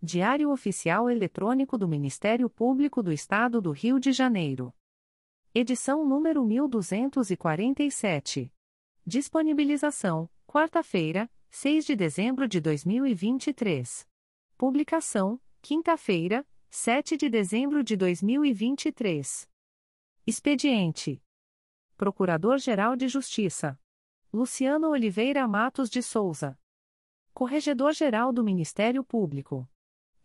Diário Oficial Eletrônico do Ministério Público do Estado do Rio de Janeiro. Edição número 1247. Disponibilização: quarta-feira, 6 de dezembro de 2023. Publicação: quinta-feira, 7 de dezembro de 2023. Expediente: Procurador-Geral de Justiça Luciano Oliveira Matos de Souza. Corregedor-Geral do Ministério Público.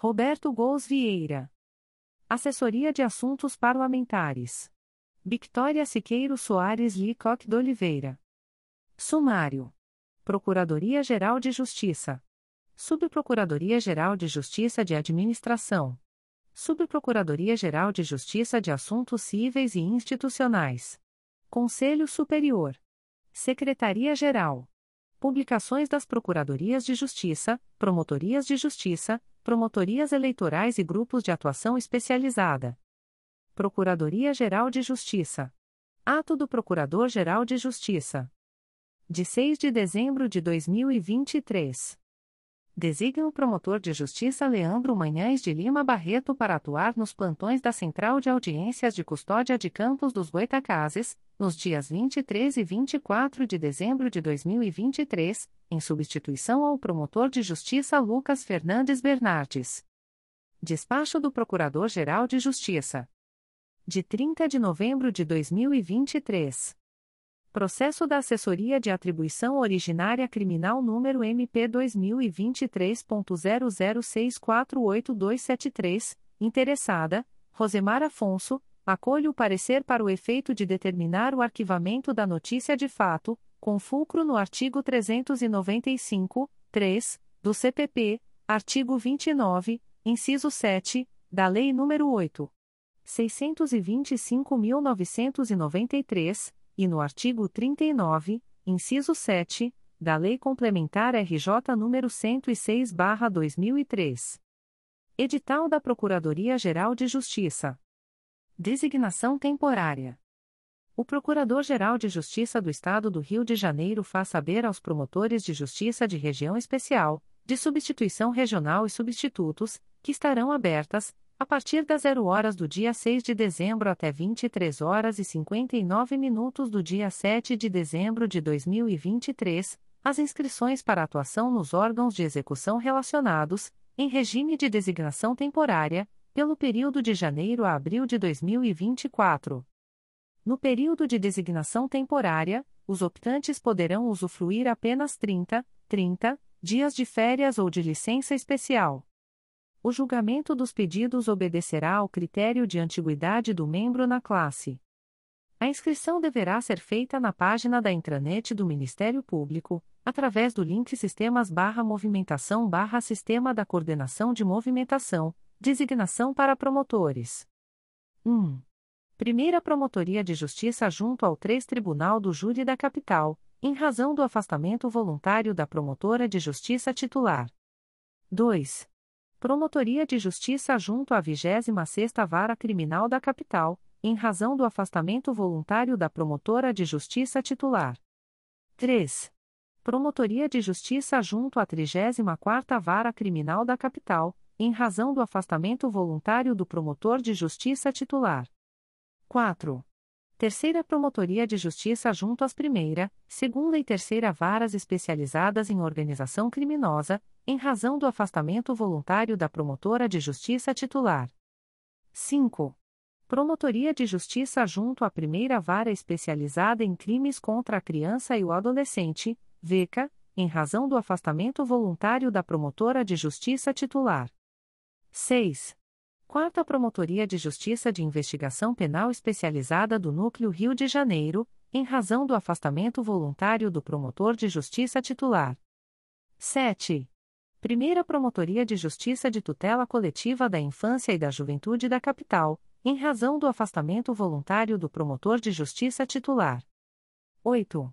Roberto Gous Vieira. Assessoria de Assuntos Parlamentares. Victoria Siqueiro Soares Licoque de Oliveira. Sumário. Procuradoria-Geral de Justiça. Subprocuradoria-Geral de Justiça de Administração. Subprocuradoria-Geral de Justiça de Assuntos Cíveis e Institucionais. Conselho Superior. Secretaria-Geral. Publicações das Procuradorias de Justiça, Promotorias de Justiça, Promotorias Eleitorais e Grupos de Atuação Especializada. Procuradoria-Geral de Justiça. Ato do Procurador-Geral de Justiça. De 6 de dezembro de 2023. Designa o promotor de justiça Leandro Manhães de Lima Barreto para atuar nos plantões da Central de Audiências de Custódia de Campos dos Goitacazes, nos dias 23 e 24 de dezembro de 2023, em substituição ao promotor de justiça Lucas Fernandes Bernardes. Despacho do Procurador-Geral de Justiça. De 30 de novembro de 2023. Processo da Assessoria de Atribuição Originária Criminal número MP 2023.00648273, interessada, Rosemar Afonso, acolho o parecer para o efeito de determinar o arquivamento da notícia de fato, com fulcro no artigo 395, 3, do CPP, artigo 29, inciso 7, da Lei nº 8. 625.993, e no artigo 39, inciso 7, da Lei Complementar RJ nº 106/2003. Edital da Procuradoria-Geral de Justiça. Designação temporária. O Procurador-Geral de Justiça do Estado do Rio de Janeiro faz saber aos promotores de justiça de região especial, de substituição regional e substitutos, que estarão abertas, a partir das 0 horas do dia 6 de dezembro até 23 horas e 59 minutos do dia 7 de dezembro de 2023, as inscrições para atuação nos órgãos de execução relacionados, em regime de designação temporária, pelo período de janeiro a abril de 2024. No período de designação temporária, os optantes poderão usufruir apenas 30, 30 dias de férias ou de licença especial. O julgamento dos pedidos obedecerá ao critério de antiguidade do membro na classe. A inscrição deverá ser feita na página da intranet do Ministério Público, através do link Sistemas barra Movimentação barra Sistema da Coordenação de Movimentação, designação para promotores. 1. Primeira Promotoria de Justiça junto ao 3 Tribunal do Júri da Capital, em razão do afastamento voluntário da promotora de justiça titular. 2. Promotoria de Justiça junto à 26ª Vara Criminal da Capital, em razão do afastamento voluntário da promotora de justiça titular. 3. Promotoria de Justiça junto à 34ª Vara Criminal da Capital, em razão do afastamento voluntário do promotor de justiça titular. 4. Terceira Promotoria de Justiça junto às primeira, segunda e terceira varas especializadas em organização criminosa, em razão do afastamento voluntário da promotora de justiça titular. 5. Promotoria de Justiça junto à primeira vara especializada em crimes contra a criança e o adolescente, VECA, em razão do afastamento voluntário da promotora de justiça titular. 6. Quarta Promotoria de Justiça de Investigação Penal Especializada do Núcleo Rio de Janeiro, em razão do afastamento voluntário do promotor de justiça titular. 7. Primeira Promotoria de Justiça de Tutela Coletiva da Infância e da Juventude da Capital, em razão do afastamento voluntário do promotor de justiça titular. 8.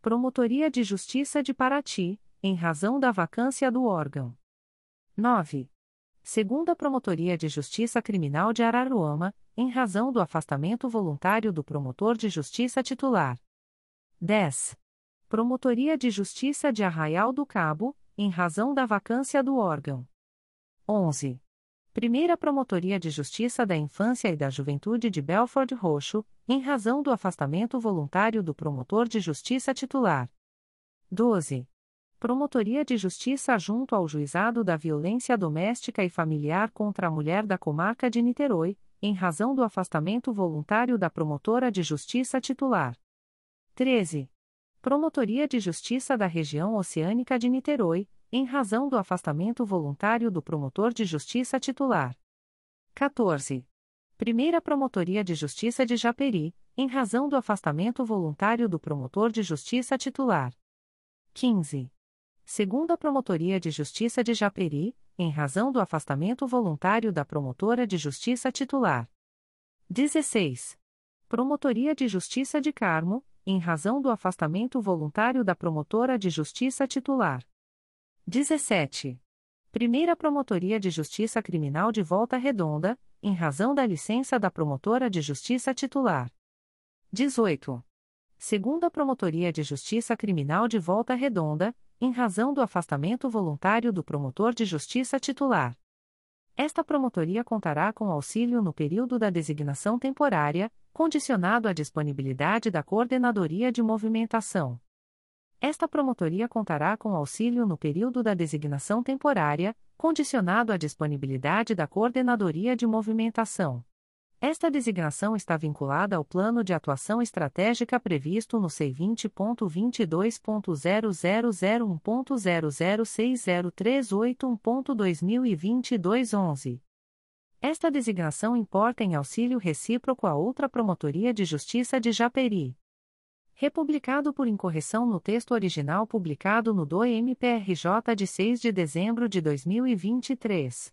Promotoria de Justiça de Paraty, em razão da vacância do órgão. 9 segunda Promotoria de Justiça Criminal de Araruama, em razão do afastamento voluntário do promotor de justiça titular. 10. Promotoria de Justiça de Arraial do Cabo, em razão da vacância do órgão. 11. Primeira Promotoria de Justiça da Infância e da Juventude de Belford Roxo, em razão do afastamento voluntário do promotor de justiça titular. 12. Promotoria de Justiça junto ao Juizado da Violência Doméstica e Familiar contra a Mulher da Comarca de Niterói, em razão do afastamento voluntário da promotora de justiça titular. 13. Promotoria de Justiça da Região Oceânica de Niterói, em razão do afastamento voluntário do promotor de justiça titular. 14. Primeira Promotoria de Justiça de Japeri, em razão do afastamento voluntário do promotor de justiça titular. 15 segunda Promotoria de Justiça de Japeri, em razão do afastamento voluntário da promotora de justiça titular. 16. Promotoria de Justiça de Carmo, em razão do afastamento voluntário da promotora de justiça titular. 17. Primeira Promotoria de Justiça Criminal de Volta Redonda, em razão da licença da promotora de justiça titular. 18. Segunda Promotoria de Justiça Criminal de Volta Redonda, em razão do afastamento voluntário do promotor de justiça titular. Esta promotoria contará com auxílio no período da designação temporária, condicionado à disponibilidade da Coordenadoria de Movimentação. Esta promotoria contará com auxílio no período da designação temporária, condicionado à disponibilidade da Coordenadoria de Movimentação. Esta designação está vinculada ao Plano de Atuação Estratégica previsto no C20.22.0001.0060381.2022 11. Esta designação importa em auxílio recíproco a outra Promotoria de Justiça de Japeri. Republicado por incorreção no texto original publicado no DOE-MPRJ de 6 de dezembro de 2023.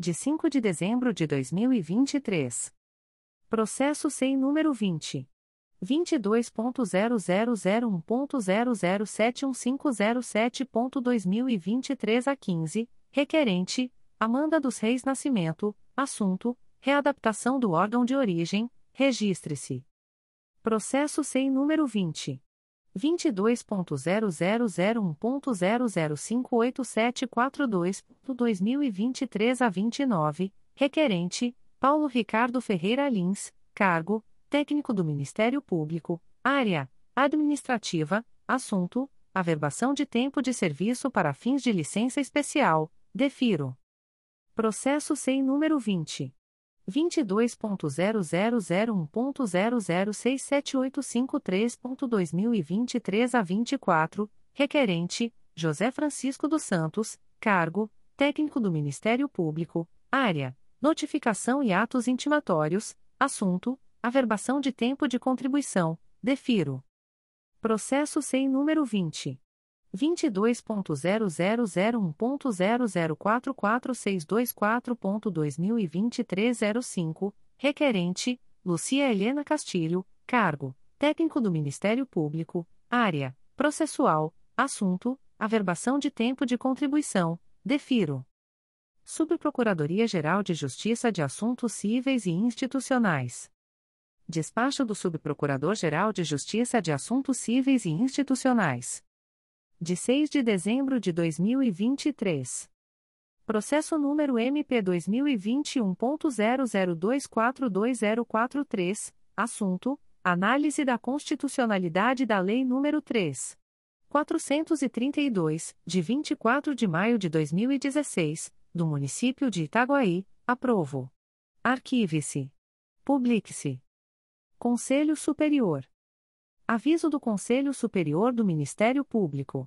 de 5 de dezembro de 2023. Processo SEI número 20. 22.0001.0071507.2023 a 15, requerente, Amanda dos Reis Nascimento, assunto, readaptação do órgão de origem, registre-se. Processo SEI número 20. 22.0001.0058742.2023 a 29, requerente, Paulo Ricardo Ferreira Lins, cargo, técnico do Ministério Público, área, administrativa, assunto, averbação de tempo de serviço para fins de licença especial, defiro. Processo SEI número 20. 22.0001.0067853.2023 a 24, requerente, José Francisco dos Santos, cargo, técnico do Ministério Público, área, notificação e atos intimatórios, assunto, averbação de tempo de contribuição, defiro. Processo SEI número 20. 22.0001.0044624.2023 05, requerente, Lucia Helena Castilho, cargo, técnico do Ministério Público, área, processual, assunto, averbação de tempo de contribuição, defiro. Subprocuradoria-Geral de Justiça de Assuntos Cíveis e Institucionais. Despacho do Subprocurador-Geral de Justiça de Assuntos Cíveis e Institucionais. De 6 de dezembro de 2023. Processo número MP 2021.00242043, assunto: Análise da constitucionalidade da Lei nº 3. 432, de 24 de maio de 2016, do município de Itaguaí, aprovo. Arquive-se. Publique-se. Conselho Superior. Aviso do Conselho Superior do Ministério Público.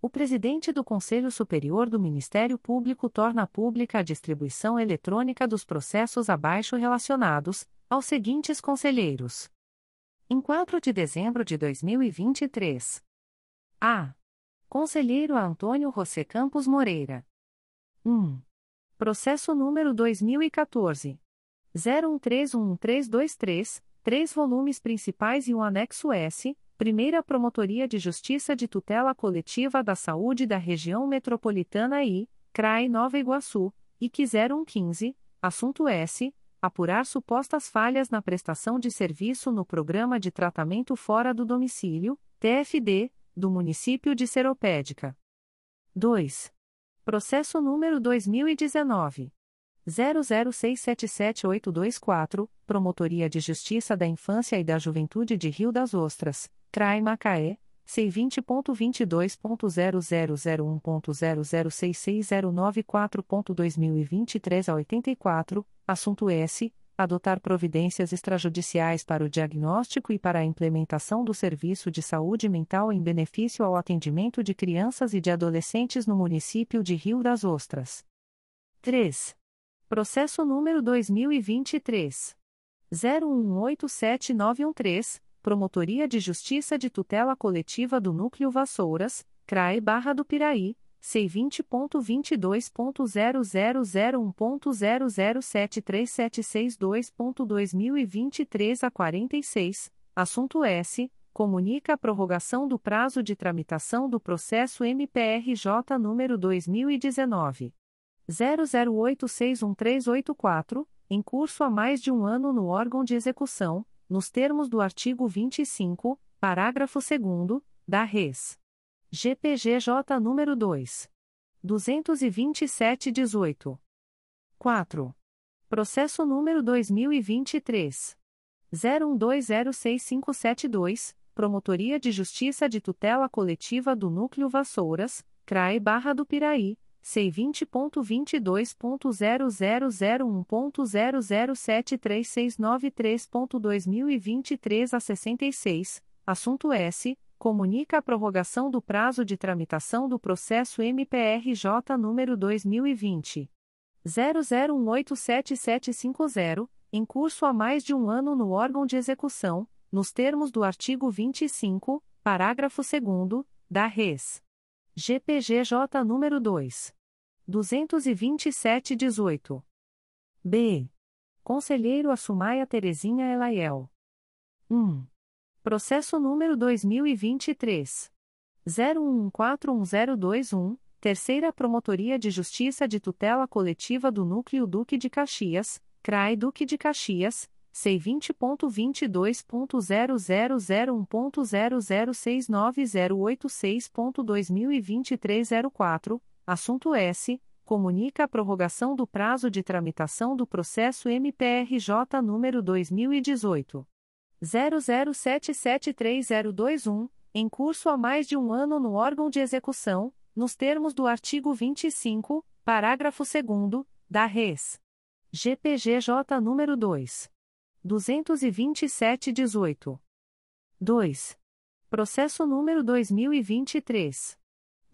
O presidente do Conselho Superior do Ministério Público torna pública a distribuição eletrônica dos processos abaixo relacionados, aos seguintes conselheiros. Em 4 de dezembro de 2023. A. Conselheiro Antônio José Campos Moreira. 1. Processo número 2014. 01311323 três volumes principais e um anexo S, Primeira Promotoria de Justiça de Tutela Coletiva da Saúde da Região Metropolitana I, CRAI Nova Iguaçu, IC 0115, assunto S. Apurar supostas falhas na prestação de serviço no Programa de Tratamento Fora do Domicílio, TFD, do município de Seropédica. 2. Processo número 2019. 00677824, Promotoria de Justiça da Infância e da Juventude de Rio das Ostras, CRAI Macaé, C20.22.0001.0066094.2023 a 84, assunto S. Adotar providências extrajudiciais para o diagnóstico e para a implementação do serviço de saúde mental em benefício ao atendimento de crianças e de adolescentes no município de Rio das Ostras. 3. Processo número 2023. 01187913, Promotoria de Justiça de Tutela Coletiva do Núcleo Vassouras, CRAE Barra do Piraí, C20.22.0001.0073762.2023 a 46, assunto S. Comunica a prorrogação do prazo de tramitação do processo MPRJ número 2019. 00861384, em curso há mais de um ano no órgão de execução, nos termos do artigo 25, parágrafo 2 da Res. GPGJ nº 2. 22718. 4. Processo número 2023. 01206572, Promotoria de Justiça de Tutela Coletiva do Núcleo Vassouras, CRAE Barra do Piraí, C20.22.0001.0073693.2023 a 66, assunto S. Comunica a prorrogação do prazo de tramitação do processo MPRJ número 2020. 00187750, em curso há mais de um ano no órgão de execução, nos termos do artigo 25, parágrafo 2 da Res. GPGJ número 2. 22718. B. Conselheiro Assumaia Terezinha Elaiel. 1. Processo número 2023. 01141021, Terceira Promotoria de Justiça de Tutela Coletiva do Núcleo Duque de Caxias, CRAI Duque de Caxias, C20.22.0001.0069086.2023 04, assunto S. Comunica a prorrogação do prazo de tramitação do processo MPRJ número 2018. 00773021, em curso há mais de um ano no órgão de execução, nos termos do artigo 25, parágrafo 2 da Res. GPGJ número 2. 22718. 2. Processo número 2023.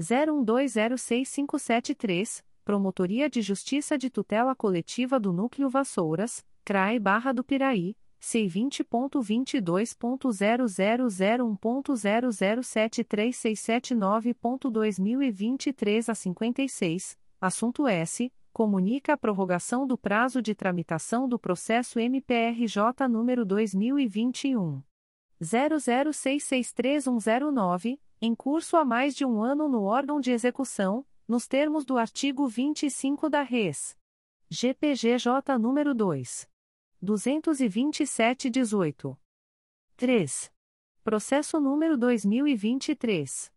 01206573, Promotoria de Justiça de Tutela Coletiva do Núcleo Vassouras, CRAE Barra do Piraí, C20.22.0001.0073679.2023 a 56, assunto S. Comunica a prorrogação do prazo de tramitação do processo MPRJ número 2021. 00663109, em curso há mais de um ano no órgão de execução, nos termos do artigo 25 da Res. GPGJ número 2. 227-18. 3. Processo número 2023.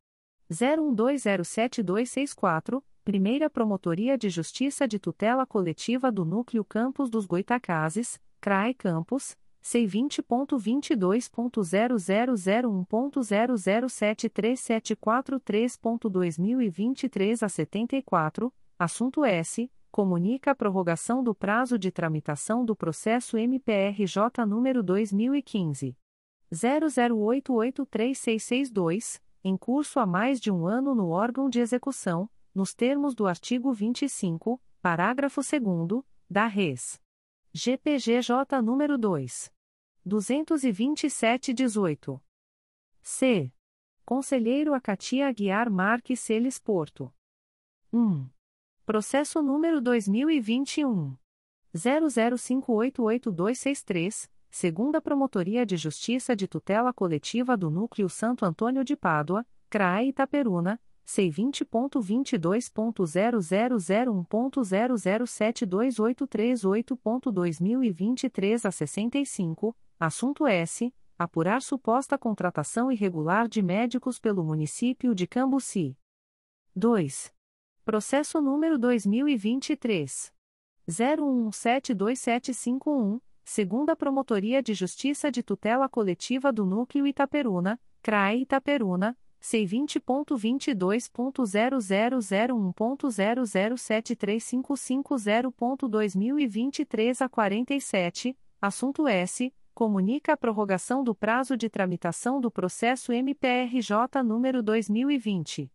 01207264, Primeira Promotoria de Justiça de Tutela Coletiva do Núcleo Campos dos Goitacazes, CRAE Campos, C20.22.0001.0073743.2023 a 74, assunto S comunica a prorrogação do prazo de tramitação do processo MPRJ número 2015 00883662, em curso há mais de um ano no órgão de execução, nos termos do artigo 25, parágrafo 2 da Res. GPGJ número 2 22718. C. Conselheiro Acatia Aguiar Marques Celes Porto. 1. Processo número 2021. 00588263, segunda Promotoria de Justiça de Tutela Coletiva do Núcleo Santo Antônio de Pádua, CRAE Itaperuna, C20.22.0001.0072838.2023 a 65, assunto S. Apurar suposta contratação irregular de médicos pelo município de Cambuci. 2. Processo número 2023. 01172751, segunda Promotoria de Justiça de Tutela Coletiva do Núcleo Itaperuna, CRAE Itaperuna, C20.22.0001.0073550.2023 a 47, assunto S. Comunica a prorrogação do prazo de tramitação do processo MPRJ número 2020.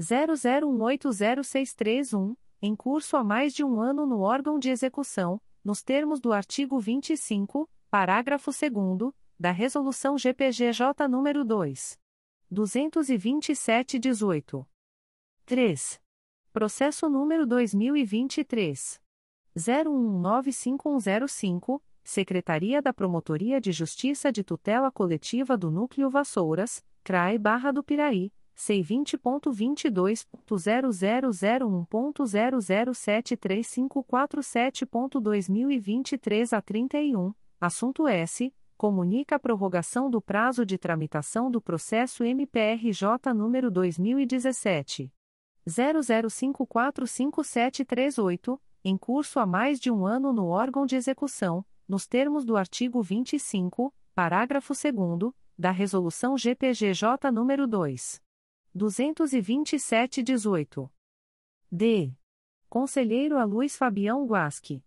00180631, em curso há mais de um ano no órgão de execução, nos termos do artigo 25, parágrafo 2 da Resolução GPGJ nº 2. 227-18. 3. Processo número 2023. 01195105, Secretaria da Promotoria de Justiça de Tutela Coletiva do Núcleo Vassouras, CRAE Barra do Piraí, C20.22.0001.0073547.2023 a 31, assunto S. Comunica a prorrogação do prazo de tramitação do processo MPRJ número 2017. 00545738, em curso há mais de um ano no órgão de execução, nos termos do artigo 25, parágrafo 2 da Resolução GPGJ nº 2. 227-18. D. Conselheiro a Luiz Fabião Guasque.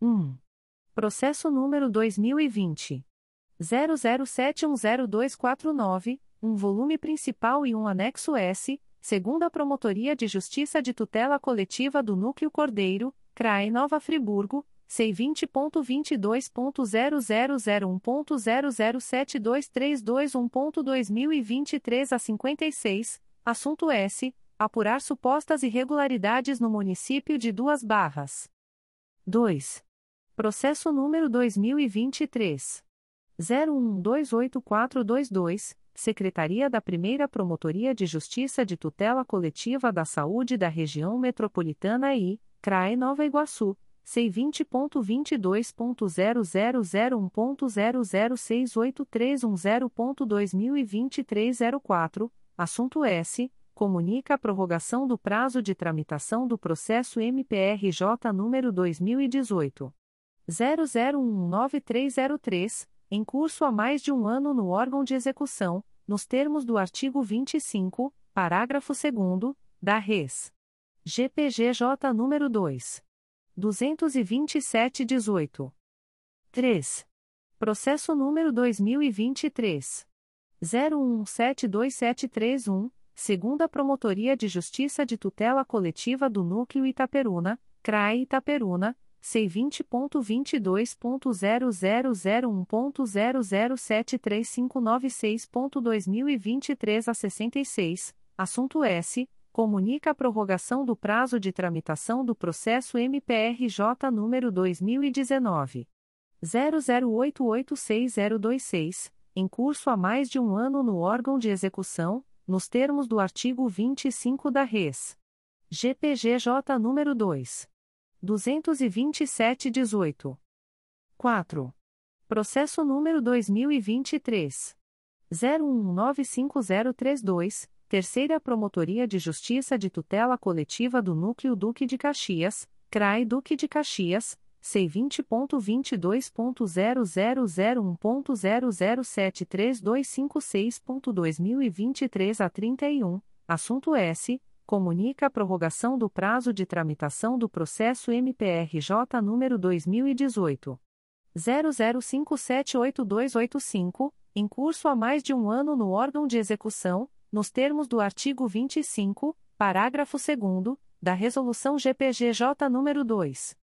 1. Processo número 2020. 00710249, um volume principal e um anexo S, segundo a Promotoria de Justiça de Tutela Coletiva do Núcleo Cordeiro, CRAE Nova Friburgo, C20.22.0001.0072321.2023 a 56, assunto S. Apurar supostas irregularidades no município de Duas Barras. 2. Processo número 2023. 01128422, Secretaria da Primeira Promotoria de Justiça de Tutela Coletiva da Saúde da Região Metropolitana I, CRAE Nova Iguaçu C20.22.0001.0068310.2023 04, assunto S. Comunica a prorrogação do prazo de tramitação do processo MPRJ número 2018. 00190303, em curso há mais de um ano no órgão de execução, nos termos do artigo 25, parágrafo 2 da Res. GPGJ número 2. 227-18. 3. Processo número 2023. 01172731, segunda Promotoria de Justiça de Tutela Coletiva do Núcleo Itaperuna, CRAE Itaperuna, C20.22.0001.0073596.2023 a 66, assunto S. Comunica a prorrogação do prazo de tramitação do processo MPRJ número 2019. 00886026, em curso há mais de um ano no órgão de execução, nos termos do artigo 25 da Res. GPGJ número 2. 227-18. 4. Processo número 2023. 01195032, Terceira Promotoria de Justiça de Tutela Coletiva do Núcleo Duque de Caxias, CRAI Duque de Caxias, C20.22.0001.0073256.2023 a 31, assunto S comunica a prorrogação do prazo de tramitação do processo MPRJ número 2018 00578285, em curso há mais de um ano no órgão de execução, nos termos do artigo 25, parágrafo 2 da Resolução GPGJ número 2.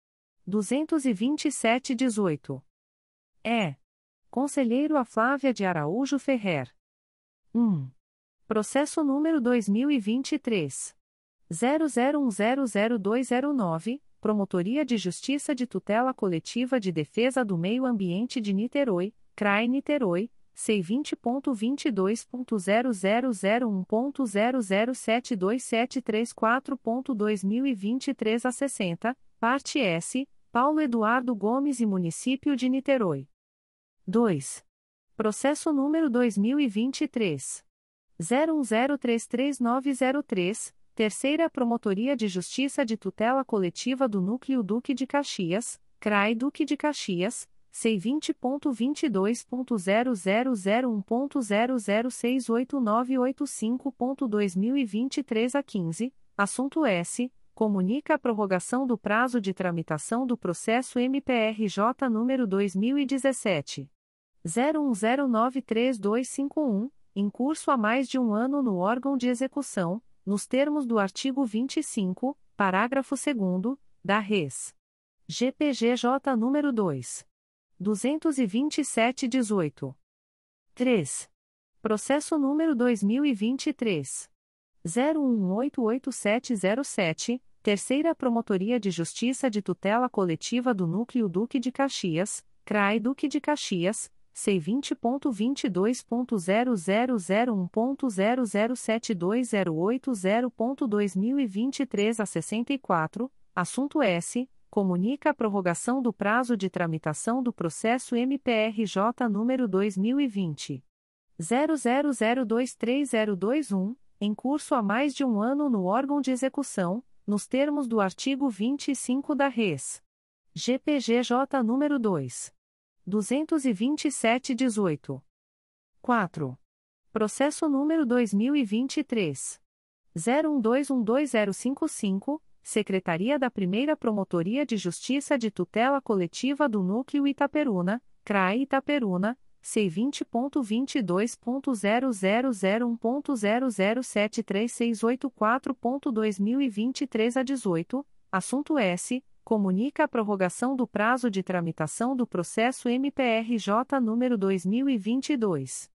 22718. É. Conselheiro a Flávia de Araújo Ferrer. 1. Processo número 2023. 00100209, Promotoria de Justiça de Tutela Coletiva de Defesa do Meio Ambiente de Niterói, CRAI Niterói, C20.22.0001.0072734.2023 a 60, parte S, Paulo Eduardo Gomes e Município de Niterói. 2. Processo número 2023. 01033903, Terceira Promotoria de Justiça de Tutela Coletiva do Núcleo Duque de Caxias, CRAI Duque de Caxias, C20.22.0001.0068985.2023 a 15, assunto S. Comunica a prorrogação do prazo de tramitação do processo MPRJ número 2017. 01093251 em curso há mais de um ano no órgão de execução, nos termos do artigo 25, parágrafo 2 da Res. GPGJ nº 2. 227-18. 3. Processo número 2023. 01888707, Terceira Promotoria de Justiça de Tutela Coletiva do Núcleo Duque de Caxias, CRAI Duque de Caxias, C20.22.0001.0072080.2023 a 64, assunto S. Comunica a prorrogação do prazo de tramitação do processo MPRJ número 2020. 00023021, em curso há mais de um ano no órgão de execução, nos termos do artigo 25 da Res. GPGJ número 2. 227-18. 4. Processo número 2023. 01212055, Secretaria da Primeira Promotoria de Justiça de Tutela Coletiva do Núcleo Itaperuna, CRAE Itaperuna, C20.22.0001.0073684.2023 a 18, assunto S comunica a prorrogação do prazo de tramitação do processo MPRJ número 2022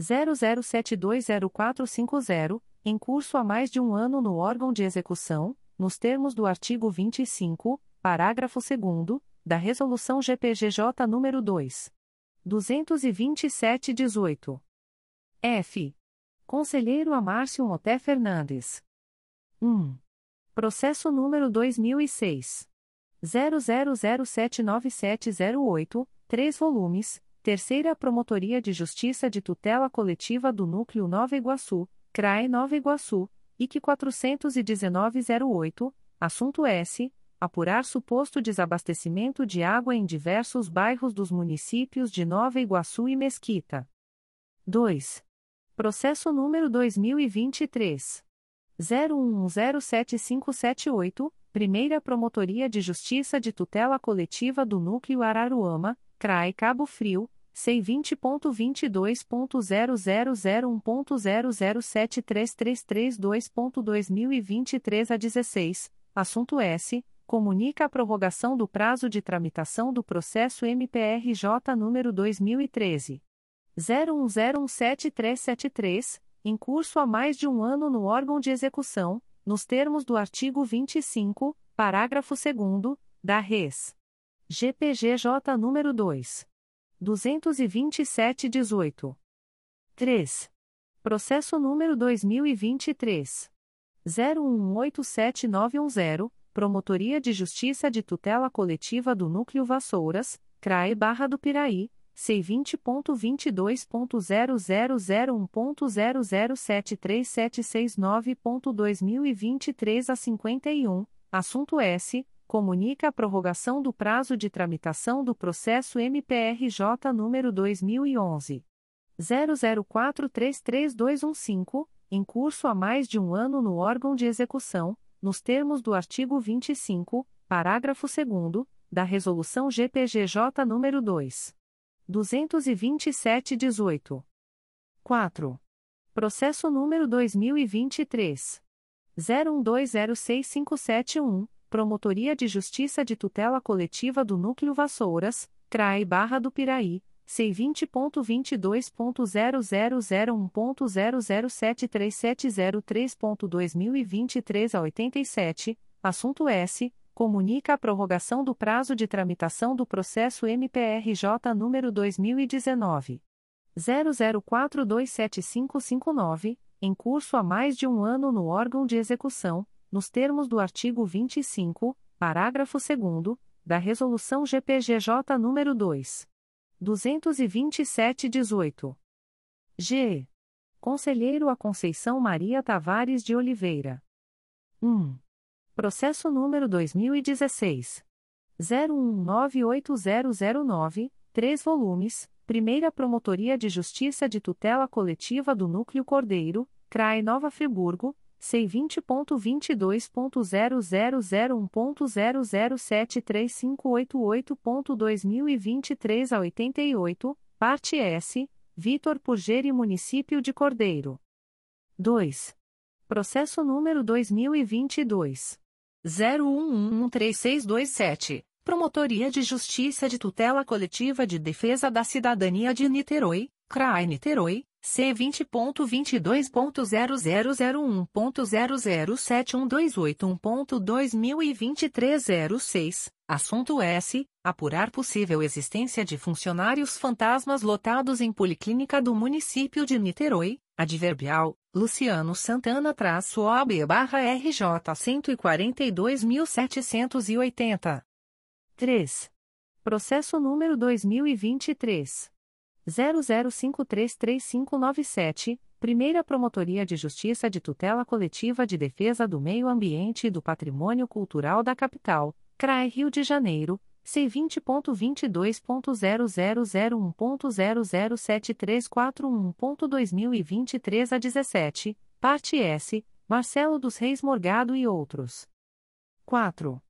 00720450, em curso há mais de um ano no órgão de execução, nos termos do artigo 25, parágrafo 2 da Resolução GPGJ número 2. 227-18. F. Conselheiro Amárcio Moté Fernandes. 1. Processo número 2006. 00079708, 3 volumes, Terceira Promotoria de Justiça de Tutela Coletiva do Núcleo Nova Iguaçu, CRAE Nova Iguaçu, IC 41908, assunto S. Apurar suposto desabastecimento de água em diversos bairros dos municípios de Nova Iguaçu e Mesquita. 2. Processo número 2023. 01107578 Primeira Promotoria de Justiça de Tutela Coletiva do Núcleo Araruama, CRAE Cabo Frio, C20.22.0001.0073332.2023 a 16, assunto S. Comunica a prorrogação do prazo de tramitação do processo MPRJ número 2013. 01017373, em curso há mais de um ano no órgão de execução, nos termos do artigo 25, parágrafo 2 da Res. GPGJ número 2. 22718. 3. Processo número 2023. 01187910, Promotoria de Justiça de Tutela Coletiva do Núcleo Vassouras, CRAE Barra do Piraí, C20.22.0001.0073769.2023 a 51, assunto S. Comunica a prorrogação do prazo de tramitação do processo MPRJ número 2011 00433215, em curso há mais de um ano no órgão de execução, nos termos do artigo 25, parágrafo 2 da Resolução GPGJ número 2. 22718. 4. Processo número 2023 01206571 Promotoria de Justiça de Tutela Coletiva do Núcleo Vassouras, CRAE Barra do Piraí, C20.22.0001.0073703.2023 a 87, assunto S. Comunica a prorrogação do prazo de tramitação do processo MPRJ número 2019. 00427559, em curso há mais de um ano no órgão de execução nos termos do artigo 25, parágrafo 2 da Resolução GPGJ nº 2. 227-18. G. Conselheiro a Conceição Maria Tavares de Oliveira. 1. Processo número 2016. 01980009, 3 volumes, Primeira Promotoria de Justiça de Tutela Coletiva do Núcleo Cordeiro, CRAE Nova Friburgo, C vinte ponto vinte dois ponto zero zero zero um ponto zero zero sete três cinco oito oito ponto dois mil e vinte três a oitenta e oito parte S Vitor Purgeri Município de Cordeiro 2. processo número dois mil e vinte e dois zero um um um três seis dois sete. Promotoria de Justiça de Tutela Coletiva de Defesa da Cidadania de Niterói CRAI Niterói C vinte ponto vinte dois ponto zero zero zero um ponto zero zero sete um dois oito um ponto dois mil e vinte três zero seis. Assunto S. Apurar possível existência de funcionários fantasmas lotados em policlínica do município de Niterói adverbial Luciano Santana traço OAB barra RJ cento e quarenta e dois mil setecentos e oitenta. Três. Processo número dois mil e vinte três 00533597, Primeira Promotoria de Justiça de Tutela Coletiva de Defesa do Meio Ambiente e do Patrimônio Cultural da Capital, CRAE Rio de Janeiro, C20.22.0001.0073411.2023 a 17, parte S, Marcelo dos Reis Morgado e outros. 4.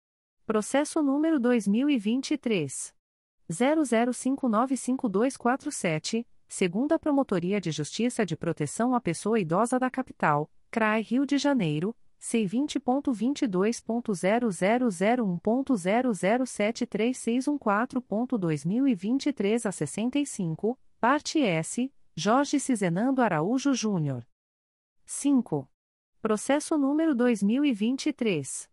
Processo número 2023. 00595247, segunda Promotoria de Justiça de Proteção à Pessoa Idosa da Capital, CRAI Rio de Janeiro, C20.22.0001.0073614.2023 a 65, parte S, Jorge Cizenando Araújo Júnior. 5. Processo número 2023.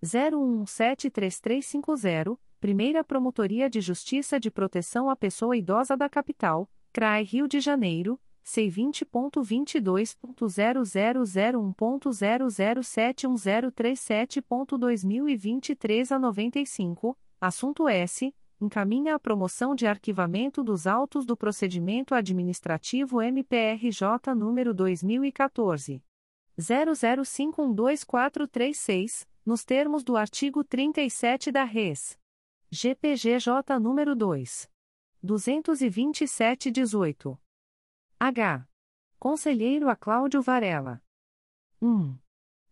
01173350, Primeira Promotoria de Justiça de Proteção à Pessoa Idosa da Capital, CRAI Rio de Janeiro, C20.22.0001.0071037.2023 a 95, assunto S. Encaminha a promoção de arquivamento dos autos do procedimento administrativo MPRJ número 2014. 00512436, nos termos do artigo 37 da Res. GPGJ número 2. 22718. H. Conselheiro a Cláudio Varela. 1.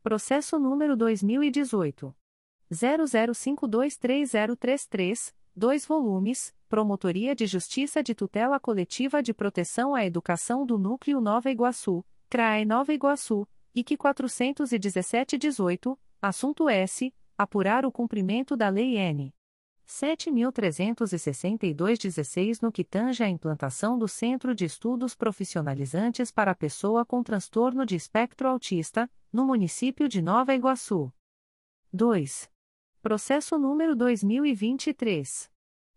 Processo número 2018. 00523033, 2 volumes, Promotoria de Justiça de Tutela Coletiva de Proteção à Educação do Núcleo Nova Iguaçu, CRAE Nova Iguaçu, IC 417-18, assunto S. Apurar o cumprimento da Lei N. 7.362-16 no que tange à implantação do Centro de Estudos Profissionalizantes para a Pessoa com Transtorno de Espectro Autista, no município de Nova Iguaçu. 2. Processo número 2023.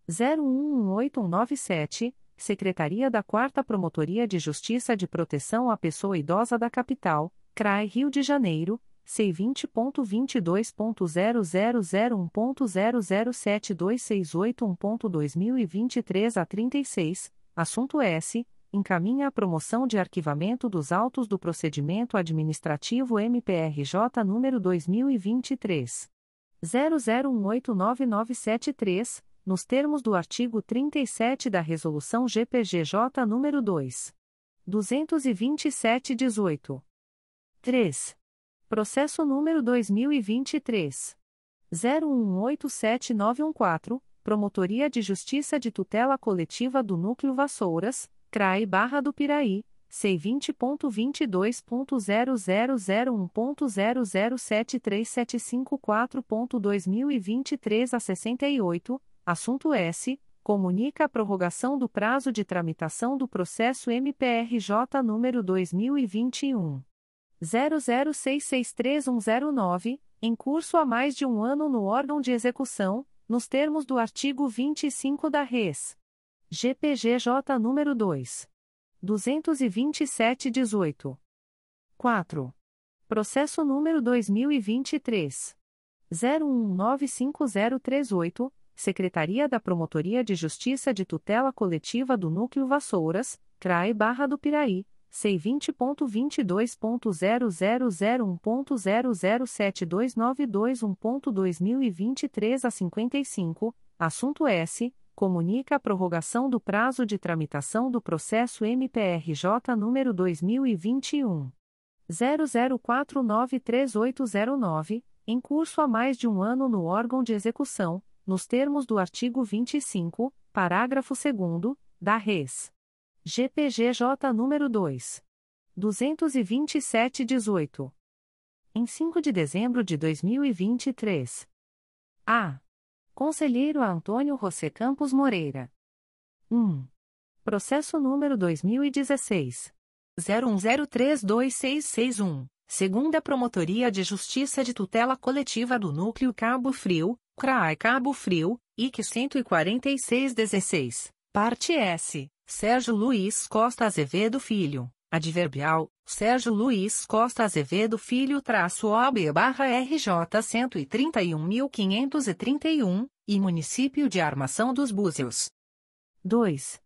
011897, Secretaria da 4 Promotoria de Justiça de Proteção à Pessoa Idosa da Capital, CRAI Rio de Janeiro, C20.22.0001.0072681.2023 a 36, assunto S. Encaminha a promoção de arquivamento dos autos do procedimento administrativo MPRJ número 2023. 00189973, nos termos do artigo 37 da Resolução GPGJ nº 2. 227-18. 3. Processo número 2023. 01187914, Promotoria de Justiça de Tutela Coletiva do Núcleo Vassouras, CRAE Barra do Piraí, C20.22.0001.0073754.2023 a 68, assunto S. Comunica a prorrogação do prazo de tramitação do processo MPRJ número 2021. 00663109, em curso há mais de um ano no órgão de execução, nos termos do artigo 25 da Res. GPGJ número 2. 22718. 4. Processo número 2023. 01195038, Secretaria da Promotoria de Justiça de Tutela Coletiva do Núcleo Vassouras, CRAE Barra do Piraí, C20.22.0001.0072921.2023 a 55, assunto S. Comunica a prorrogação do prazo de tramitação do processo MPRJ número 2021. 00493809, em curso há mais de um ano no órgão de execução, nos termos do artigo 25, parágrafo 2 da Res. GPGJ número 2. 22718. Em 5 de dezembro de 2023. A. Conselheiro Antônio José Campos Moreira. 1. Processo número 2016. 01032661. Segunda Promotoria de Justiça de Tutela Coletiva do Núcleo Cabo Frio, CRAI Cabo Frio, IC 14616. Parte S. Sérgio Luiz Costa Azevedo Filho, adverbial, Sérgio Luiz Costa Azevedo Filho traço OB barra RJ 131.531, e Município de Armação dos Búzios. 2.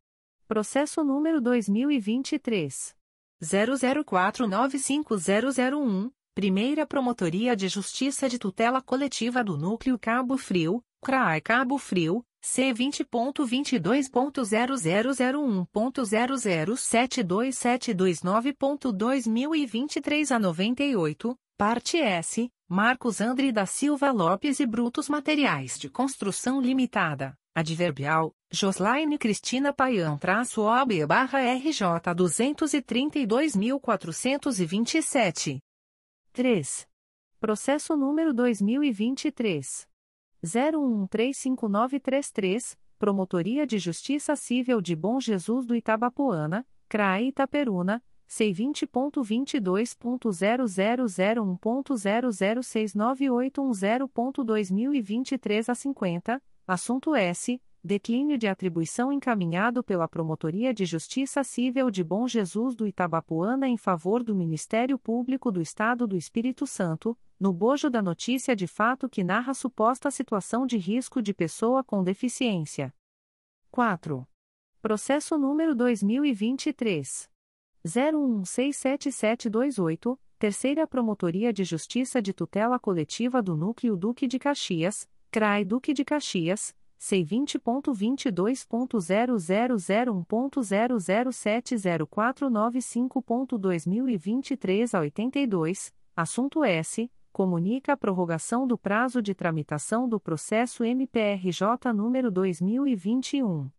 Processo número 2023. 00495001, Primeira Promotoria de Justiça de Tutela Coletiva do Núcleo Cabo Frio, CRAI Cabo Frio, C20.22.0001.0072729.2023 a 98, parte S, Marcos André da Silva Lopes e Brutos Materiais de Construção Limitada, adverbial, Joslaine Cristina Paian traço OB barra RJ 232.427. 3. Processo número 2023. 01135933, Promotoria de Justiça Civil de Bom Jesus do Itabapoana, CRAE Itaperuna, C20.22.0001.0069810.2023 a 50, assunto S. Declínio de atribuição encaminhado pela Promotoria de Justiça Civil de Bom Jesus do Itabapoana em favor do Ministério Público do Estado do Espírito Santo, no bojo da notícia de fato que narra suposta situação de risco de pessoa com deficiência. 4. Processo número 2023. 01167728, Terceira Promotoria de Justiça de Tutela Coletiva do Núcleo Duque de Caxias, CRAI Duque de Caxias, C20.22.0001.0070495.2023 a 82, assunto S comunica a prorrogação do prazo de tramitação do processo MPRJ número 2021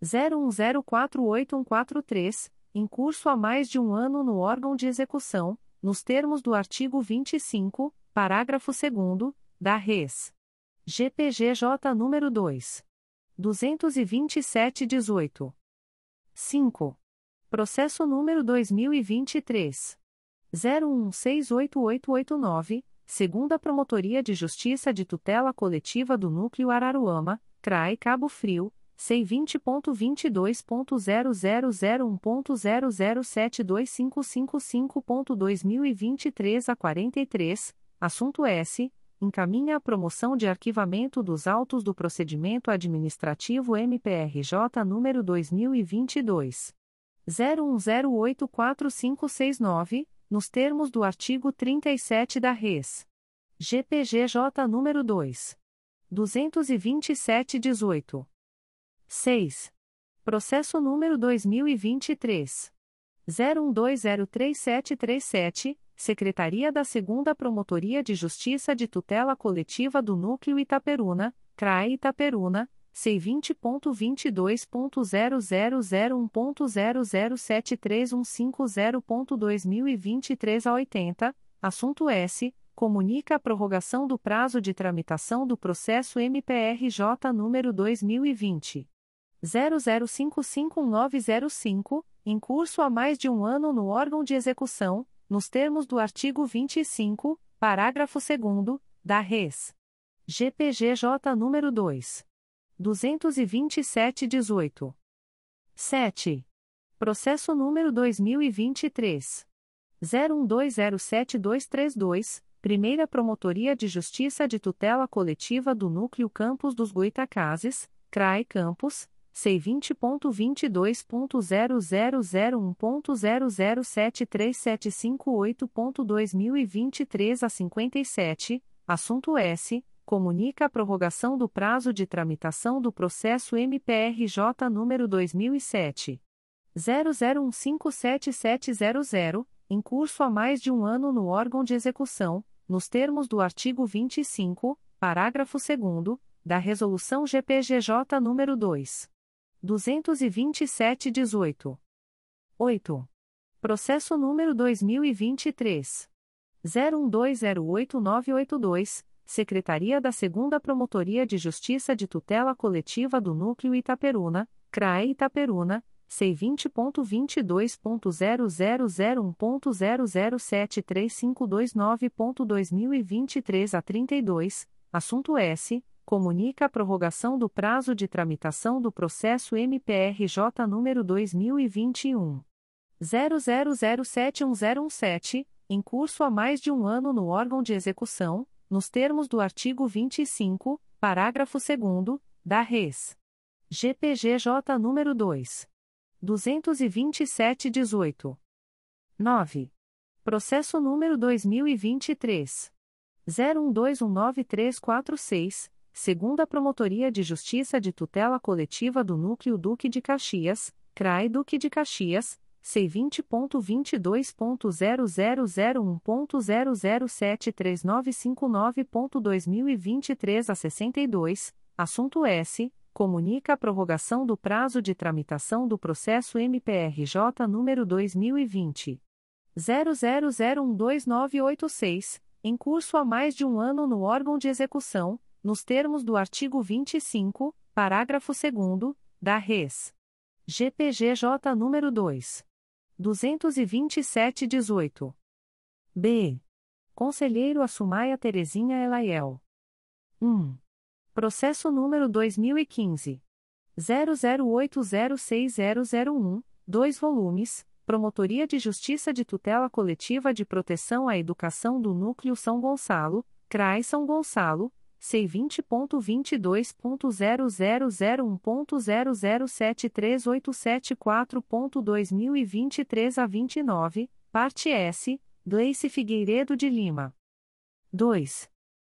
01048143, em curso há mais de um ano no órgão de execução, nos termos do artigo 25, parágrafo 2 da Res. GPGJ nº 2. 22718. 5. Processo número 2023. 01688889, segunda Promotoria de Justiça de Tutela Coletiva do Núcleo Araruama, CRAE Cabo Frio, C20.22.0001.0072555.2023 a 43, assunto S. Encaminha a promoção de arquivamento dos autos do procedimento administrativo MPRJ número 2022. 01084569, nos termos do artigo 37 da Res. GPGJ número 2. 22718. 6. Processo número 2023. 01203737, Secretaria da 2 Promotoria de Justiça de Tutela Coletiva do Núcleo Itaperuna, CRAE Itaperuna, C20.22.0001.0073150.2023 a 80, assunto S. Comunica a prorrogação do prazo de tramitação do processo MPRJ número 2020. 00551905, em curso há mais de um ano no órgão de execução, nos termos do artigo 25, parágrafo 2 da Res. GPGJ nº 2. 22718. 7. Processo número 2023. 01207232, Primeira Promotoria de Justiça de Tutela Coletiva do Núcleo Campos dos Goitacazes, CRAE Campos, C20.22.0001.0073758.2023 a 57, assunto S. Comunica a prorrogação do prazo de tramitação do processo MPRJ número 2007. 00157700, em curso há mais de um ano no órgão de execução, nos termos do artigo 25, parágrafo 2 da Resolução GPGJ nº 2. 227-18. 8. Processo número 2023. 01208982, Secretaria da 2 Promotoria de Justiça de Tutela Coletiva do Núcleo Itaperuna, CRAE Itaperuna, C20.22.0001.0073529.2023 a 32, assunto S comunica a prorrogação do prazo de tramitação do processo MPRJ número 2021 00071017, em curso há mais de um ano no órgão de execução, nos termos do artigo 25, parágrafo 2 da Res. GPGJ número 2. 22718. 9. Processo número 2023 01219346 segunda Promotoria de Justiça de Tutela Coletiva do Núcleo Duque de Caxias, CRAI Duque de Caxias, C20.22.0001.0073959.2023 a 62, assunto S. Comunica a prorrogação do prazo de tramitação do processo MPRJ número 2020. 00012986, em curso há mais de um ano no órgão de execução, nos termos do artigo 25, parágrafo 2 da Res. GPGJ nº 2. 227-18. B. Conselheiro Assumaia Terezinha Elaiel. 1. Processo número 2015. 00806001, 2 volumes, Promotoria de Justiça de Tutela Coletiva de Proteção à Educação do Núcleo São Gonçalo, CRAI São Gonçalo, C20.22.0001.0073874.2023 a 29, parte S, Gleice Figueiredo de Lima. 2.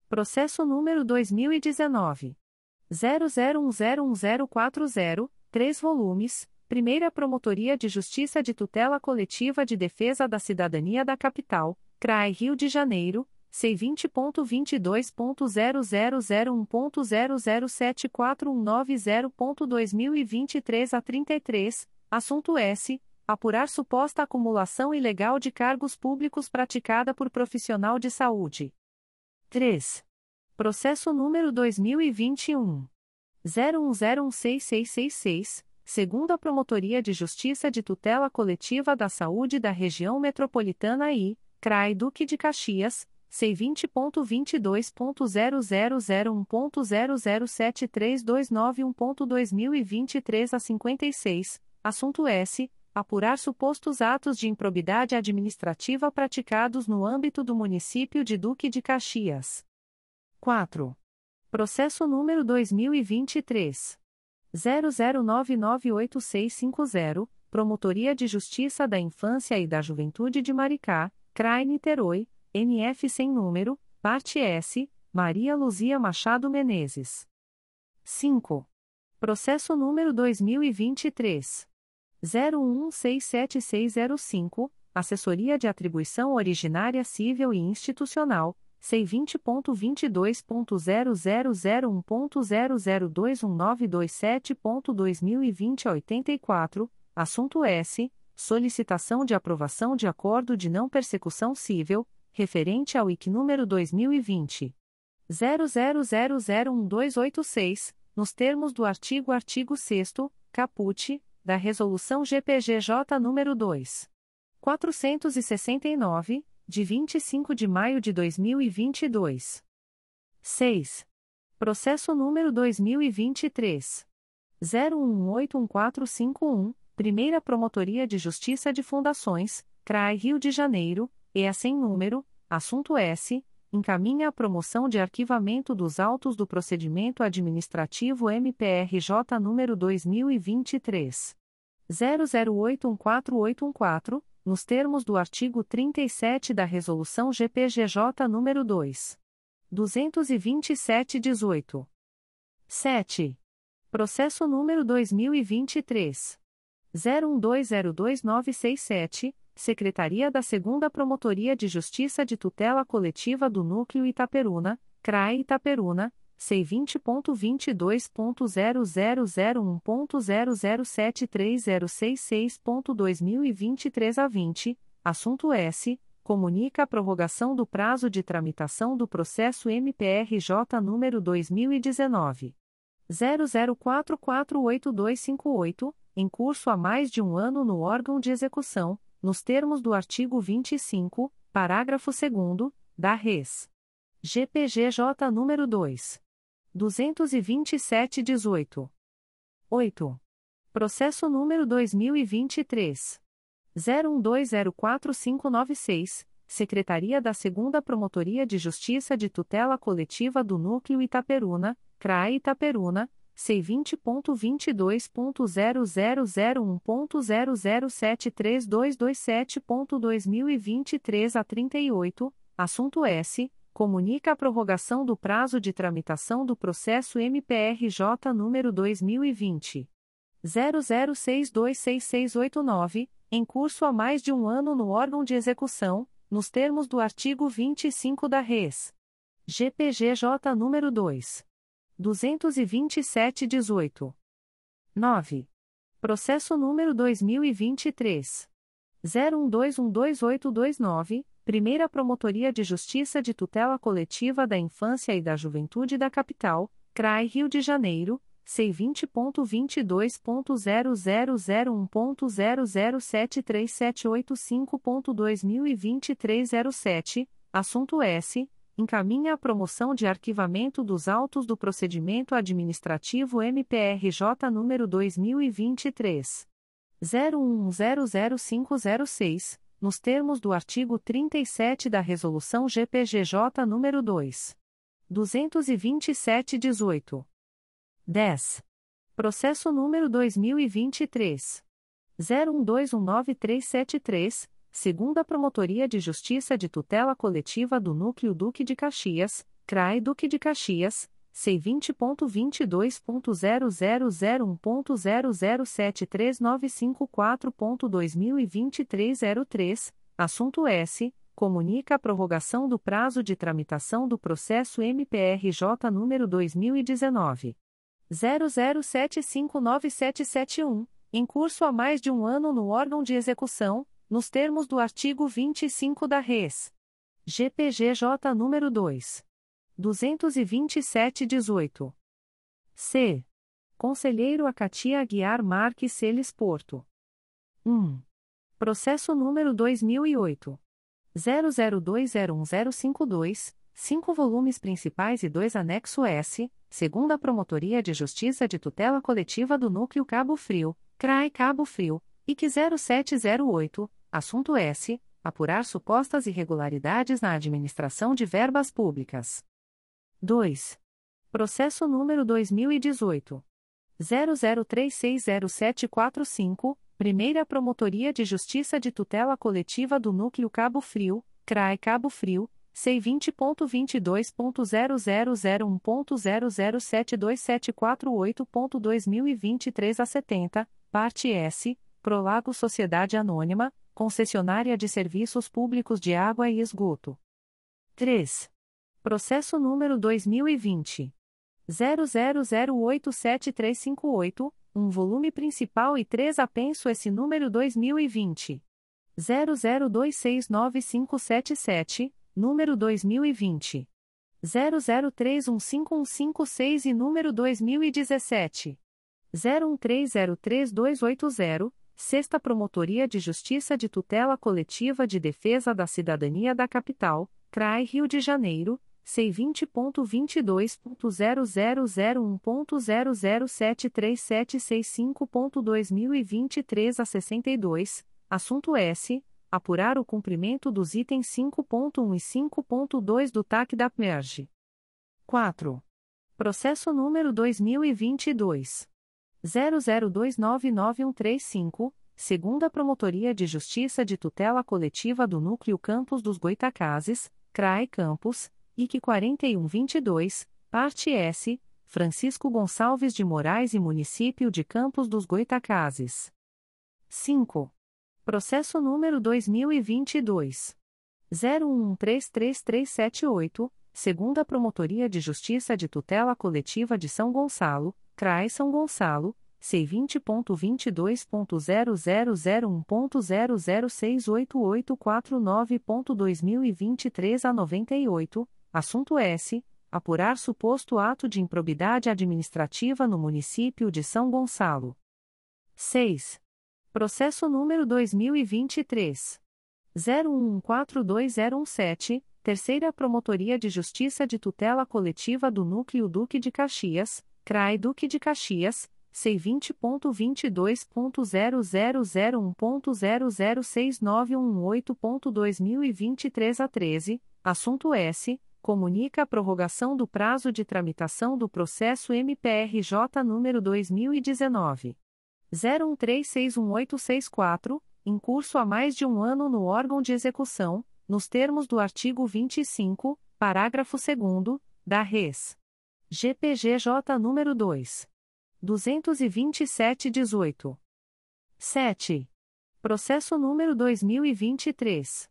Processo número 2019. 00101040, 3 volumes, Primeira Promotoria de Justiça de Tutela Coletiva de Defesa da Cidadania da Capital, CRAI Rio de Janeiro, C20.22.0001.0074190.2023 a 33, assunto S. Apurar suposta acumulação ilegal de cargos públicos praticada por profissional de saúde. 3. Processo número 2021. 01016666, segundo a Promotoria de Justiça de Tutela Coletiva da Saúde da Região Metropolitana I, CRAI Duque de Caxias, C20.22.0001.0073291.2023 a 56, assunto S. Apurar supostos atos de improbidade administrativa praticados no âmbito do município de Duque de Caxias. 4. Processo número 2023. 00998650, Promotoria de Justiça da Infância e da Juventude de Maricá, CRAI Niterói, NF sem número, parte S, Maria Luzia Machado Menezes. 5. Processo número 2023. 01167605, Assessoria de Atribuição Originária Civil e Institucional, C20.22.0001.0021927.2020 a 84, assunto S. Solicitação de aprovação de acordo de não persecução civil, referente ao IC número 2020. 00001286, nos termos do artigo artigo 6 caput, da Resolução GPGJ nº 2. 469, de 25 de maio de 2022. 6. Processo número 2023. 01181451, Primeira Promotoria de Justiça de Fundações, CRAI Rio de Janeiro, EA sem número, assunto S, encaminha a promoção de arquivamento dos autos do procedimento administrativo MPRJ número 2023 00814814 nos termos do artigo 37 da Resolução GPGJ nº 2. 227-18. 7. Processo número 2023. 01202967, Secretaria da 2 Promotoria de Justiça de Tutela Coletiva do Núcleo Itaperuna, CRAE Itaperuna, C20.22.0001.0073066.2023 a 20, assunto S. Comunica a prorrogação do prazo de tramitação do processo MPRJ número 2019. 00448258, em curso há mais de um ano no órgão de execução, nos termos do artigo 25, parágrafo 2 da Res. GPGJ número 2. 227-18. 8. Processo número 2023. 01204596, Secretaria da 2 Promotoria de Justiça de Tutela Coletiva do Núcleo Itaperuna, CRAE Itaperuna, C20.22.0001.0073227.2023 a 38, assunto S. Comunica a prorrogação do prazo de tramitação do processo MPRJ número 2020 00626689, em curso há mais de um ano no órgão de execução, nos termos do artigo 25 da Res. GPGJ número 2 22718. 9. Processo número 2023 01212829 Primeira Promotoria de Justiça de Tutela Coletiva da Infância e da Juventude da Capital, CRAI Rio de Janeiro, C20.22.0001.0073785.2023 07, assunto S. Encaminha a promoção de arquivamento dos autos do procedimento administrativo MPRJ número 2023. 01100506 nos termos do artigo 37 da Resolução GPGJ nº 2. 227-18. 10. Processo número 2023. 01219373, segunda Promotoria de Justiça de Tutela Coletiva do Núcleo Duque de Caxias, CRAE Duque de Caxias, C20.22.0001.0073954.2023 03, assunto S. comunica a prorrogação do prazo de tramitação do processo MPRJ número 2019 00759771, em curso há mais de um ano no órgão de execução, nos termos do artigo 25 da Res. GPGJ número 2 22718. C. Conselheiro Acatia Aguiar Marques Celes Porto. 1. Processo número 2008 00201052, 5 volumes principais e 2 anexo S, segunda Promotoria de Justiça de Tutela Coletiva do Núcleo Cabo Frio, CRAE Cabo Frio, IC 0708, assunto S, apurar supostas irregularidades na administração de verbas públicas. 2. Processo número 2018 00360745, Primeira Promotoria de Justiça de Tutela Coletiva do Núcleo Cabo Frio, CRAE Cabo Frio, C20.22.0001.0072748.2023 a 70, parte S, Prolago Sociedade Anônima, concessionária de serviços públicos de água e esgoto. 3. Processo número 2020. 00087358, um volume principal e três apenso esse número 2020. 00269577, número 2020. 00315156 e número 2017. 01303280, Sexta Promotoria de Justiça de Tutela Coletiva de Defesa da Cidadania da Capital, CRAI Rio de Janeiro, C20.22.0001.0073765.2023 a 62, assunto S. Apurar o cumprimento dos itens 5.1 e 5.2 do TAC da PMERG. 4. Processo número 2022. 00299135, segunda Promotoria de Justiça de Tutela Coletiva do Núcleo Campos dos Goitacazes, CRAE Campos, IC 4122, parte S, Francisco Gonçalves de Moraes e Município de Campos dos Goitacazes. 5. Processo número 2022 01133378, segunda Promotoria de Justiça de Tutela Coletiva de São Gonçalo, CRAE São Gonçalo, C20.22.0001.0068849.2023 a 98, Assunto S. Apurar suposto ato de improbidade administrativa no município de São Gonçalo. 6. Processo número 2023. 01142017, Terceira Promotoria de Justiça de Tutela Coletiva do Núcleo Duque de Caxias, CRAI Duque de Caxias, C20.22.0001.0069118.2023 a 13, assunto S comunica a prorrogação do prazo de tramitação do processo MPRJ número 2019 01361864, em curso há mais de um ano no órgão de execução, nos termos do artigo 25, parágrafo 2 da Res. GPGJ número 2 22718. 7. Processo número 2023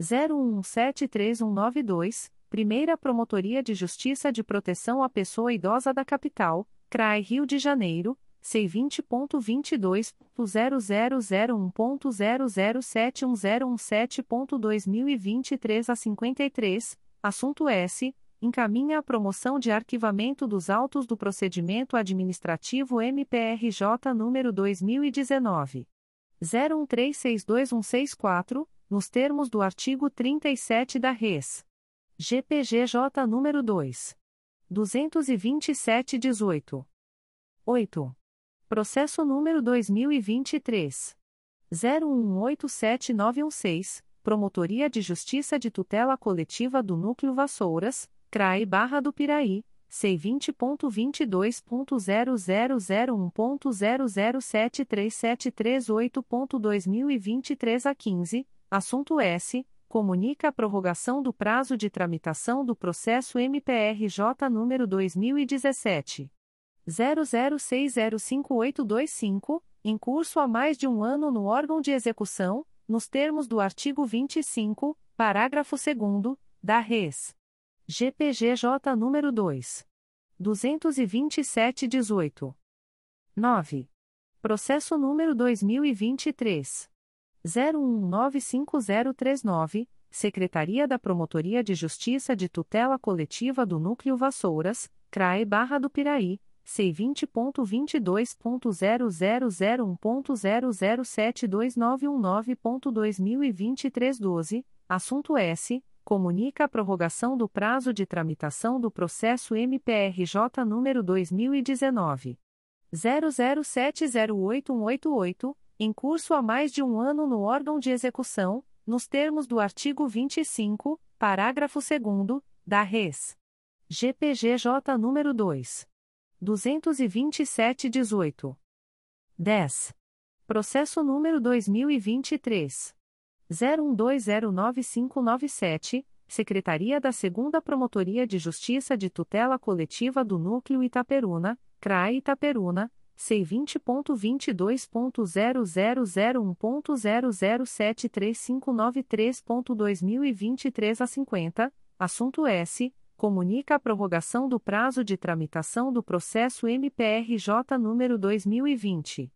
01173192 Primeira Promotoria de Justiça de Proteção à Pessoa Idosa da Capital, CRAI Rio de Janeiro, C20.22.0001.0071017.2023 a 53, assunto S. Encaminha a promoção de arquivamento dos autos do procedimento administrativo MPRJ número 2019. 01362164, nos termos do artigo 37 da Res. GPGJ número 2. 22718. 8. Processo número 2023. 01879116, Promotoria de Justiça de Tutela Coletiva do Núcleo Vassouras, CRAE Barra do Piraí, C20.22.0001.0073738.2023 a 15, assunto S. Comunica a prorrogação do prazo de tramitação do processo MPRJ número 2017 00605825, em curso há mais de um ano no órgão de execução, nos termos do artigo 25, parágrafo 2 da Res. GPGJ número 2. 227-18. 9. Processo número 2023. 01195039, Secretaria da Promotoria de Justiça de Tutela Coletiva do Núcleo Vassouras, CRAE Barra do Piraí, C20.22.0001.0072919.2023 12, assunto S. Comunica a prorrogação do prazo de tramitação do processo MPRJ número 2019. 00708188, em curso há mais de um ano no órgão de execução, nos termos do artigo 25, parágrafo 2 da Res. GPGJ número 2. 22718. 10. Processo número 2023 01209597, Secretaria da 2 Promotoria de Justiça de Tutela Coletiva do Núcleo Itaperuna, CRAE Itaperuna, C20.22.0001.0073593.2023 a 50, assunto S comunica a prorrogação do prazo de tramitação do processo MPRJ número 2020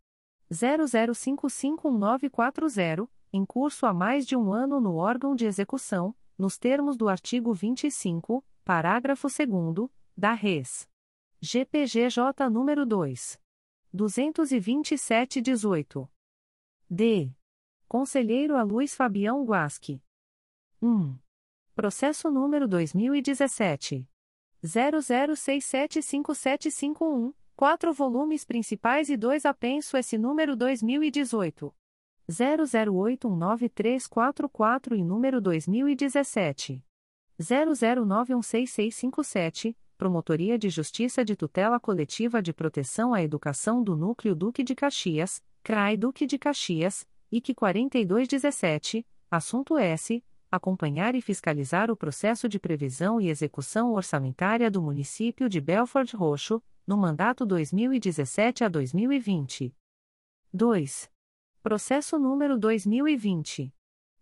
00551940, em curso há mais de um ano no órgão de execução, nos termos do artigo 25, parágrafo 2 da Res. GPGJ número 2. 22718. D. Conselheiro a Luiz Fabião Guasque. 1. Processo número 2017. 00675751, quatro volumes principais e dois apenso esse número 2018. 00819344 e número 2017. 00916657, Promotoria de Justiça de Tutela Coletiva de Proteção à Educação do Núcleo Duque de Caxias, CRAI Duque de Caxias, IC 4217, assunto S acompanhar e fiscalizar o processo de previsão e execução orçamentária do município de Belford Roxo, no mandato 2017 a 2020. 2. Processo número 2020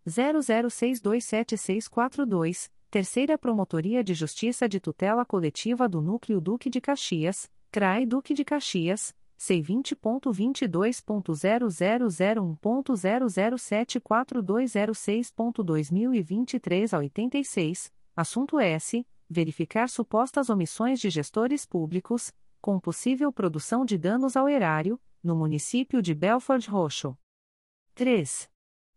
00627642, Terceira Promotoria de Justiça de Tutela Coletiva do Núcleo Duque de Caxias, CRAI Duque de Caxias C20.22.0001.0074206.2023 a 86, assunto S. Verificar supostas omissões de gestores públicos, com possível produção de danos ao erário, no município de Belford Roxo. 3.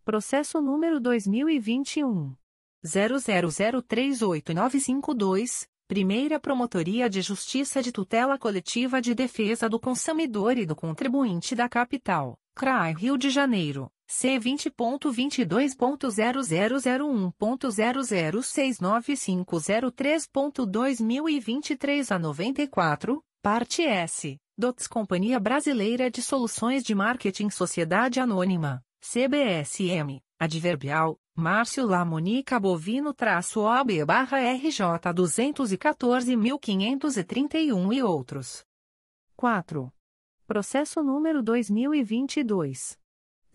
Processo número 2021. 00038952. Primeira Promotoria de Justiça de Tutela Coletiva de Defesa do Consumidor e do Contribuinte da Capital, CRAI Rio de Janeiro, C20.22.0001.0069503.2023 a 94, parte S, DOTS Companhia Brasileira de Soluções de Marketing Sociedade Anônima, CBSM, Adverbial, Márcio Lamonica Bovino traço OB barra RJ 214.531 e outros. 4. Processo número 2022.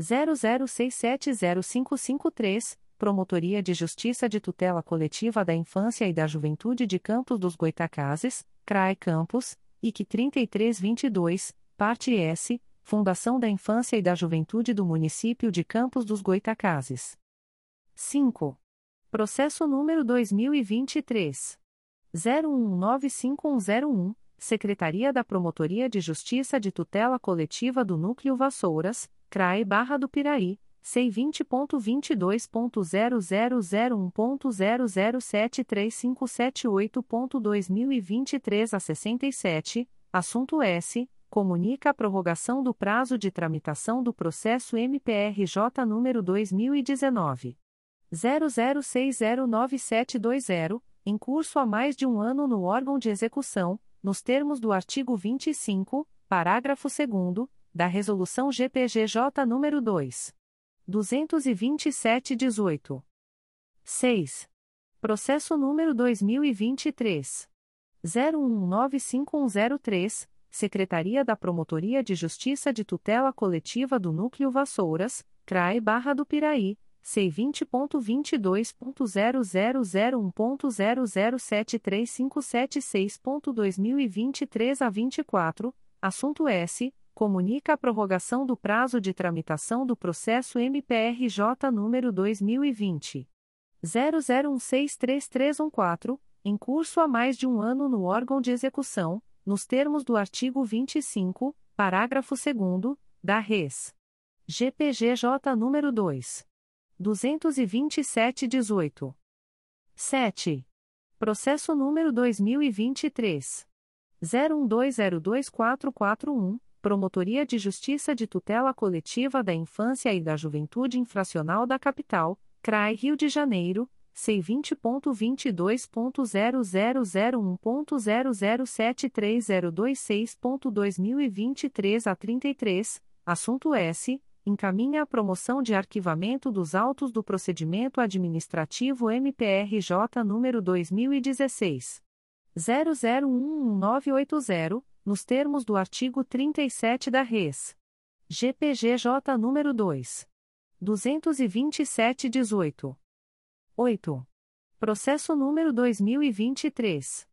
00670553, Promotoria de Justiça de Tutela Coletiva da Infância e da Juventude de Campos dos Goitacazes, CRAE Campos, IC 3322, Parte S, Fundação da Infância e da Juventude do Município de Campos dos Goitacazes. 5. Processo número 2023. 01195101, Secretaria da Promotoria de Justiça de Tutela Coletiva do Núcleo Vassouras, CRAE Barra do Piraí, C20.22.0001.0073578.2023 a 67, assunto S. Comunica a prorrogação do prazo de tramitação do processo MPRJ número 2019. 00609720, em curso há mais de um ano no órgão de execução, nos termos do artigo 25, parágrafo 2 da Resolução GPGJ nº 2. 227-18. 6. Processo número 2023. 01195103, Secretaria da Promotoria de Justiça de Tutela Coletiva do Núcleo Vassouras, CRAE Barra do Piraí, C vinte ponto vinte dois ponto zero zero zero um ponto zero zero sete três cinco sete seis ponto dois mil e vinte três a vinte e quatro. Assunto S comunica a prorrogação do prazo de tramitação do processo MPRJ número dois mil e vinte. zero zero um seis três três um quatro em curso há mais de um ano no órgão de execução nos termos do artigo vinte e cinco parágrafo segundo da Res. GPGJ número dois 227-18. 7. Processo número 2023. 01202441, Promotoria de Justiça de Tutela Coletiva da Infância e da Juventude Infracional da Capital, CRAI Rio de Janeiro, C20.22.0001.0073026.2023 a 33, assunto S encaminha a promoção de arquivamento dos autos do procedimento administrativo MPRJ número 2016 00111980, nos termos do artigo 37 da Res. GPGJ número 2 22718. 8. Processo número 2023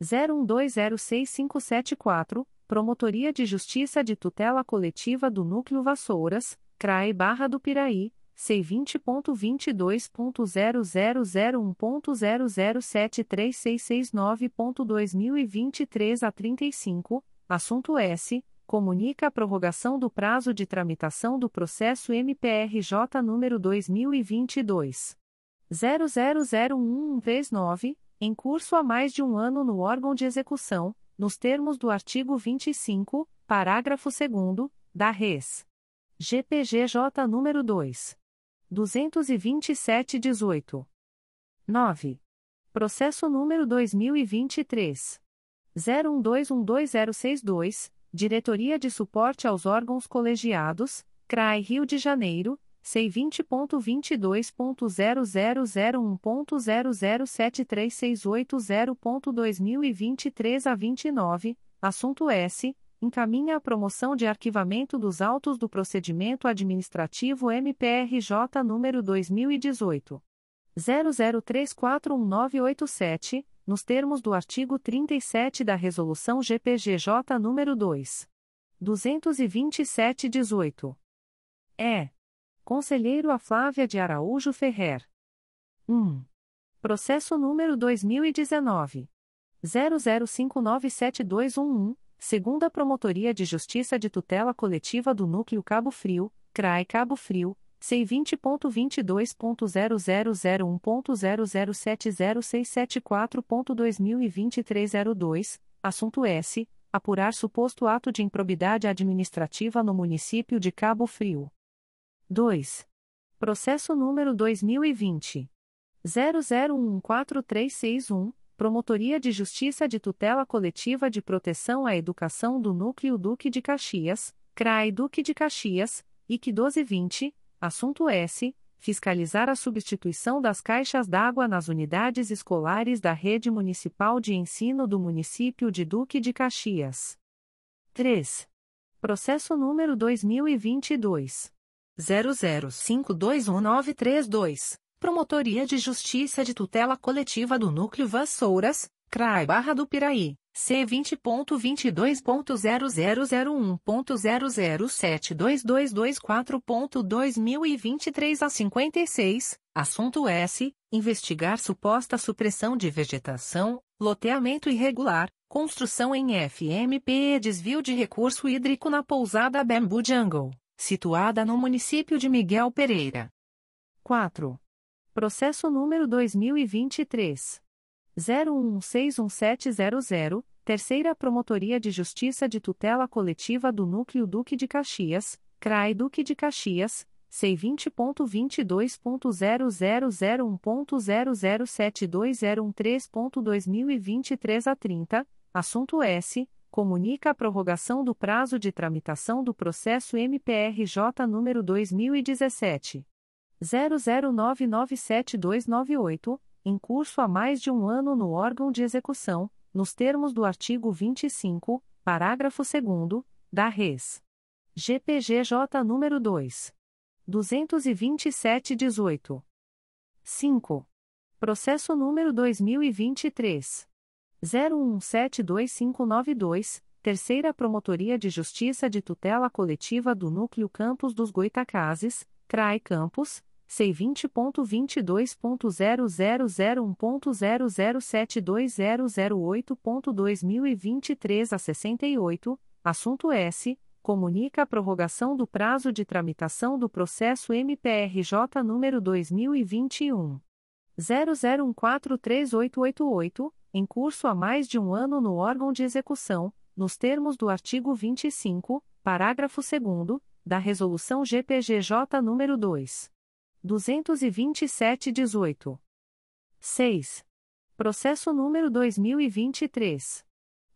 01206574 Promotoria de Justiça de Tutela Coletiva do Núcleo Vassouras, CRAE Barra do Piraí, C20.22.0001.0073669.2023 a 35, assunto S. Comunica a prorrogação do prazo de tramitação do processo MPRJ número 2022. 000139, em curso há mais de um ano no órgão de execução nos termos do artigo 25, parágrafo 2 da Res. GPGJ nº 2. 227-18. 9. Processo número 2023. 01212062, Diretoria de Suporte aos Órgãos Colegiados, CRAI Rio de Janeiro, C20.22.0001.0073680.2023 a 29, assunto S. Encaminha a promoção de arquivamento dos autos do procedimento administrativo MPRJ número 2018. 00341987, nos termos do artigo 37 da Resolução GPGJ número 2. 227-18. É. Conselheiro a Flávia de Araújo Ferrer. 1. Processo número 2019. 00597211, segunda Promotoria de Justiça de Tutela Coletiva do Núcleo Cabo Frio, CRAI Cabo Frio, C20.22.0001.0070674.2023 02, assunto S. Apurar suposto ato de improbidade administrativa no município de Cabo Frio. 2. Processo número 2020. 00143661, Promotoria de Justiça de Tutela Coletiva de Proteção à Educação do Núcleo Duque de Caxias, CRAI Duque de Caxias, IC 1220, assunto S. Fiscalizar a substituição das caixas d'água nas unidades escolares da Rede Municipal de Ensino do Município de Duque de Caxias. 3. Processo número 2022. 00521932, Promotoria de Justiça de Tutela Coletiva do Núcleo Vassouras, CRAI Barra do Piraí, C20.22.0001.0072224.2023 a 56, assunto S. Investigar suposta supressão de vegetação, loteamento irregular, construção em FMP e desvio de recurso hídrico na pousada Bamboo Jungle situada no município de Miguel Pereira. 4. Processo número 2023 01161700, Terceira Promotoria de Justiça de Tutela Coletiva do Núcleo Duque de Caxias, CRAI Duque de Caxias, C20.22.0001.0072013.2023 a 30, assunto S comunica a prorrogação do prazo de tramitação do processo MPRJ número 2017 00997298, em curso há mais de um ano no órgão de execução, nos termos do artigo 25, parágrafo 2 da Res. GPGJ número 2. 22718. 5. Processo número 2023. 01172592, Terceira Promotoria de Justiça de Tutela Coletiva do Núcleo Campos dos Goitacazes, CRAE Campos, C20.22.0001.0072008.2023 a 68, assunto S. Comunica a prorrogação do prazo de tramitação do processo MPRJ número 2021 00143888, em curso há mais de um ano no órgão de execução, nos termos do artigo 25, parágrafo 2 da Resolução GPGJ número 2. 227-18. 6. Processo número 2023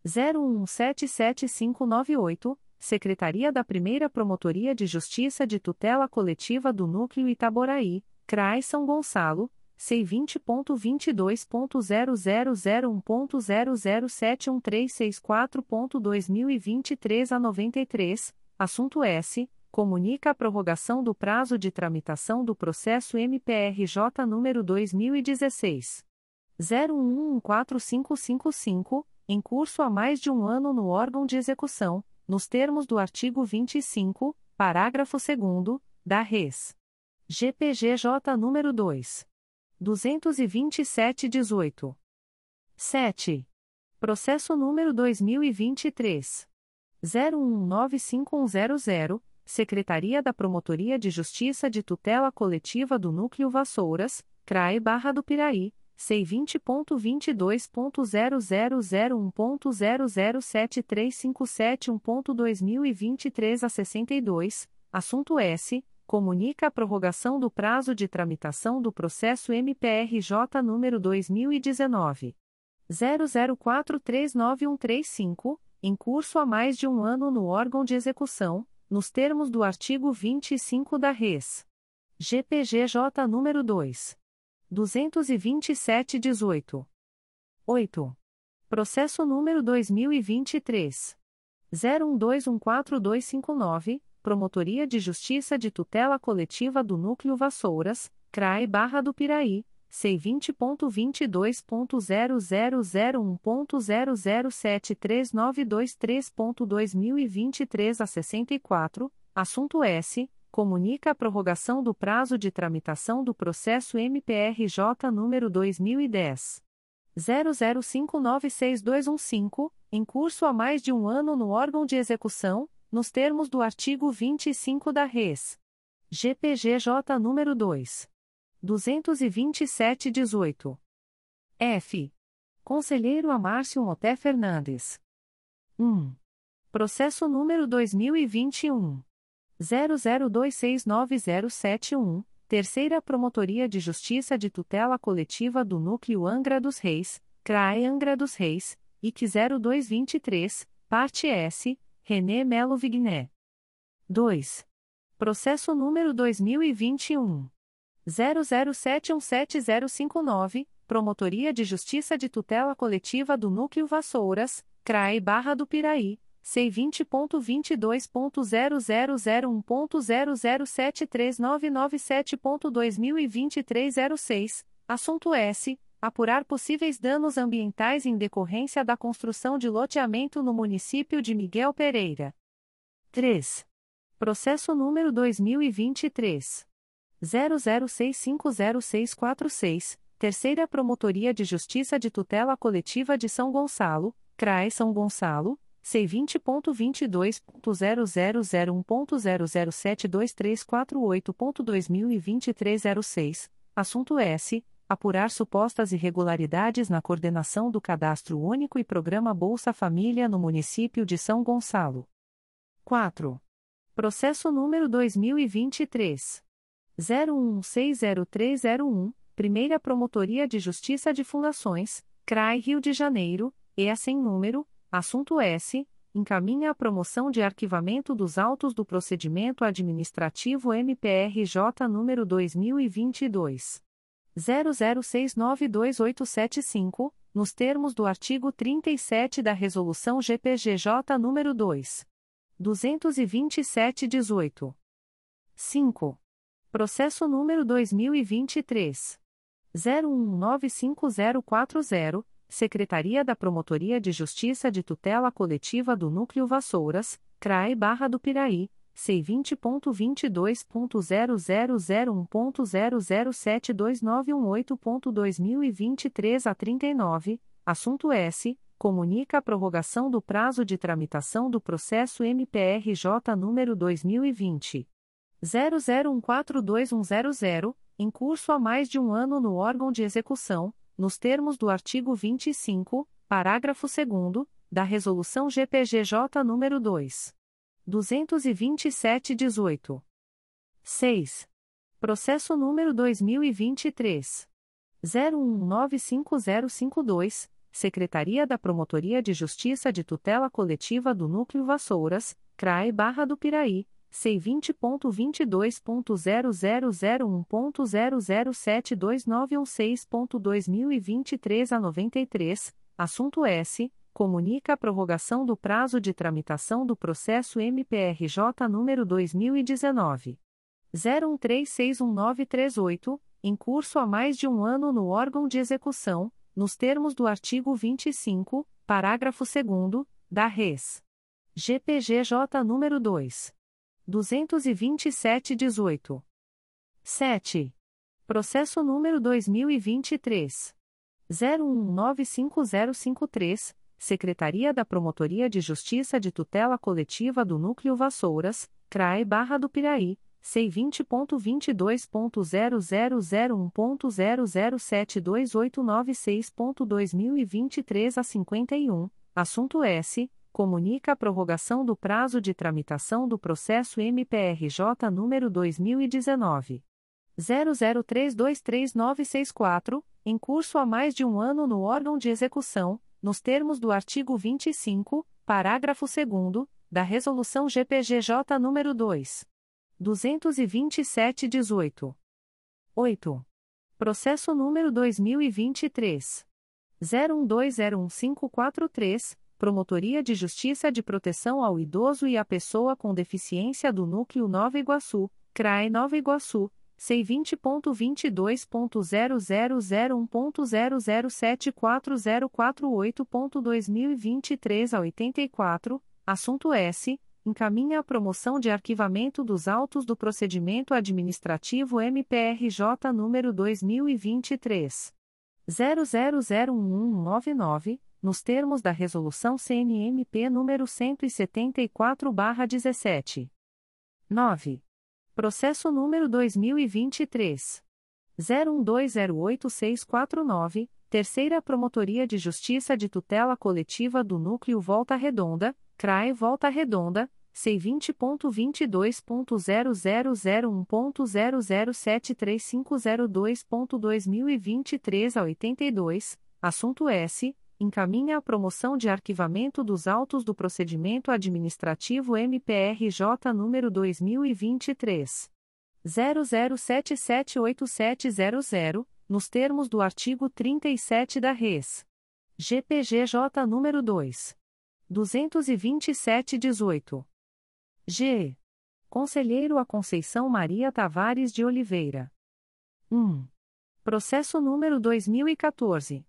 01177598 Secretaria da Primeira Promotoria de Justiça de Tutela Coletiva do Núcleo Itaboraí, CRAI São Gonçalo, C20.22.0001.0071364.2023 a 93, assunto S. Comunica a prorrogação do prazo de tramitação do processo MPRJ número 2016. 01145555, em curso há mais de um ano no órgão de execução nos termos do artigo 25, parágrafo 2 da Res. GPGJ nº 2. 227-18. 7. Processo número 2023. 01195100, Secretaria da Promotoria de Justiça de Tutela Coletiva do Núcleo Vassouras, CRAE Barra do Piraí, C20.22.0001.0073571.2023 a 62, assunto S. Comunica a prorrogação do prazo de tramitação do processo MPRJ número 2019. 00439135, em curso há mais de um ano no órgão de execução, nos termos do artigo 25 da Res. GPGJ número 2. 227-18. 8. Processo número 2023. 01214259, Promotoria de Justiça de Tutela Coletiva do Núcleo Vassouras, CRAE Barra do Piraí, C20.22.0001.0073923.2023 a 64, assunto S comunica a prorrogação do prazo de tramitação do processo MPRJ número 2010 00596215, em curso há mais de um ano no órgão de execução, nos termos do artigo 25 da Res. GPGJ número 2 22718. F. Conselheiro Amárcio Moté Fernandes. 1. Processo número 2021 00269071, Terceira Promotoria de Justiça de Tutela Coletiva do Núcleo Angra dos Reis, CRAE Angra dos Reis, IC 0223, Parte S, René Melo Vigné. 2. Processo número 2021. 00717059, Promotoria de Justiça de Tutela Coletiva do Núcleo Vassouras, CRAE Barra do Piraí, C20.22.0001.0073997.2023 a 06, assunto S. Apurar possíveis danos ambientais em decorrência da construção de loteamento no município de Miguel Pereira. 3. Processo número 2023. 00650646, Terceira Promotoria de Justiça de Tutela Coletiva de São Gonçalo, CRAE São Gonçalo, C20.22.0001.0072348.2023 a 06, assunto S. Apurar supostas irregularidades na coordenação do Cadastro Único e Programa Bolsa Família no município de São Gonçalo. 4. Processo número 2023. 01160301, Primeira Promotoria de Justiça de Fundações, CRAI Rio de Janeiro, EA sem número, Assunto S. Encaminha a promoção de arquivamento dos autos do procedimento administrativo MPRJ número 2022. 00692875, nos termos do artigo 37 da Resolução GPGJ número 2. 227-18. 5. Processo número 2023. 01195040, Secretaria da Promotoria de Justiça de Tutela Coletiva do Núcleo Vassouras, CRAE Barra do Piraí, C20.22.0001.0072918.2023 a 39, assunto S. Comunica a prorrogação do prazo de tramitação do processo MPRJ número 2020. 00142100, em curso há mais de um ano no órgão de execução, nos termos do artigo 25, parágrafo 2 da Resolução GPGJ nº 2. 227-18. 6. Processo número 2023. 01195052, Secretaria da Promotoria de Justiça de Tutela Coletiva do Núcleo Vassouras, CRAE Barra do Piraí, C20.22.0001.0072916.2023 a 93, assunto S. Comunica a prorrogação do prazo de tramitação do processo MPRJ número 2019. 01361938, em curso há mais de um ano no órgão de execução, nos termos do artigo 25, parágrafo 2 da Res. GPGJ número 2. 227-18. 7. Processo número 2023. 01195053, Secretaria da Promotoria de Justiça de Tutela Coletiva do Núcleo Vassouras, CRAE Barra do Piraí, C20.22.0001.0072896.2023 a 51, assunto S. Comunica a prorrogação do prazo de tramitação do processo MPRJ número 2019 00323964, em curso há mais de um ano no órgão de execução, nos termos do artigo 25, parágrafo 2 da Resolução GPGJ número 2. 227-18. 8. Processo número 2023 01201543 Promotoria de Justiça de Proteção ao Idoso e à Pessoa com Deficiência do Núcleo Nova Iguaçu, CRAE Nova Iguaçu, C20.22.0001.0074048.2023 a 84, assunto S. Encaminha a promoção de arquivamento dos autos do procedimento administrativo MPRJ número 2023. 000199 nos termos da Resolução CNMP nº 174-17. 9. Processo número 2023. 01208649, Terceira Promotoria de Justiça de Tutela Coletiva do Núcleo Volta Redonda, CRAE Volta Redonda, C20.22.0001.0073502.2023 a 82, assunto S encaminha a promoção de arquivamento dos autos do procedimento administrativo MPRJ número 2023 00778700, nos termos do artigo 37 da Res. GPGJ número 2 22718. G. Conselheiro a Conceição Maria Tavares de Oliveira. 1. Processo número 2014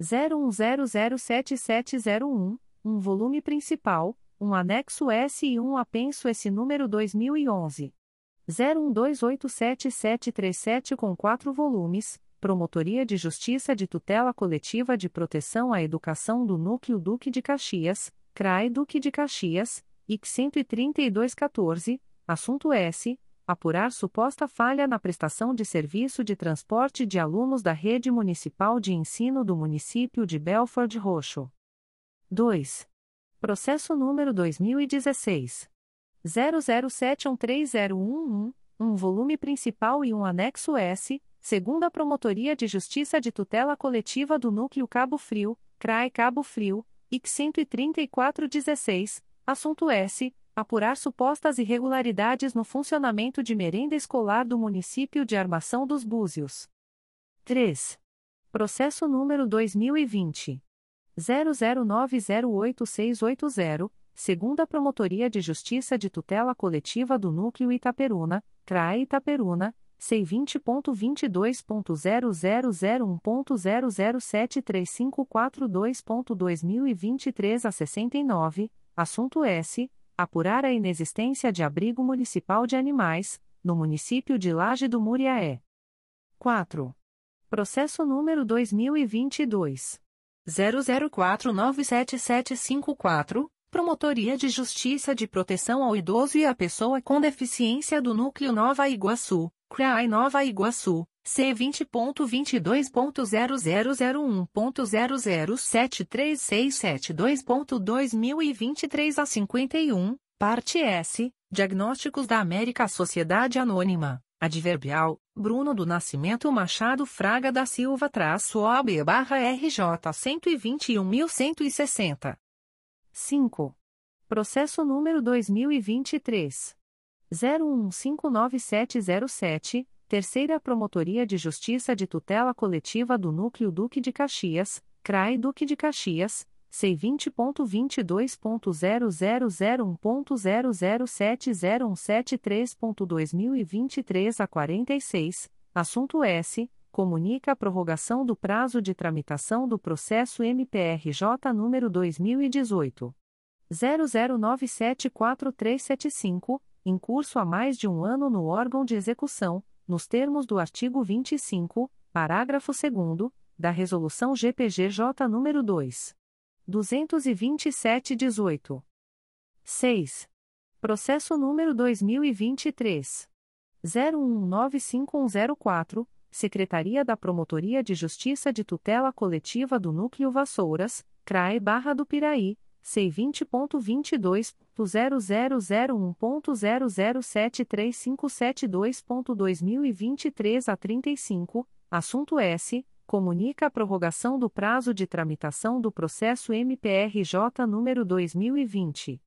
01007701, um volume principal, um anexo S e um apenso S número 2011. 01287737 com quatro volumes, Promotoria de Justiça de Tutela Coletiva de Proteção à Educação do Núcleo Duque de Caxias, CRAE Duque de Caxias, IC 13214, assunto S apurar suposta falha na prestação de serviço de transporte de alunos da rede municipal de ensino do município de Belford Roxo. 2. Processo número 2016 00713011, um volume principal e um anexo S, segundo a Promotoria de Justiça de Tutela Coletiva do Núcleo Cabo Frio, CRAE Cabo Frio, IC 13416, assunto S apurar supostas irregularidades no funcionamento de merenda escolar do município de Armação dos Búzios. 3. Processo número 2020 00908680, segunda Promotoria de Justiça de Tutela Coletiva do Núcleo Itaperuna, CRAE Itaperuna, C20.22.0001.0073542.2023 a 69, assunto S. Apurar a inexistência de abrigo municipal de animais, no município de Laje do Muriaé. 4. Processo número 2022. 00497754, Promotoria de Justiça de Proteção ao Idoso e à Pessoa com Deficiência do Núcleo Nova Iguaçu, CRAI Nova Iguaçu, C20.22.0001.0073672.2023 a 51, parte S, Diagnósticos da América Sociedade Anônima, Adverbial, Bruno do Nascimento Machado Fraga da Silva traço OAB barra RJ 121.160. 5. Processo número 2023. 01597707, Terceira Promotoria de Justiça de Tutela Coletiva do Núcleo Duque de Caxias, CRAI Duque de Caxias, C20.22.0001.0070173.2023 a 46, assunto S. Comunica a prorrogação do prazo de tramitação do processo MPRJ número 2018. 00974375, em curso há mais de um ano no órgão de execução, nos termos do artigo 25, parágrafo 2 da Resolução GPGJ nº 2. 227-18. 6. Processo número 2023. 01195104, Secretaria da Promotoria de Justiça de Tutela Coletiva do Núcleo Vassouras, CRAE Barra do Piraí, C20.22.0001.0073572.2023 a 35, assunto S comunica a prorrogação do prazo de tramitação do processo MPRJ número 2020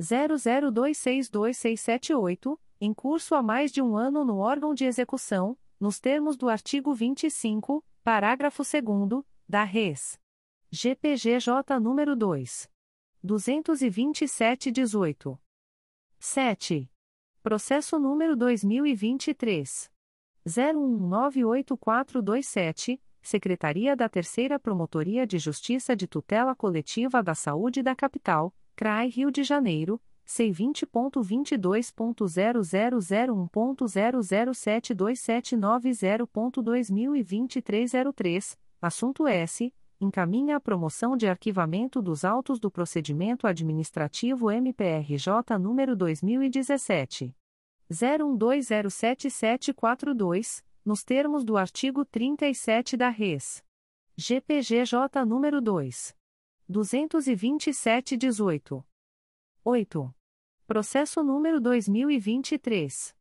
00262678, em curso há mais de um ano no órgão de execução, nos termos do artigo 25, parágrafo 2 da Res. GPGJ número 2. 22718. 7. Processo número 2023 01984227 Secretaria da Terceira Promotoria de Justiça de Tutela Coletiva da Saúde da Capital, CRAI Rio de Janeiro, C20.22.0001.0072790.2023 a 03, assunto S. Encaminha a promoção de arquivamento dos autos do procedimento administrativo MPRJ número 2017. 01207742 nos termos do artigo 37 da Res. GPGJ nº 2. 227-18. 8. Processo número 2023.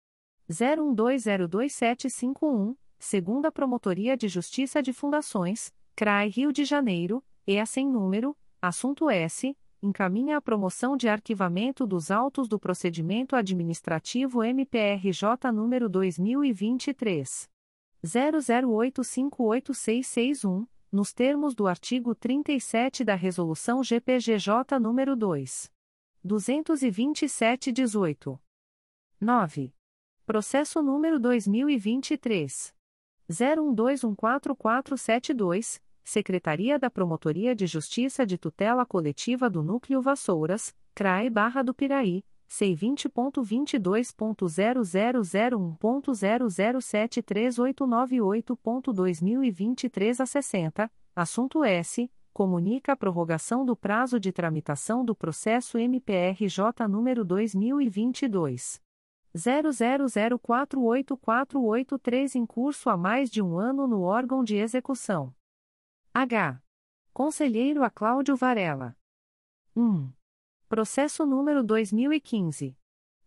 01202751, segunda Promotoria de Justiça de Fundações, CRAI Rio de Janeiro, EA sem número, assunto S, encaminha a promoção de arquivamento dos autos do procedimento administrativo MPRJ número 2023 00858661, nos termos do artigo 37 da Resolução GPGJ nº 2. 227-18. 9. Processo número 2023. 01214472, Secretaria da Promotoria de Justiça de Tutela Coletiva do Núcleo Vassouras, CRAE Barra do Piraí, C20.22.0001.0073898.2023 a 60, assunto S. Comunica a prorrogação do prazo de tramitação do processo MPRJ número 2022. 00048483 em curso há mais de um ano no órgão de execução. H. Conselheiro a Cláudio Varela. 1. Processo número 2015.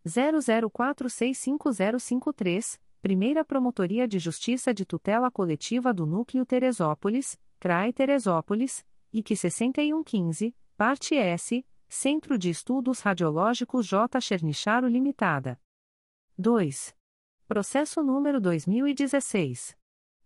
00465053, Primeira Promotoria de Justiça de Tutela Coletiva do Núcleo Teresópolis, CRAE Teresópolis, IC 6115, Parte S, Centro de Estudos Radiológicos J. Chernicharo Limitada. 2. Processo número 2016.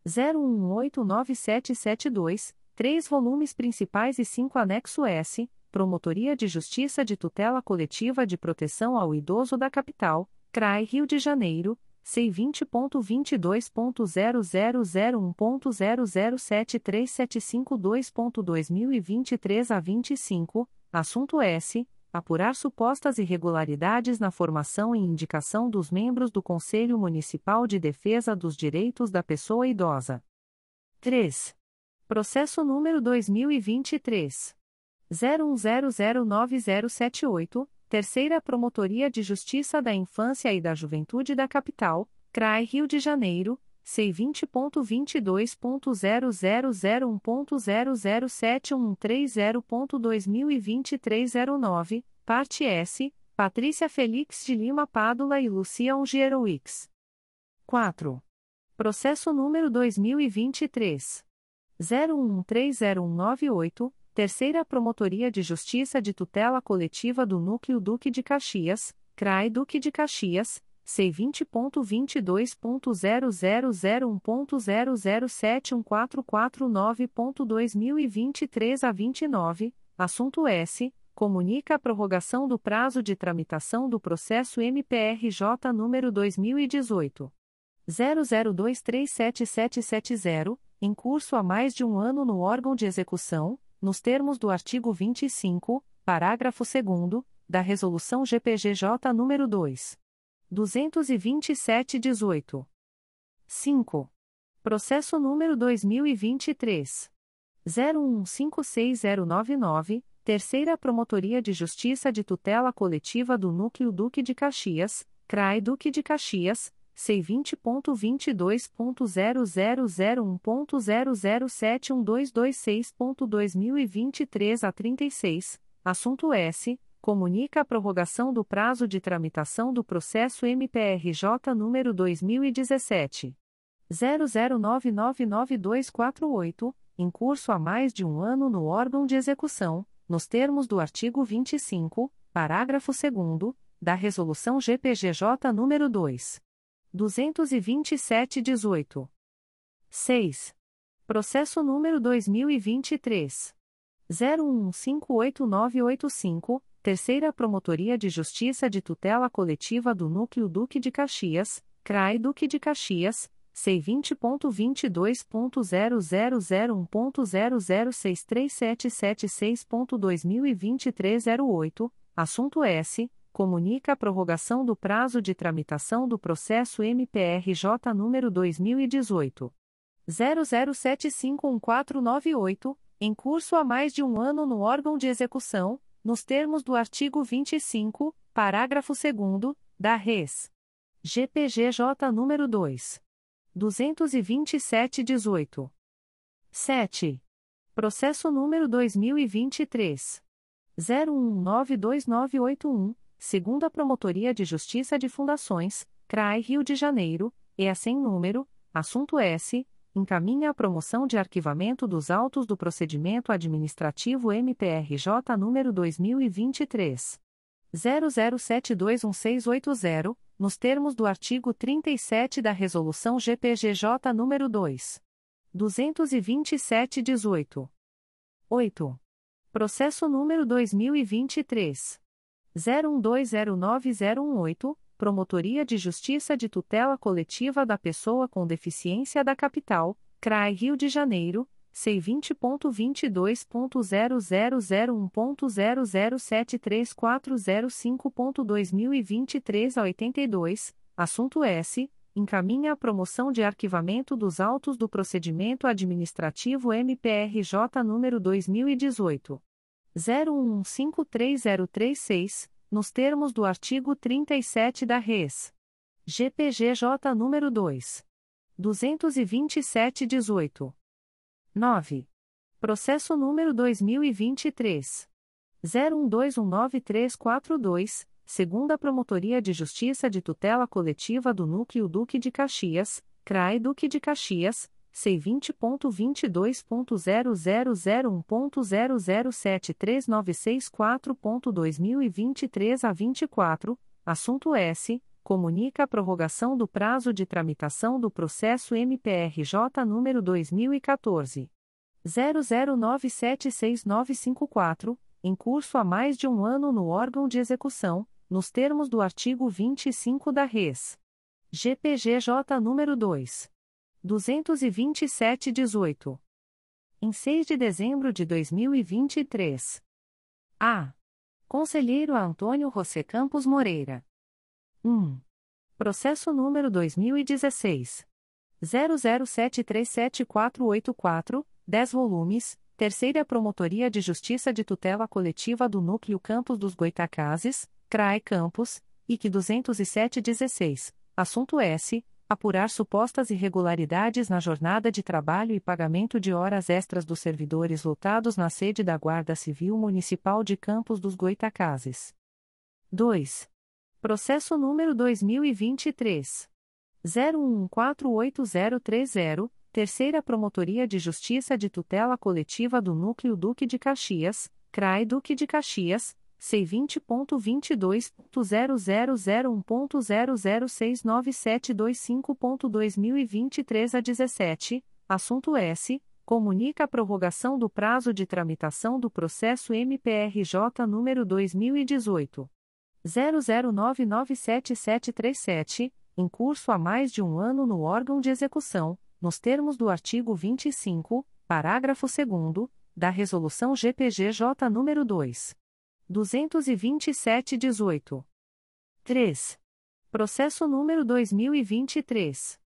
01189772, três volumes principais e cinco anexo S, Promotoria de Justiça de Tutela Coletiva de Proteção ao Idoso da Capital, CRAI Rio de Janeiro, C20.22.0001.0073522.2023 a 25, assunto S. Apurar supostas irregularidades na formação e indicação dos membros do Conselho Municipal de Defesa dos Direitos da Pessoa Idosa. 3. Processo número 2023. 01009078. Terceira Promotoria de Justiça da Infância e da Juventude da Capital, CRAI Rio de Janeiro, C20.22.0001.0071130.2023 09, parte S, Patrícia Felix de Lima Pádula e Lucia Ungieroix. 4. Processo número 2023. 01130198. Terceira Promotoria de Justiça de Tutela Coletiva do Núcleo Duque de Caxias, CRAI Duque de Caxias, C20.22.0001.0071449.2023 a 29, assunto S. Comunica a prorrogação do prazo de tramitação do processo MPRJ número 2018. 00237770, em curso há mais de um ano no órgão de execução nos termos do artigo 25, parágrafo 2 da Resolução GPGJ nº 2. 227-18. 5. Processo número 2023 01156099, Terceira Promotoria de Justiça de Tutela Coletiva do Núcleo Duque de Caxias, CRAI Duque de Caxias C20.22.0001.0071226.2023 a 36, assunto S. Comunica a prorrogação do prazo de tramitação do processo MPRJ número 2017. 00999248, em curso há mais de um ano no órgão de execução, nos termos do artigo 25, parágrafo 2 da Resolução GPGJ nº 2. 227-18. 6. Processo número 2023. 01158985, Terceira Promotoria de Justiça de Tutela Coletiva do Núcleo Duque de Caxias, CRAI Duque de Caxias, C20.22.0001.0063776.2023 08, assunto S comunica a prorrogação do prazo de tramitação do processo MPRJ número 2018 00751498, em curso há mais de um ano no órgão de execução, nos termos do artigo 25, parágrafo 2 da Res. GPGJ número 2 22718. 7. Processo número 2023 01192981 segunda Promotoria de Justiça de Fundações, CRAI Rio de Janeiro, e a sem número, assunto S, encaminha a promoção de arquivamento dos autos do procedimento administrativo MPRJ número 2023 00721680, nos termos do artigo 37 da Resolução GPGJ número 2 227/18. 8. Processo número 2023 01209018, Promotoria de Justiça de Tutela Coletiva da Pessoa com Deficiência da Capital, CRAI Rio de Janeiro, C20.22.0001.0073405.2023 a 82, assunto S. Encaminha a promoção de arquivamento dos autos do procedimento administrativo MPRJ número 2018. 01153036, nos termos do artigo 37 da Res. GPGJ nº 2. 227-18. 9. Processo número 2023. 01219342, segunda Promotoria de Justiça de Tutela Coletiva do Núcleo Duque de Caxias, CRAI Duque de Caxias, C20.22.0001.0073964.2023 a 24, assunto S. Comunica a prorrogação do prazo de tramitação do processo MPRJ número 2014. 00976954, em curso há mais de um ano no órgão de execução, nos termos do artigo 25 da Res. GPGJ número 2. 22718. Em 6 de dezembro de 2023. A. Conselheiro Antônio José Campos Moreira. 1. Processo número 2016. 00737484, 10 volumes, Terceira Promotoria de Justiça de Tutela Coletiva do Núcleo Campos dos Goitacazes, CRAE Campos, IC 20716, assunto S. Apurar supostas irregularidades na jornada de trabalho e pagamento de horas extras dos servidores lotados na sede da Guarda Civil Municipal de Campos dos Goitacazes. 2. Processo número 2023. 01148030, Terceira Promotoria de Justiça de Tutela Coletiva do Núcleo Duque de Caxias, CRAI Duque de Caxias, C20.22.0001.0069725.2023 a 17, assunto S. Comunica a prorrogação do prazo de tramitação do processo MPRJ número 2018. 00997737, em curso há mais de um ano no órgão de execução, nos termos do artigo 25, parágrafo 2 da Resolução GPGJ nº 2. 22718. 3. Processo número 2023.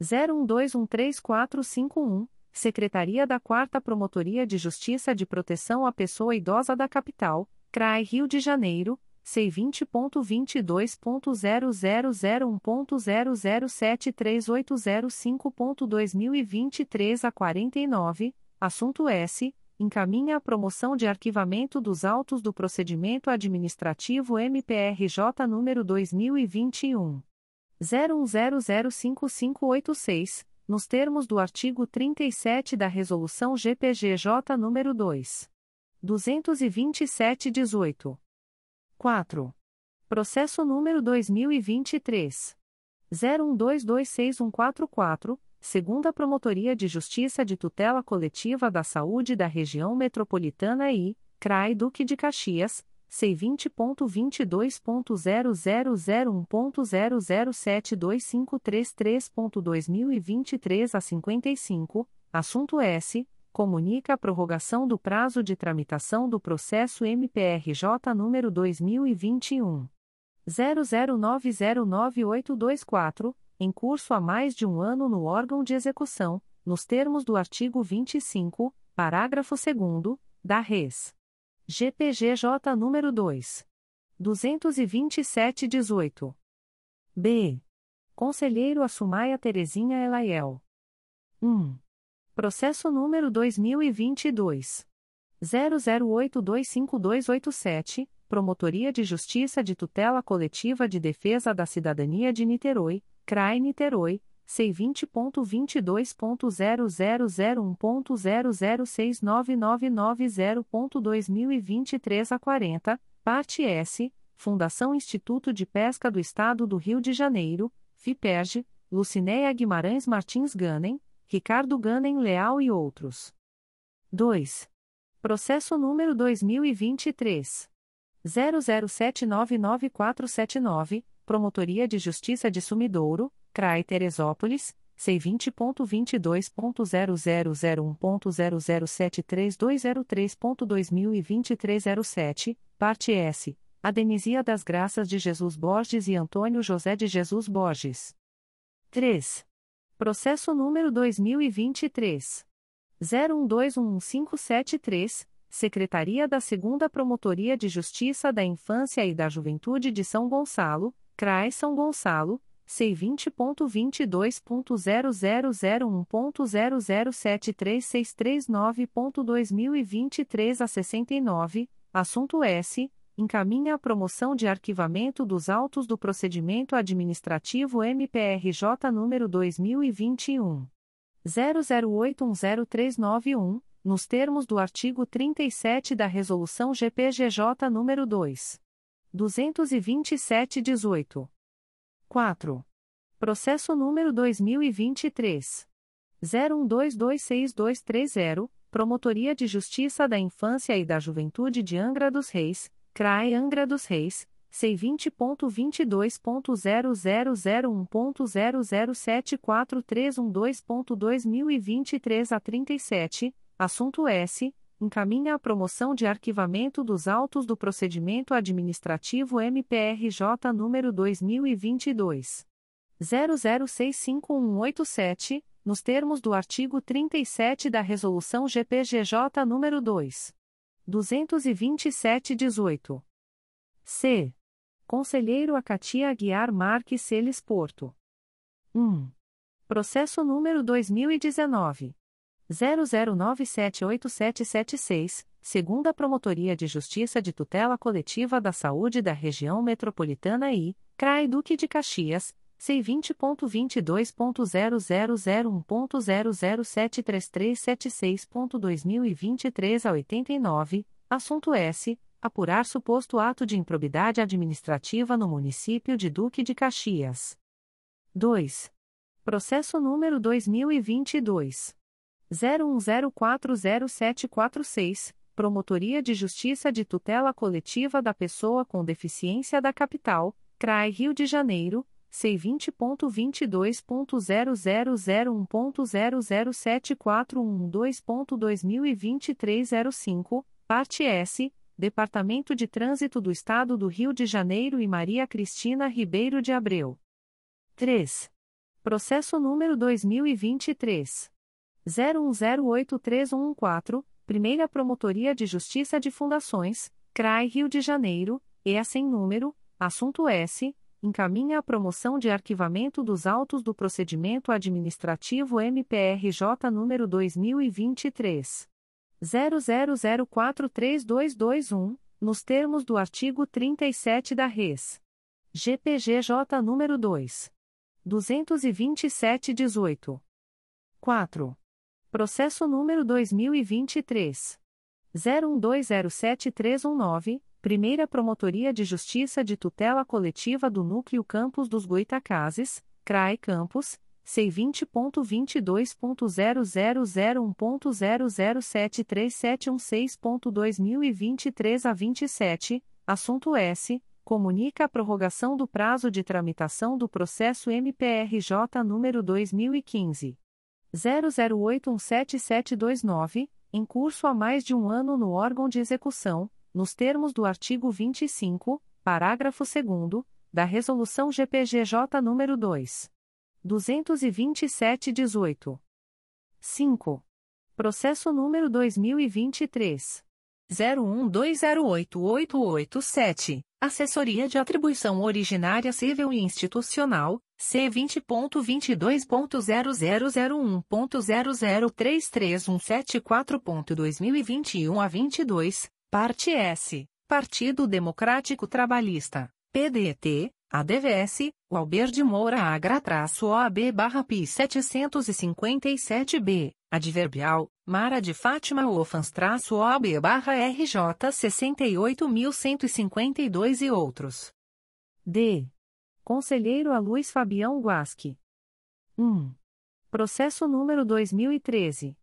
01213451, Secretaria da 4 Promotoria de Justiça de Proteção à Pessoa Idosa da Capital, CRAI Rio de Janeiro, C20.22.0001.0073805.2023 a 49, assunto S. Encaminha a promoção de arquivamento dos autos do procedimento administrativo MPRJ número 2021. 01005586, nos termos do artigo 37 da Resolução GPGJ número 2. 227-18. 4. Processo número 2023. 01226144, segunda Promotoria de Justiça de Tutela Coletiva da Saúde da Região Metropolitana I, CRAI Duque de Caxias, C20.22.0001.0072533.2023 a 55, assunto S comunica a prorrogação do prazo de tramitação do processo MPRJ número 2021 00909824, em curso há mais de um ano no órgão de execução, nos termos do artigo 25, parágrafo 2 da Res. GPGJ número 2 22718. B. Conselheiro Assumaia Terezinha Elaiel. 1. Processo número 2022. 00825287, Promotoria de Justiça de Tutela Coletiva de Defesa da Cidadania de Niterói, CRAI Niterói, C20.22.0001.0069990.2023 a 40, parte S, Fundação Instituto de Pesca do Estado do Rio de Janeiro, FIPERJ, Lucinéia Guimarães Martins Ganem, Ricardo Ganem Leal e outros. 2. Processo número 2023. 00799479, Promotoria de Justiça de Sumidouro, CRAI Teresópolis, C20.22.0001.0073203.2023 07, parte S, Adenizia das Graças de Jesus Borges e Antônio José de Jesus Borges. 3. Processo número 2023. 01211573, Secretaria da 2 Promotoria de Justiça da Infância e da Juventude de São Gonçalo, CRAE São Gonçalo, C20.22.0001.0073639.2023 a 69, assunto S encaminha a promoção de arquivamento dos autos do procedimento administrativo MPRJ número 2021 00810391, nos termos do artigo 37 da resolução GPGJ número 2 227/18. 4. Processo número 2023 01226230, Promotoria de Justiça da Infância e da Juventude de Angra dos Reis CRAE Angra dos Reis, C20.22.0001.0074312.2023 a 37, assunto S. Encaminha a promoção de arquivamento dos autos do procedimento administrativo MPRJ número 2022. 00651187, nos termos do artigo 37 da Resolução GPGJ nº 2. 227-18. C. Conselheiro Acatia Aguiar Marques Celes Porto. 1. Processo número 2019. 00978776, segunda Promotoria de Justiça de Tutela Coletiva da Saúde da Região Metropolitana I, CRAI Duque de Caxias, C20.22.0001.0073376.2023 a 89, assunto S. Apurar suposto ato de improbidade administrativa no município de Duque de Caxias. 2. Processo número 2022. 01040746, Promotoria de Justiça de Tutela Coletiva da Pessoa com Deficiência da Capital, CRAI Rio de Janeiro, C20.22.0001.0074112.2023 05, parte S, Departamento de Trânsito do Estado do Rio de Janeiro e Maria Cristina Ribeiro de Abreu. 3. Processo número 2023. 01083114, Primeira Promotoria de Justiça de Fundações, CRAI Rio de Janeiro, EA sem número, assunto S encaminha a promoção de arquivamento dos autos do procedimento administrativo MPRJ número 2023 00043221, nos termos do artigo 37 da Res. GPGJ número 2 22718. 4. Processo número 2023 01207319 Primeira Promotoria de Justiça de Tutela Coletiva do Núcleo Campos dos Goitacazes, CRAE Campos, C20.22.0001.0073716.2023 a 27, assunto S. Comunica a prorrogação do prazo de tramitação do processo MPRJ número 2015. 00817729, em curso há mais de um ano no órgão de execução nos termos do artigo 25, parágrafo 2 da Resolução GPGJ nº 2. 227-18. 5. Processo número 2023 01208887, Assessoria de Atribuição Originária Civil e Institucional, C20.22.0001.0033174.2021 a 22, Parte S. Partido Democrático Trabalhista, PDT, ADVS, Alber de Moura Agra-OAB barra PI 757B, Adverbial, Mara de Fátima Ofans-OAB barra RJ 68.152 e outros. D. Conselheiro a Luiz Fabião Guasque. 1. Processo número 2013.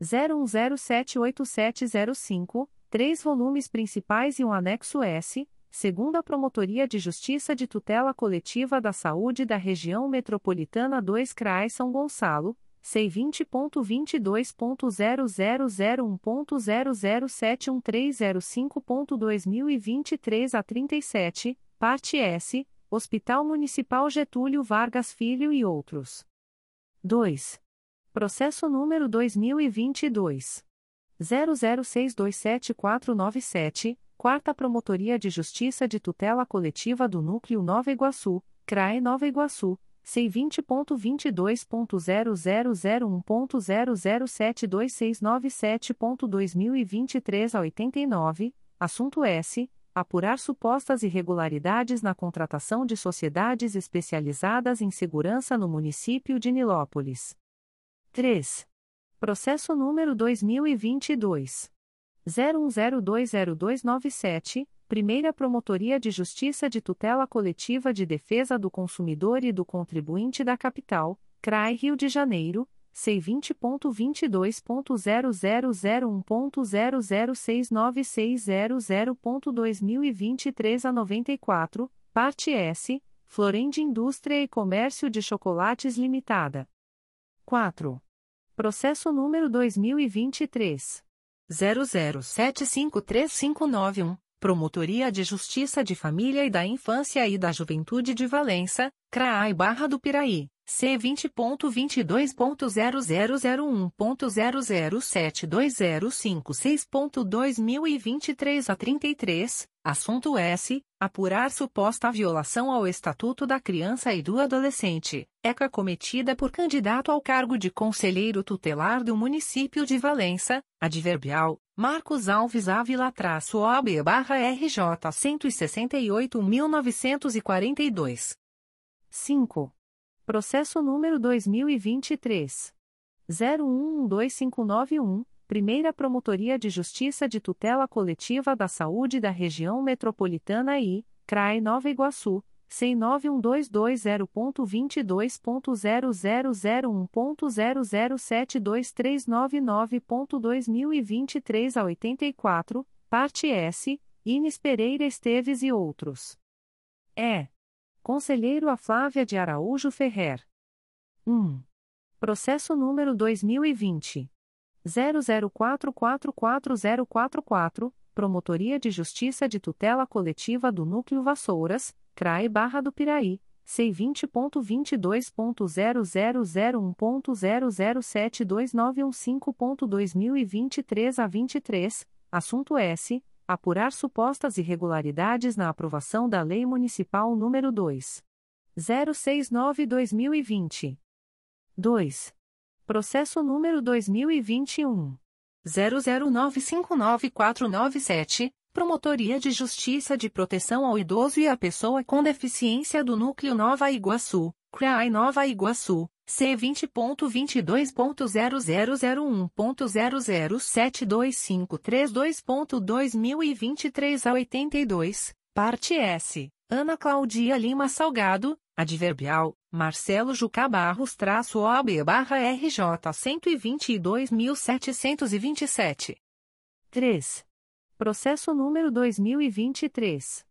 01078705 três volumes principais e um anexo S, segundo a Promotoria de Justiça de Tutela Coletiva da Saúde da Região Metropolitana 2 CRAI São Gonçalo, C20.22.0001.0071305.2023 a 37, parte S, Hospital Municipal Getúlio Vargas Filho e outros. 2. Processo número 2022 00627497, Quarta Promotoria de Justiça de Tutela Coletiva do Núcleo Nova Iguaçu, CRAE Nova Iguaçu, C20.22.0001.0072697.2023 a 89, assunto S. Apurar supostas irregularidades na contratação de sociedades especializadas em segurança no município de Nilópolis. 3. Processo número 2022. 01020297, Primeira Promotoria de Justiça de Tutela Coletiva de Defesa do Consumidor e do Contribuinte da Capital, CRAI Rio de Janeiro, C20.22.0001.0069600.2023 a 94, parte S, Florende Indústria e Comércio de Chocolates Limitada. 4. Processo número 2023. 00753591. Promotoria de Justiça de Família e da Infância e da Juventude de Valença, CRAI Barra do Piraí, C20.22.0001.0072056.2023 a 33, assunto S. Apurar suposta violação ao Estatuto da Criança e do Adolescente, ECA cometida por candidato ao cargo de Conselheiro Tutelar do Município de Valença, adverbial, Marcos Alves Ávila-OB barra RJ 168.942. 5. Processo número 2023. 01125591, Primeira Promotoria de Justiça de Tutela Coletiva da Saúde da Região Metropolitana I, CRAE Nova Iguaçu, C91222.0001.0072399.2023 a 84, parte S, Ines Pereira Esteves e outros. É. Conselheiro a Flávia de Araújo Ferrer. 1. Processo número 2020. 00444044, Promotoria de Justiça de Tutela Coletiva do Núcleo Vassouras, CRAE Barra do Piraí, C20.22.0001.0072915.2023 a 23, assunto S. Apurar supostas irregularidades na aprovação da Lei Municipal nº 2. 069-2020. 2. Processo número 2021. 00959497, Promotoria de Justiça de Proteção ao Idoso e à Pessoa com Deficiência do Núcleo Nova Iguaçu, CRAI Nova Iguaçu, C20.22.0001.0072532.2023 a 82, parte S, Ana Claudia Lima Salgado, adverbial, Marcelo Jucá Barros traço OAB barra RJ 122.727. 3. Processo número 2023.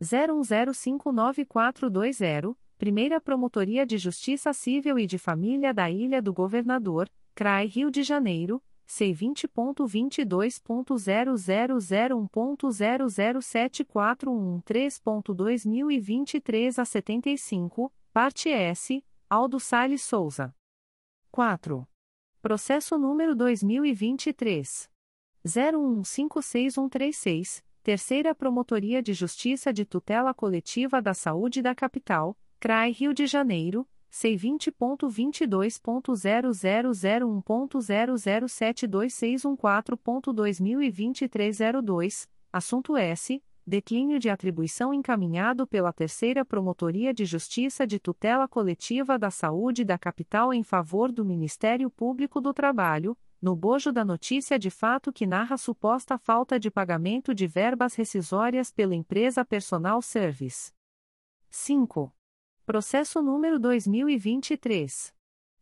01059420, Primeira Promotoria de Justiça Civil e de Família da Ilha do Governador, CRAI Rio de Janeiro, C20.22.0001.0074113.2023 a 75, parte S, Aldo Sales Souza. 4. Processo número 2023. 01156136, Terceira Promotoria de Justiça de Tutela Coletiva da Saúde da Capital, CRAI Rio de Janeiro, C20.22.0001.0072614.2023 02, assunto S. Declínio de atribuição encaminhado pela Terceira Promotoria de Justiça de Tutela Coletiva da Saúde da Capital em favor do Ministério Público do Trabalho, no bojo da notícia de fato que narra suposta falta de pagamento de verbas rescisórias pela empresa Personal Service. 5. Processo número 2023.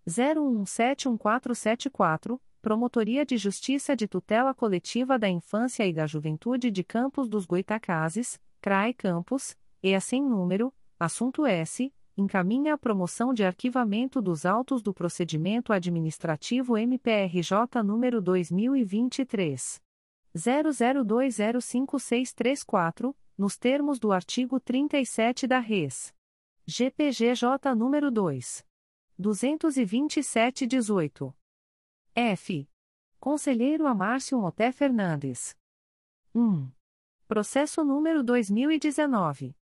01171474, Promotoria de Justiça de Tutela Coletiva da Infância e da Juventude de Campos dos Goitacazes, CRAE Campos, e assim número, assunto S, encaminha a promoção de arquivamento dos autos do procedimento administrativo MPRJ número 2023. 00205634, nos termos do artigo 37 da Res. GPGJ número 2. 22718. F. Conselheiro Amárcio Moté Fernandes. 1. Processo número 2019.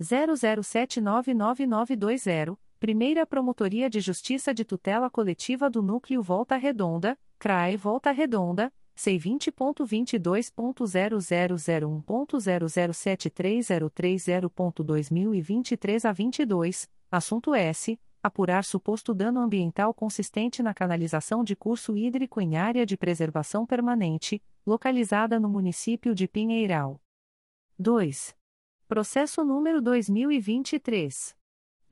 00799920, Primeira Promotoria de Justiça de Tutela Coletiva do Núcleo Volta Redonda, CRAE Volta Redonda, C20.22.0001.0073030.2023 a 22, assunto S. Apurar suposto dano ambiental consistente na canalização de curso hídrico em área de preservação permanente, localizada no município de Pinheiral. 2. Processo número 2023.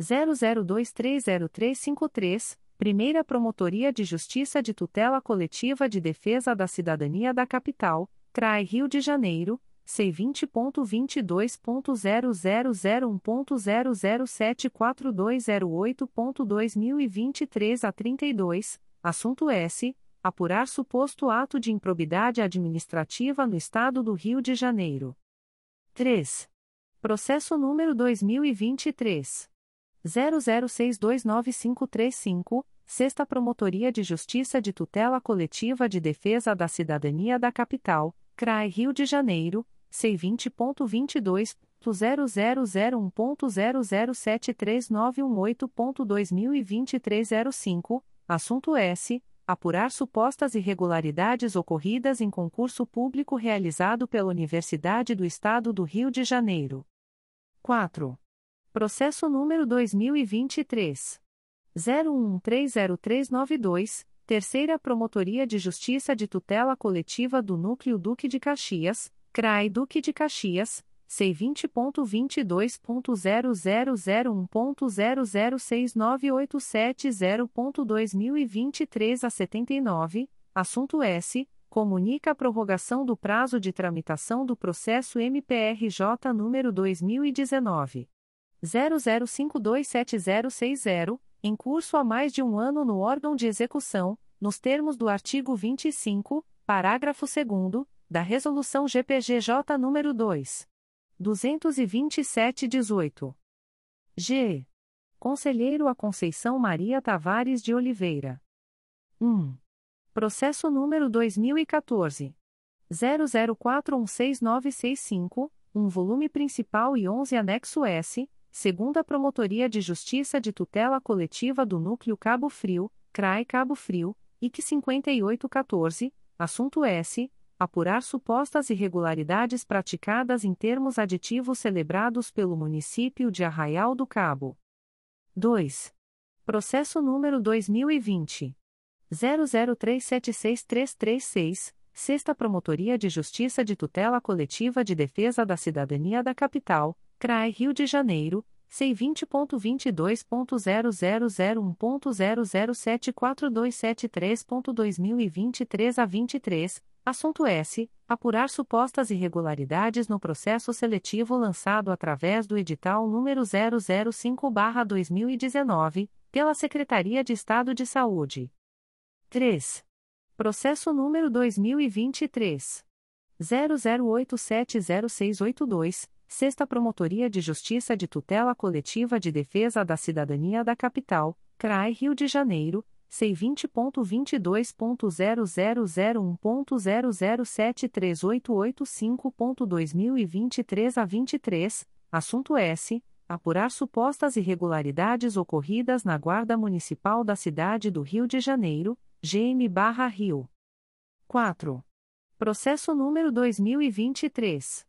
00230353, Primeira Promotoria de Justiça de Tutela Coletiva de Defesa da Cidadania da Capital, CRAI Rio de Janeiro, C20.22.0001.0074208.2023 a 32, assunto S. Apurar suposto ato de improbidade administrativa no Estado do Rio de Janeiro. 3. Processo número 2023. 00629535, Sexta Promotoria de Justiça de Tutela Coletiva de Defesa da Cidadania da Capital, CRAI Rio de Janeiro, C20.22.0001.0073918.2023 05, assunto S. Apurar supostas irregularidades ocorridas em concurso público realizado pela Universidade do Estado do Rio de Janeiro. 4. Processo número 2023. 01130392, Terceira Promotoria de Justiça de Tutela Coletiva do Núcleo Duque de Caxias, CRAI Duque de Caxias, C20.22.0001.0069870.2023 a 79, assunto S. Comunica a prorrogação do prazo de tramitação do processo MPRJ número 2019. 00527060, em curso há mais de um ano no órgão de execução, nos termos do artigo 25, parágrafo 2 da Resolução GPGJ nº 2. 227-18. G. Conselheiro a Conceição Maria Tavares de Oliveira. 1. Processo número 2014. 00416965, um volume principal e 11 anexo S, segunda Promotoria de Justiça de Tutela Coletiva do Núcleo Cabo Frio, CRAE Cabo Frio, IC 5814, assunto S. Apurar supostas irregularidades praticadas em termos aditivos celebrados pelo município de Arraial do Cabo. 2. Processo número 2020. 00376336, Sexta Promotoria de Justiça de Tutela Coletiva de Defesa da Cidadania da Capital, CRAE Rio de Janeiro, C20.22.0001.0074273.2023 a 23, assunto S. Apurar supostas irregularidades no processo seletivo lançado através do edital número 005-2019, pela Secretaria de Estado de Saúde. 3. Processo número 2023. 00870682. Sexta Promotoria de Justiça de Tutela Coletiva de Defesa da Cidadania da Capital, CRAI Rio de Janeiro, C20.22.0001.0073885.2023 a 23, assunto S. Apurar supostas irregularidades ocorridas na Guarda Municipal da Cidade do Rio de Janeiro, GM/Rio. 4. Processo número 2023.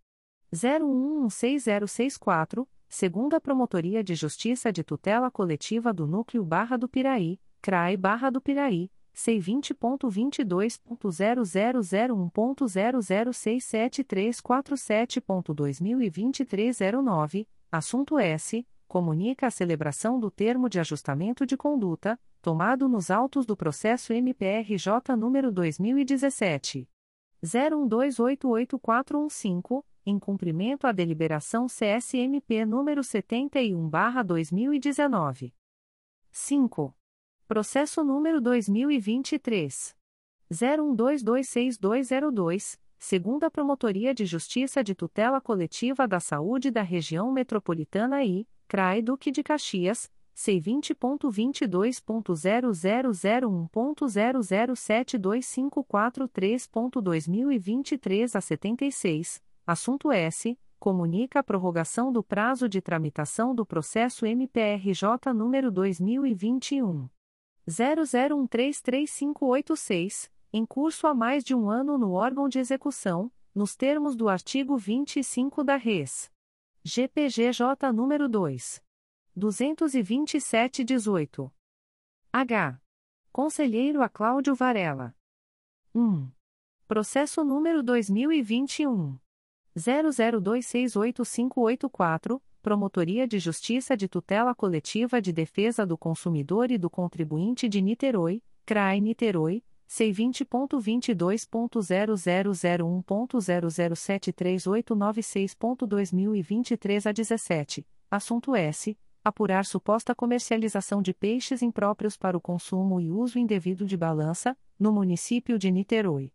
01166064, segunda Promotoria de Justiça de Tutela Coletiva do Núcleo Barra do Piraí, CRAI Barra do Piraí, C20.22.0001.0067347.2023 09, assunto S. Comunica a celebração do termo de ajustamento de conduta, tomado nos autos do processo MPRJ número 2017. 01288415 em cumprimento à deliberação CSMP número 71/2019. 5. Processo número 2023 01226202, segunda Promotoria de Justiça de Tutela Coletiva da Saúde da Região Metropolitana I, CRAE Duque de Caxias. C20.22.0001.0072543.2023 a 76, Assunto S. Comunica a prorrogação do prazo de tramitação do processo MPRJ número 2021. 00133586, em curso há mais de um ano no órgão de execução, nos termos do artigo 25 da Res. GPGJ número 2. 22718. H. Conselheiro a Cláudio Varela. 1. Processo número 2021. 00268584, Promotoria de Justiça de Tutela Coletiva de Defesa do Consumidor e do Contribuinte de Niterói, CRAI Niterói, C20.22.0001.0073896.2023 a 17, assunto S. Apurar suposta comercialização de peixes impróprios para o consumo e uso indevido de balança, no município de Niterói.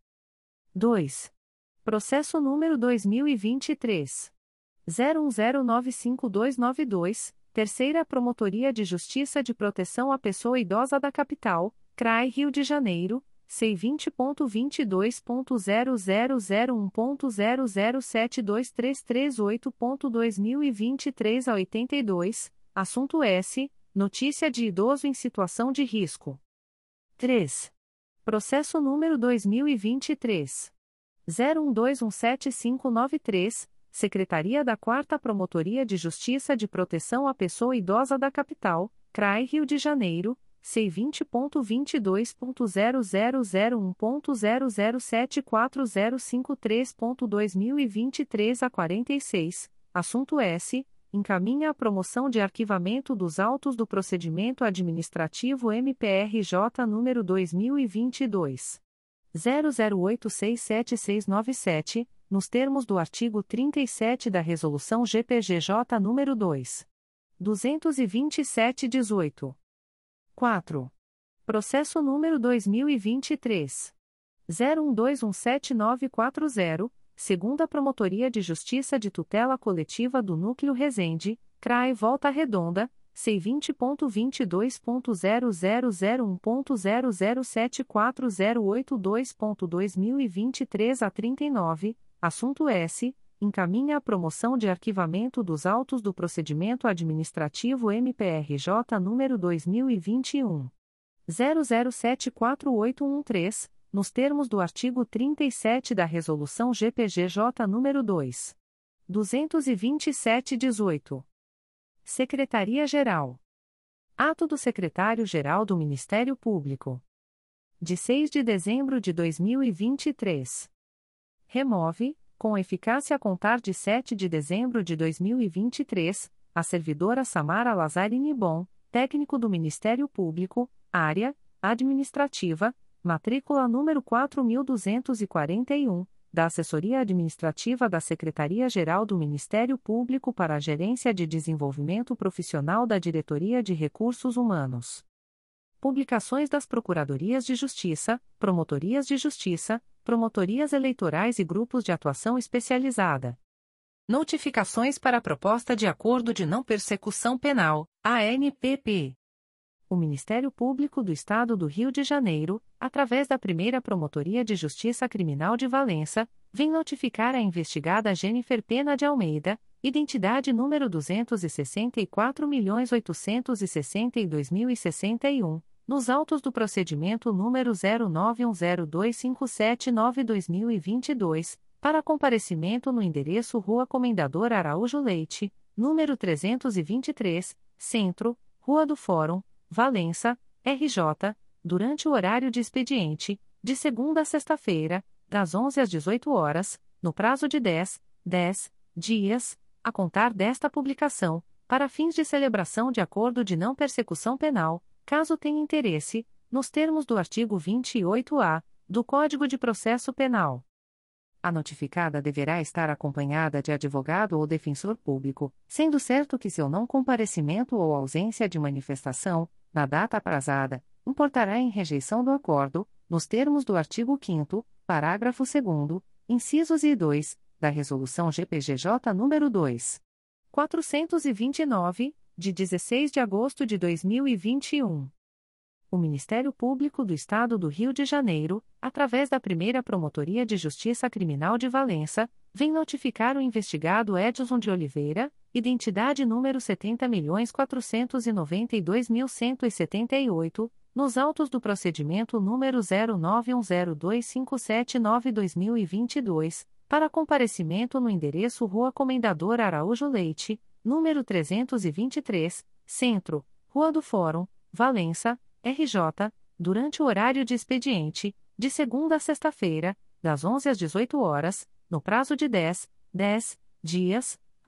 2. Processo número 2023. 01095292, Terceira Promotoria de Justiça de Proteção à Pessoa Idosa da Capital, CRAI Rio de Janeiro, C20.22.0001.0072338.2023 a 82, assunto S. Notícia de idoso em situação de risco. 3. Processo número 2023. 01217593, Secretaria da 4 Promotoria de Justiça de Proteção à Pessoa Idosa da Capital, CRAI Rio de Janeiro, C20.22.0001.0074053.2023 a 46, assunto S. Encaminha a promoção de arquivamento dos autos do procedimento administrativo MPRJ número 2022. 00867697, nos termos do artigo 37 da Resolução GPGJ nº 2. 227-18. 4. Processo número 2023. 01217940, segunda Promotoria de Justiça de Tutela Coletiva do Núcleo Resende, CRAE Volta Redonda, C20.22.0001.0074082.2023 a 39, assunto S. Encaminha a promoção de arquivamento dos autos do procedimento administrativo MPRJ número 2021. 00748113, nos termos do artigo 37 da Resolução GPGJ número 2. 227-18. Secretaria-Geral. Ato do Secretário-Geral do Ministério Público. De 6 de dezembro de 2023. Remove, com eficácia a contar de 7 de dezembro de 2023, a servidora Samara Lazzarini Bon, técnico do Ministério Público, área administrativa, matrícula número 4241 da Assessoria Administrativa da Secretaria-Geral do Ministério Público para a Gerência de Desenvolvimento Profissional da Diretoria de Recursos Humanos. Publicações das Procuradorias de Justiça, Promotorias de Justiça, Promotorias Eleitorais e Grupos de Atuação Especializada. Notificações para a Proposta de Acordo de Não Persecução Penal, ANPP o Ministério Público do Estado do Rio de Janeiro, através da primeira Promotoria de Justiça Criminal de Valença, vem notificar a investigada Jennifer Pena de Almeida, identidade número 264.862.061, nos autos do procedimento número 09102579-2022, para comparecimento no endereço Rua Comendador Araújo Leite, número 323, Centro, Rua do Fórum, Valença, RJ, durante o horário de expediente, de segunda a sexta-feira, das 11 às 18 horas, no prazo de 10, 10 dias, a contar desta publicação, para fins de celebração de acordo de não persecução penal, caso tenha interesse, nos termos do artigo 28-A do Código de Processo Penal. A notificada deverá estar acompanhada de advogado ou defensor público, sendo certo que seu não comparecimento ou ausência de manifestação, na data aprazada, importará em rejeição do acordo, nos termos do artigo 5 parágrafo 2 incisos e 2, da Resolução GPGJ nº 2. 429, de 16 de agosto de 2021. O Ministério Público do Estado do Rio de Janeiro, através da primeira Promotoria de Justiça Criminal de Valença, vem notificar o investigado Edson de Oliveira, identidade número 70.492.178, nos autos do procedimento número 09102579-2022, para comparecimento no endereço Rua Comendador Araújo Leite, número 323, Centro, Rua do Fórum, Valença, RJ, durante o horário de expediente, de segunda a sexta-feira, das 11 às 18 horas, no prazo de 10, 10 dias,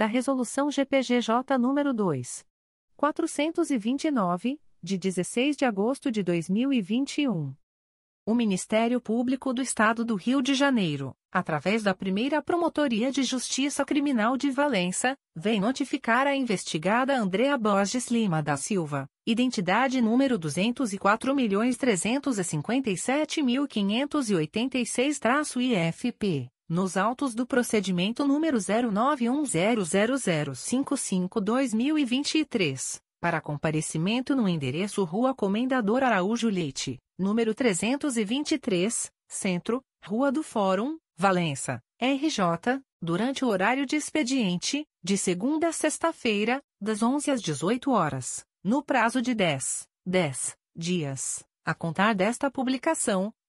da Resolução GPGJ nº 2. 429, de 16 de agosto de 2021. O Ministério Público do Estado do Rio de Janeiro, através da primeira Promotoria de Justiça Criminal de Valença, vem notificar a investigada Andrea Borges Lima da Silva, identidade número 204.357.586-IFP, nos autos do procedimento número 09100055-2023 para comparecimento no endereço Rua Comendador Araújo Leite, número 323, Centro, Rua do Fórum, Valença, RJ, durante o horário de expediente, de segunda a sexta-feira, das 11 às 18 horas, no prazo de 10, 10 dias, a contar desta publicação,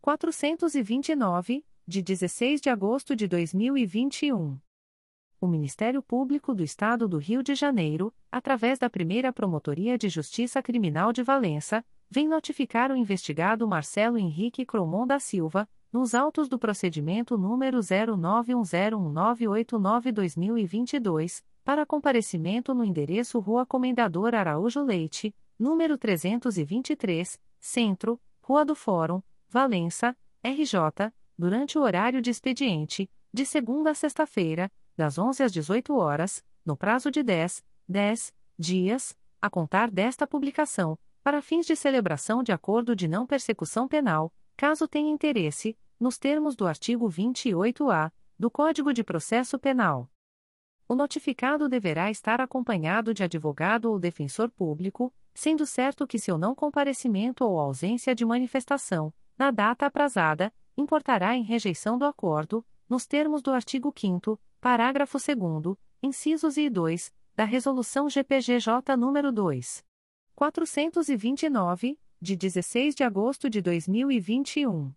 429, de 16 de agosto de 2021 o Ministério Público do Estado do Rio de Janeiro, através da primeira Promotoria de Justiça Criminal de Valença, vem notificar o investigado Marcelo Henrique Cromon da Silva, nos autos do procedimento número 09101989-2022, para comparecimento no endereço Rua Comendador Araújo Leite, número 323, Centro, Rua do Fórum, Valença, RJ, durante o horário de expediente, de segunda a sexta-feira, das 11 às 18 horas, no prazo de 10, 10 dias, a contar desta publicação, para fins de celebração de acordo de não persecução penal, caso tenha interesse, nos termos do artigo 28-A do Código de Processo Penal. O notificado deverá estar acompanhado de advogado ou defensor público, sendo certo que seu não comparecimento ou ausência de manifestação, na data aprazada, importará em rejeição do acordo, nos termos do artigo 5 Parágrafo 2 incisos e 2, da Resolução GPGJ nº 2. 429, de 16 de agosto de 2021.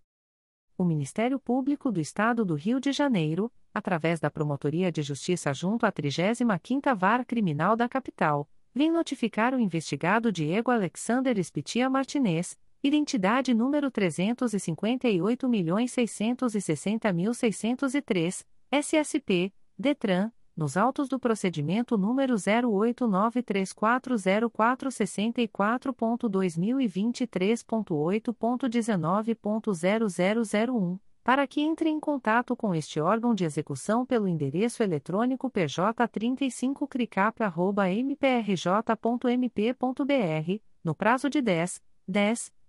O Ministério Público do Estado do Rio de Janeiro, através da Promotoria de Justiça junto à 35ª Vara Criminal da Capital, vem notificar o investigado Diego Alexander Espitia Martinez, identidade número 358.660.603, SSP, DETRAN, nos autos do procedimento número 089340464.2023.8.19.0001, para que entre em contato com este órgão de execução pelo endereço eletrônico pj35cricap.mprj.mp.br, no prazo de 10, 10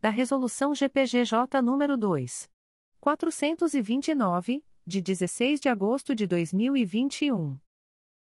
da Resolução GPGJ nº 2. 429, de 16 de agosto de 2021.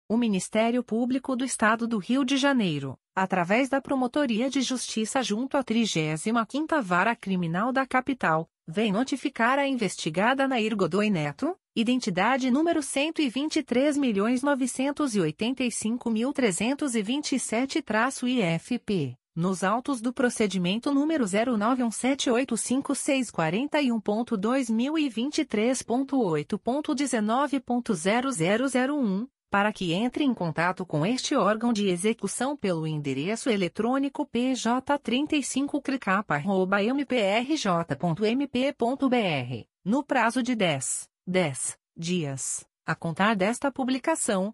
O Ministério Público do Estado do Rio de Janeiro, através da Promotoria de Justiça junto à 35ª Vara Criminal da Capital, vem notificar a investigada Nair Godoy Neto, identidade número 123.985.327-IFP nos autos do procedimento número 0917855641.2023.8.19.0001, para que entre em contato com este órgão de execução pelo endereço eletrônico pj35cricapa.mprj.mp.br, no prazo de 10, 10 dias, a contar desta publicação,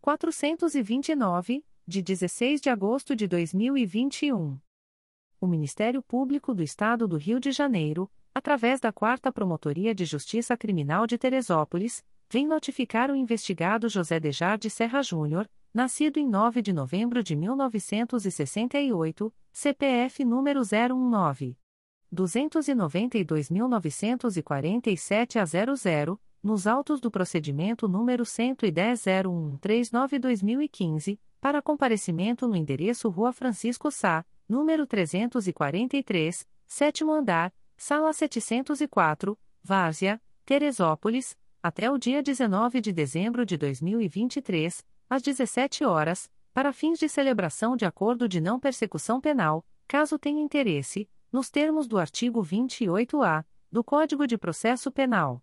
429, de 16 de agosto de 2021. O Ministério Público do Estado do Rio de Janeiro, através da Quarta Promotoria de Justiça Criminal de Teresópolis, vem notificar o investigado José Dejarde Serra Júnior, nascido em 9 de novembro de 1968, CPF número 019. 292.947 a 00, nos autos do procedimento número 110.0139-2015, para comparecimento no endereço Rua Francisco Sá, número 343, sétimo andar, Sala 704, Várzea, Teresópolis, até o dia 19 de dezembro de 2023, às 17 horas, para fins de celebração de acordo de não persecução penal, caso tenha interesse, nos termos do artigo 28-A do Código de Processo Penal.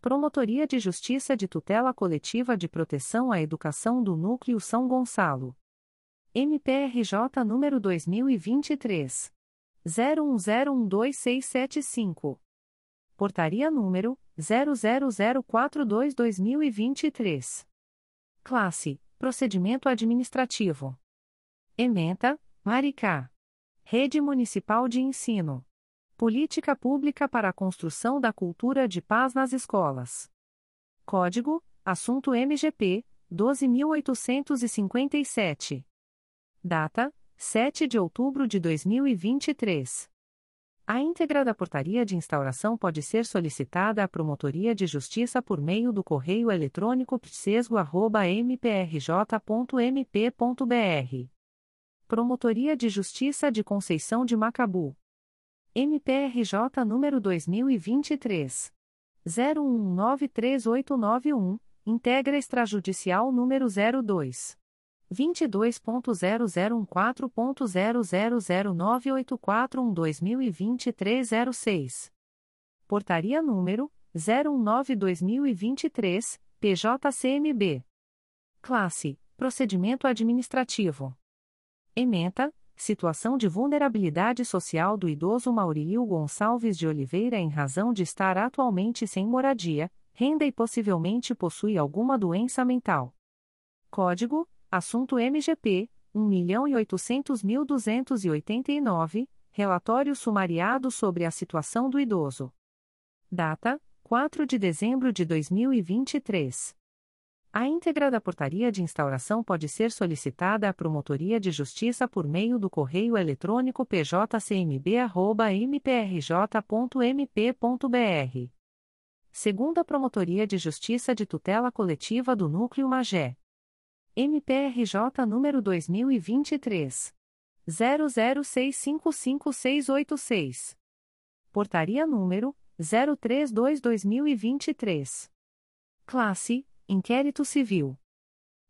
Promotoria de Justiça de Tutela Coletiva de Proteção à Educação do Núcleo São Gonçalo. MPRJ número 2023 01012675. Portaria número 00042/2023. Classe: Procedimento administrativo. Ementa: Maricá. Rede Municipal de Ensino. Política Pública para a Construção da Cultura de Paz nas Escolas. Código: Assunto MGP 12857. Data: 7 de outubro de 2023. A íntegra da portaria de instauração pode ser solicitada à Promotoria de Justiça por meio do correio eletrônico psesgo.mprj.mp.br. Promotoria de Justiça de Conceição de Macabu. MPRJ número 2023. 01193891, Integra Extrajudicial número 02. 22.0014.0009841-2023 06. Portaria número 019-2023, PJCMB. Classe: Procedimento Administrativo. Ementa: Situação de vulnerabilidade social do idoso Maurílio Gonçalves de Oliveira em razão de estar atualmente sem moradia, renda e possivelmente possui alguma doença mental. Código Assunto MGP 1.800.289, Relatório sumariado sobre a situação do idoso. Data: 4 de dezembro de 2023. A íntegra da portaria de instauração pode ser solicitada à Promotoria de Justiça por meio do correio eletrônico pjcmb.mprj.mp.br. Segunda Promotoria de Justiça de Tutela Coletiva do Núcleo Magé. MPRJ número 2023 00655686. Portaria número 032/2023. Classe: Inquérito Civil.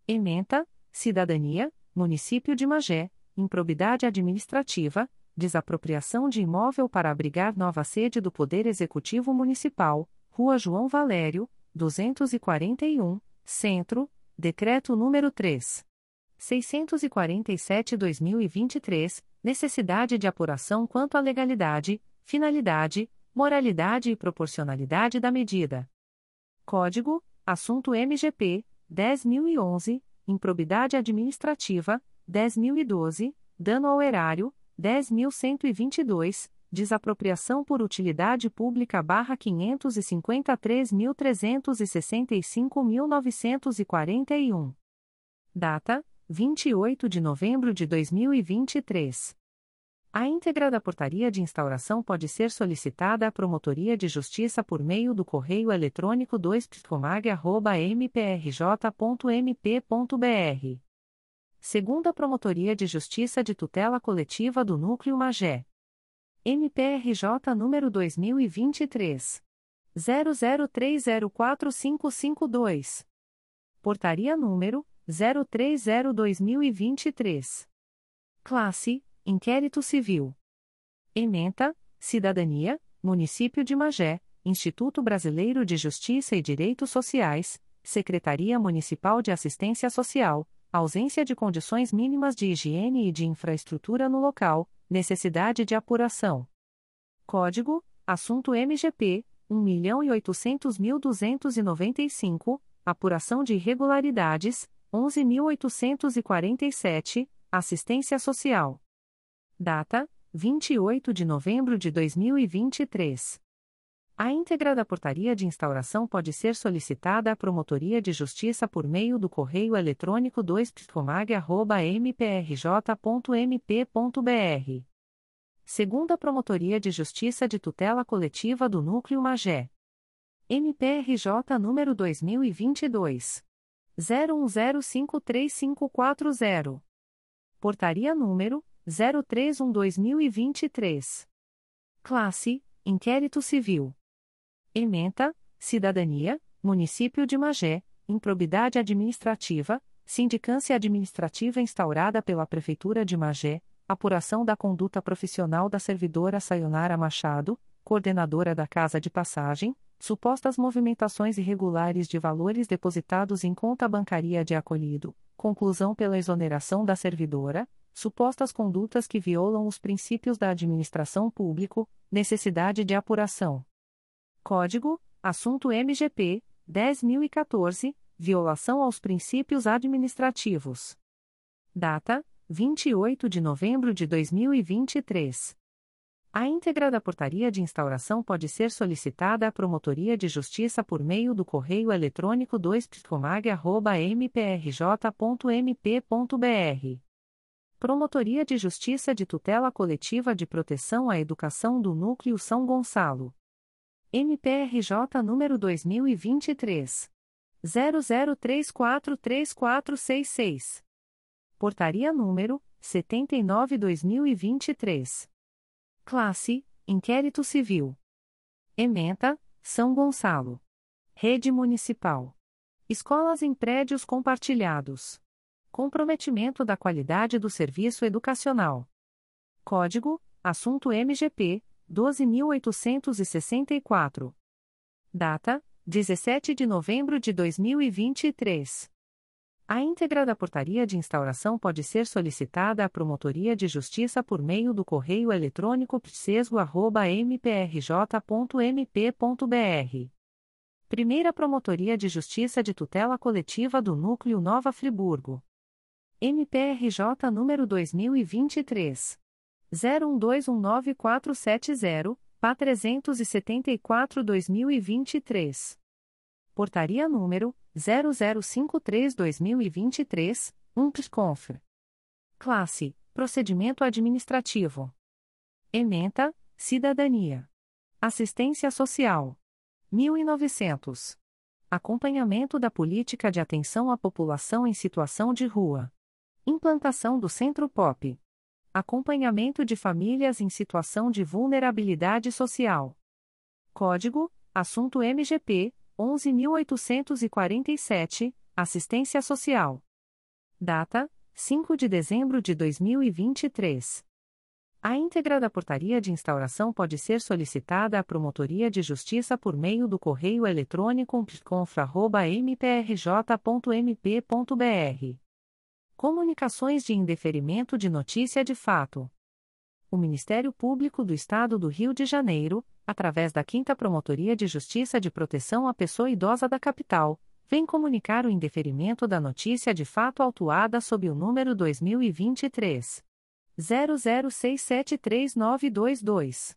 Ementa: Cidadania, Município de Magé, improbidade administrativa, desapropriação de imóvel para abrigar nova sede do Poder Executivo Municipal, Rua João Valério, 241, Centro Decreto número 3. 647-2023, necessidade de apuração quanto à legalidade, finalidade, moralidade e proporcionalidade da medida. Código: Assunto MGP 10011, Improbidade administrativa, 10.012, dano ao erário, 10.122, desapropriação por utilidade pública barra 553.365.941. Data: 28 de novembro de 2023. A íntegra da portaria de instauração pode ser solicitada à Promotoria de Justiça por meio do correio eletrônico 2psicomag.mprj.mp.br. Segunda Promotoria de Justiça de Tutela Coletiva do Núcleo Magé. MPRJ número 2023 00304552. Portaria número 030/2023. Classe: Inquérito Civil. Ementa: Cidadania, Município de Magé, Instituto Brasileiro de Justiça e Direitos Sociais, Secretaria Municipal de Assistência Social, ausência de condições mínimas de higiene e de infraestrutura no local Necessidade de apuração. Código: Assunto MGP 1.800.295, Apuração de irregularidades 11.847, Assistência Social. Data: 28 de novembro de 2023. A íntegra da portaria de instauração pode ser solicitada à Promotoria de Justiça por meio do correio eletrônico 2psicomag.mprj.mp.br. Segunda Promotoria de Justiça de Tutela Coletiva do Núcleo Magé. MPRJ número 2022. 01053540. Portaria número 031-2023. Classe: Inquérito Civil. Ementa, Cidadania, Município de Magé, Improbidade Administrativa, Sindicância Administrativa instaurada pela Prefeitura de Magé, Apuração da conduta profissional da servidora Sayonara Machado, coordenadora da Casa de Passagem, supostas movimentações irregulares de valores depositados em conta bancária de acolhido, conclusão pela exoneração da servidora, supostas condutas que violam os princípios da administração público, necessidade de apuração. Código: Assunto MGP 10014 Violação aos princípios administrativos. Data: 28 de novembro de 2023. A íntegra da portaria de instauração pode ser solicitada à Promotoria de Justiça por meio do correio eletrônico 2psicomag.mprj.mp.br. Promotoria de Justiça de Tutela Coletiva de Proteção à Educação do Núcleo São Gonçalo. MPRJ número 2023 00343466. Portaria número 79/2023. Classe: Inquérito Civil. Ementa: São Gonçalo. Rede Municipal. Escolas em prédios compartilhados. Comprometimento da qualidade do serviço educacional. Código: Assunto MGP 12.864. Data: 17 de novembro de 2023. A íntegra da portaria de instauração pode ser solicitada à Promotoria de Justiça por meio do correio eletrônico psesgo.mprj.mp.br. Primeira Promotoria de Justiça de Tutela Coletiva do Núcleo Nova Friburgo. MPRJ número 2023 01219470, PA 374-2023. Portaria número 0053-2023, UMPSCONF. Classe: Procedimento Administrativo. Ementa: Cidadania. Assistência Social. 1900. Acompanhamento da Política de Atenção à População em Situação de Rua. Implantação do Centro POP. Acompanhamento de famílias em situação de vulnerabilidade social. Código: Assunto MGP 11847, Assistência Social. Data: 5 de dezembro de 2023. A íntegra da portaria de instauração pode ser solicitada à Promotoria de Justiça por meio do correio eletrônico pconfra.mprj.mp.br Comunicações de indeferimento de notícia de fato. O Ministério Público do Estado do Rio de Janeiro, através da 5 Promotoria de Justiça de Proteção à Pessoa Idosa da Capital, vem comunicar o indeferimento da notícia de fato autuada sob o número 2023 00673922.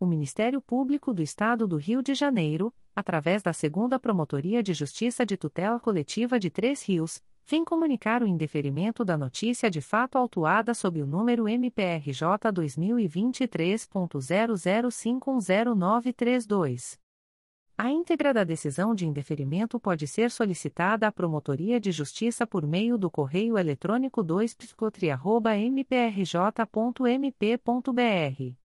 O Ministério Público do Estado do Rio de Janeiro, através da Segunda Promotoria de Justiça de Tutela Coletiva de Três Rios, vem comunicar o indeferimento da notícia de fato autuada sob o número MPRJ 2023.00510932. A íntegra da decisão de indeferimento pode ser solicitada à Promotoria de Justiça por meio do correio eletrônico 2 mprj.mp.br.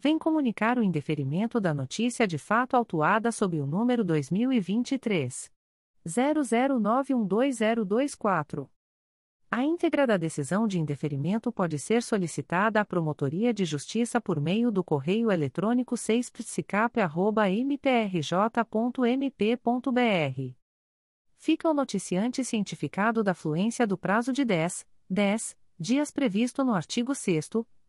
vem comunicar o indeferimento da notícia de fato autuada sob o número 2023 00912024. A íntegra da decisão de indeferimento pode ser solicitada à Promotoria de Justiça por meio do correio eletrônico 6psicap.mprj.mp.br fica o noticiante cientificado da fluência do prazo de 10, 10 dias previsto no artigo 6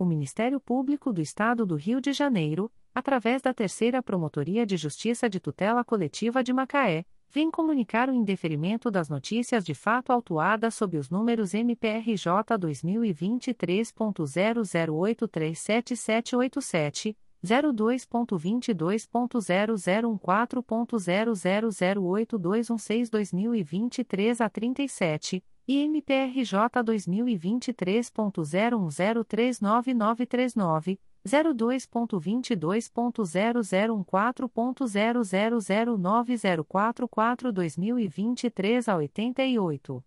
O Ministério Público do Estado do Rio de Janeiro, através da Terceira Promotoria de Justiça de Tutela Coletiva de Macaé, vem comunicar o indeferimento das notícias de fato autuadas sob os números MPRJ 2023.00837787, 02.22.0014.0008216-2023 a 37, e MPRJ 2023.01039939, 02.22.0014.0009044-2023 a 88.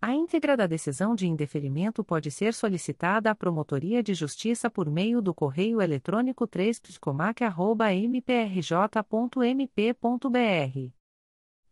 A íntegra da decisão de indeferimento pode ser solicitada à Promotoria de Justiça por meio do correio eletrônico 3psicomac.mprj.mp.br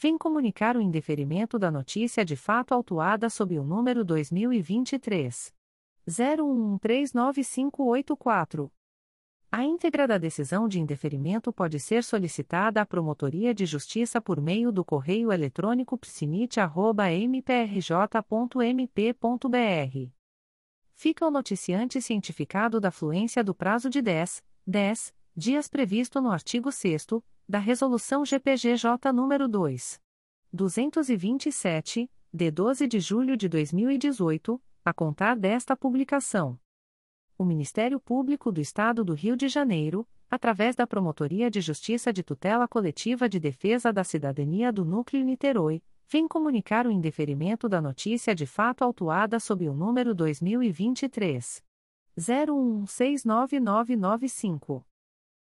vem comunicar o indeferimento da notícia de fato autuada sob o número 2023 01139584. A íntegra da decisão de indeferimento pode ser solicitada à Promotoria de Justiça por meio do correio eletrônico psinite.mprj.mp.br. Fica o noticiante cientificado da fluência do prazo de 10, 10 dias previsto no artigo 6 da Resolução GPGJ nº 2. 227, de 12 de julho de 2018, a contar desta publicação. O Ministério Público do Estado do Rio de Janeiro, através da Promotoria de Justiça de Tutela Coletiva de Defesa da Cidadania do Núcleo Niterói, vem comunicar o indeferimento da notícia de fato autuada sob o número 2023 01699995.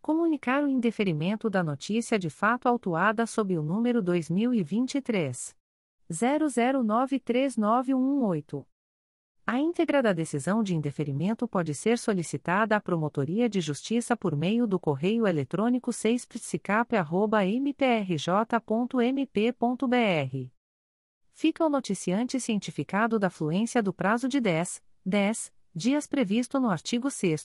comunicar o indeferimento da notícia de fato autuada sob o número 2023 00939118. A íntegra da decisão de indeferimento pode ser solicitada à Promotoria de Justiça por meio do correio eletrônico 6psicap.mprj.mp.br. Fica o noticiante cientificado da fluência do prazo de 10, 10 dias previsto no artigo 6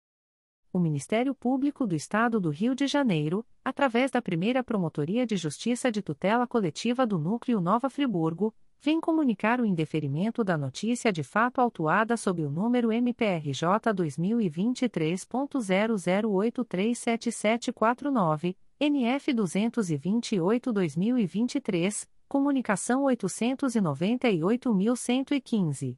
O Ministério Público do Estado do Rio de Janeiro, através da primeira Promotoria de Justiça de Tutela Coletiva do Núcleo Nova Friburgo, vem comunicar o indeferimento da notícia de fato autuada sob o número MPRJ 2023.00837749, NF 228-2023, comunicação 898.115.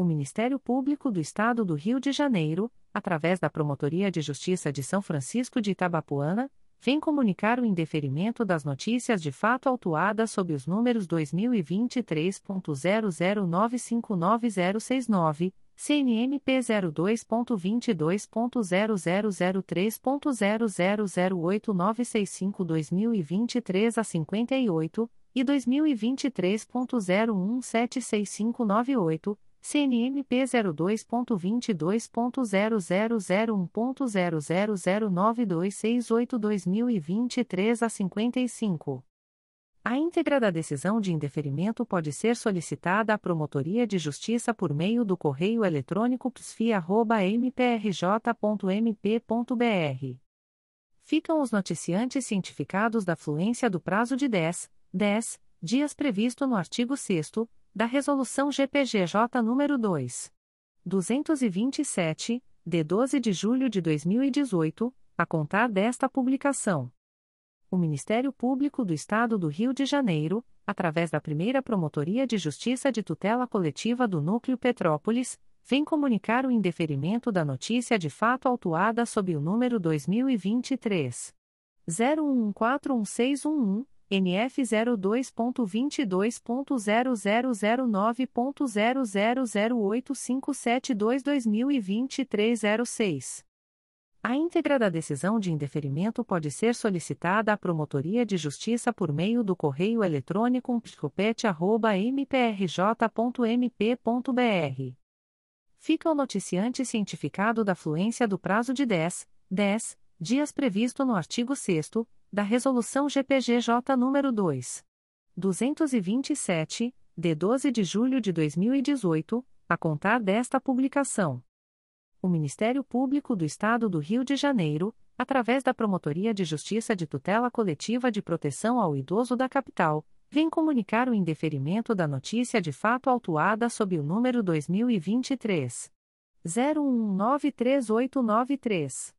O Ministério Público do Estado do Rio de Janeiro, através da Promotoria de Justiça de São Francisco de Itabapuana, vem comunicar o indeferimento das notícias de fato autuadas sob os números 2023.00959069, CNMP 02.22.0003.0008965-2023 a 58 e 2023.01766598. CNMP 02.22.0001.0009268-2023 a 55. A íntegra da decisão de indeferimento pode ser solicitada à Promotoria de Justiça por meio do correio eletrônico psfia.mprj.mp.br. Ficam os noticiantes cientificados da fluência do prazo de 10, 10 dias previsto no artigo 6 da Resolução GPGJ nº 2. 227, de 12 de julho de 2018, a contar desta publicação. O Ministério Público do Estado do Rio de Janeiro, através da primeira Promotoria de Justiça de Tutela Coletiva do Núcleo Petrópolis, vem comunicar o indeferimento da notícia de fato autuada sob o número 2023. 01141611. NF 02.22.0009.0008572-2023 06. A íntegra da decisão de indeferimento pode ser solicitada à Promotoria de Justiça por meio do correio eletrônico psicopete.mprj.mp.br. Fica o noticiante cientificado da fluência do prazo de 10, 10 dias previsto no artigo 6 da Resolução GPGJ nº 2. 227, de 12 de julho de 2018, a contar desta publicação. O Ministério Público do Estado do Rio de Janeiro, através da Promotoria de Justiça de Tutela Coletiva de Proteção ao Idoso da Capital, vem comunicar o indeferimento da notícia de fato autuada sob o número 2023 01193893.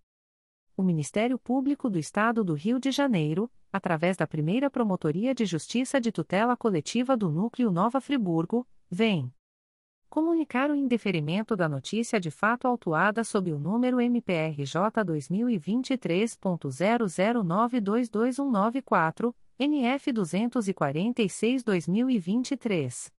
O Ministério Público do Estado do Rio de Janeiro, através da primeira Promotoria de Justiça de Tutela Coletiva do Núcleo Nova Friburgo, vem comunicar o indeferimento da notícia de fato autuada sob o número MPRJ 2023.00922194, NF 246-2023.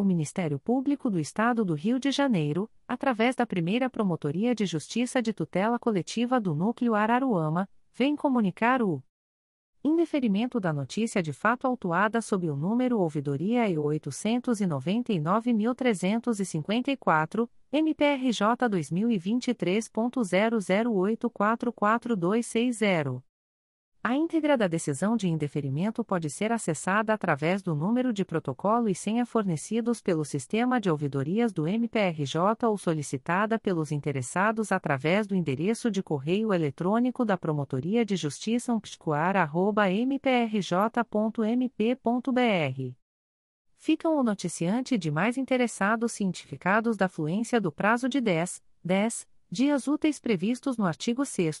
O Ministério Público do Estado do Rio de Janeiro, através da primeira Promotoria de Justiça de Tutela Coletiva do Núcleo Araruama, vem comunicar o indeferimento da notícia de fato autuada sob o número Ouvidoria E 899.354, MPRJ 2023.00844260. A íntegra da decisão de indeferimento pode ser acessada através do número de protocolo e senha fornecidos pelo sistema de ouvidorias do MPRJ ou solicitada pelos interessados através do endereço de correio eletrônico da Promotoria de Justiça umpticoar.mprj.mp.br. Ficam o noticiante de mais interessados cientificados da fluência do prazo de 10, 10 dias úteis previstos no artigo 6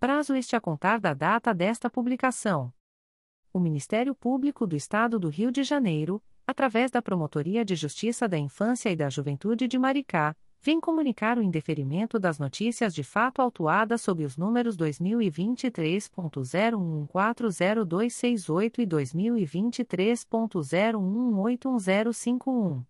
prazo este a contar da data desta publicação. O Ministério Público do Estado do Rio de Janeiro, através da Promotoria de Justiça da Infância e da Juventude de Maricá, vem comunicar o indeferimento das notícias de fato autuadas sob os números 2023.0140268 e 2023.0181051.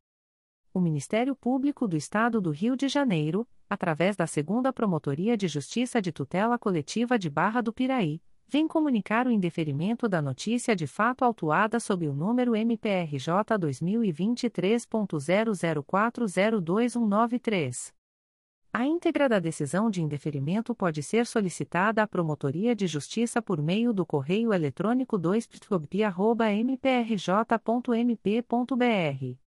O Ministério Público do Estado do Rio de Janeiro, através da Segunda Promotoria de Justiça de Tutela Coletiva de Barra do Piraí, vem comunicar o indeferimento da notícia de fato autuada sob o número MPRJ 2023.00402193. A íntegra da decisão de indeferimento pode ser solicitada à Promotoria de Justiça por meio do correio eletrônico 2 mprj.mp.br.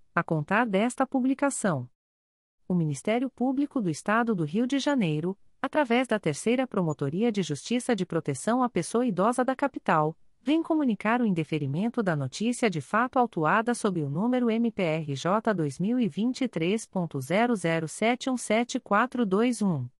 a contar desta publicação o Ministério Público do Estado do Rio de Janeiro, através da Terceira Promotoria de Justiça de Proteção à Pessoa Idosa da Capital, vem comunicar o indeferimento da notícia de fato autuada sob o número MPRJ 2023.00717421.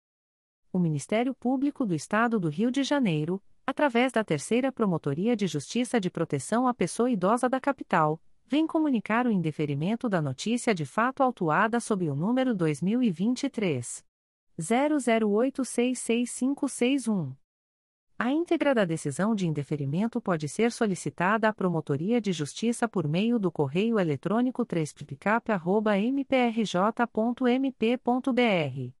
O Ministério Público do Estado do Rio de Janeiro, através da Terceira Promotoria de Justiça de Proteção à Pessoa Idosa da Capital, vem comunicar o indeferimento da notícia de fato autuada sob o número 2023 00866561. A íntegra da decisão de indeferimento pode ser solicitada à Promotoria de Justiça por meio do correio eletrônico 3picap.mprj.mp.br.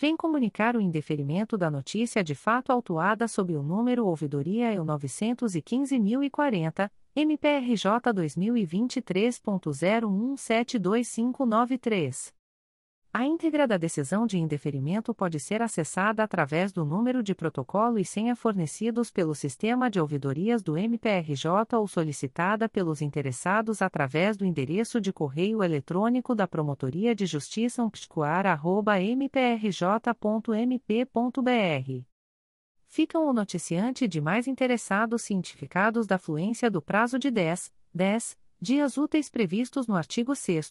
vem comunicar o indeferimento da notícia de fato autuada sob o número Ouvidoria EU 915.040, MPRJ 2023.01725993. A íntegra da decisão de indeferimento pode ser acessada através do número de protocolo e senha fornecidos pelo sistema de ouvidorias do MPRJ ou solicitada pelos interessados através do endereço de correio eletrônico da Promotoria de Justiça umpticoar.mprj.mp.br. Ficam o noticiante de mais interessados cientificados da fluência do prazo de 10, 10 dias úteis previstos no artigo 6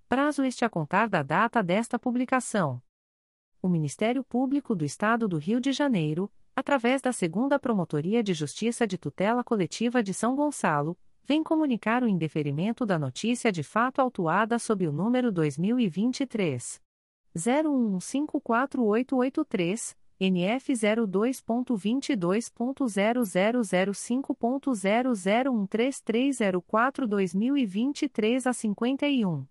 prazo este a contar da data desta publicação. O Ministério Público do Estado do Rio de Janeiro, através da Segunda Promotoria de Justiça de Tutela Coletiva de São Gonçalo, vem comunicar o indeferimento da notícia de fato autuada sob o número 2023 01154883. NF 02.22.0005.0013304 2023 a 51.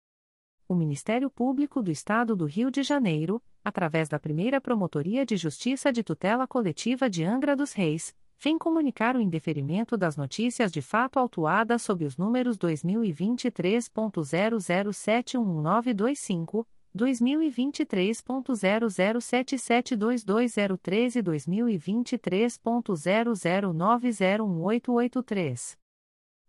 O Ministério Público do Estado do Rio de Janeiro, através da primeira Promotoria de Justiça de Tutela Coletiva de Angra dos Reis, vem comunicar o indeferimento das notícias de fato autuadas sob os números 2023.00711925, 2023.00772203 e 2023.00901883.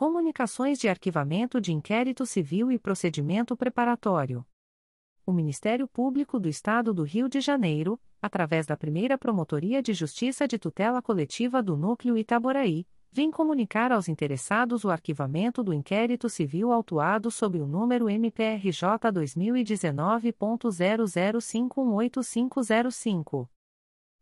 Comunicações de arquivamento de inquérito civil e procedimento preparatório. O Ministério Público do Estado do Rio de Janeiro, através da primeira Promotoria de Justiça de Tutela Coletiva do Núcleo Itaboraí, vem comunicar aos interessados o arquivamento do inquérito civil autuado sob o número MPRJ 2019.00518505.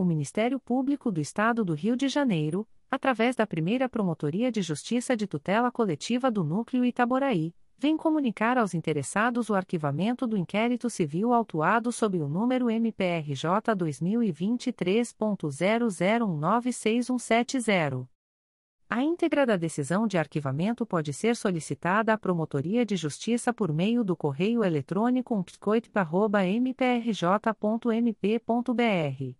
O Ministério Público do Estado do Rio de Janeiro, através da primeira Promotoria de Justiça de Tutela Coletiva do Núcleo Itaboraí, vem comunicar aos interessados o arquivamento do inquérito civil autuado sob o número MPRJ 2023.00196170. A íntegra da decisão de arquivamento pode ser solicitada à Promotoria de Justiça por meio do correio eletrônico umptcoit.mprj.mp.br.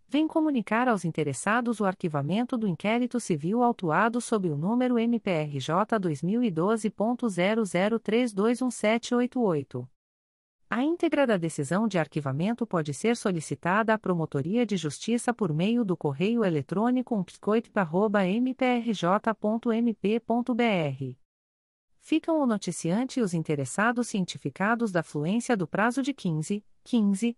vem comunicar aos interessados o arquivamento do inquérito civil autuado sob o número MPRJ 2012.00321788. A íntegra da decisão de arquivamento pode ser solicitada à Promotoria de Justiça por meio do correio eletrônico umptcoit.mprj.mp.br. Ficam o noticiante e os interessados cientificados da fluência do prazo de 15, 15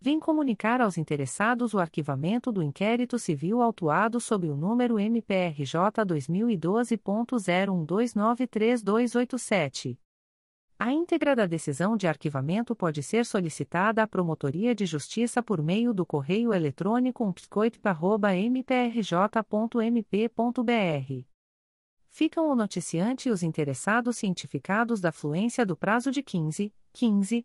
vem comunicar aos interessados o arquivamento do inquérito civil autuado sob o número MPRJ 2012.01293287. A íntegra da decisão de arquivamento pode ser solicitada à Promotoria de Justiça por meio do correio eletrônico umptcoit.mprj.mp.br. Ficam o noticiante e os interessados cientificados da fluência do prazo de 15, 15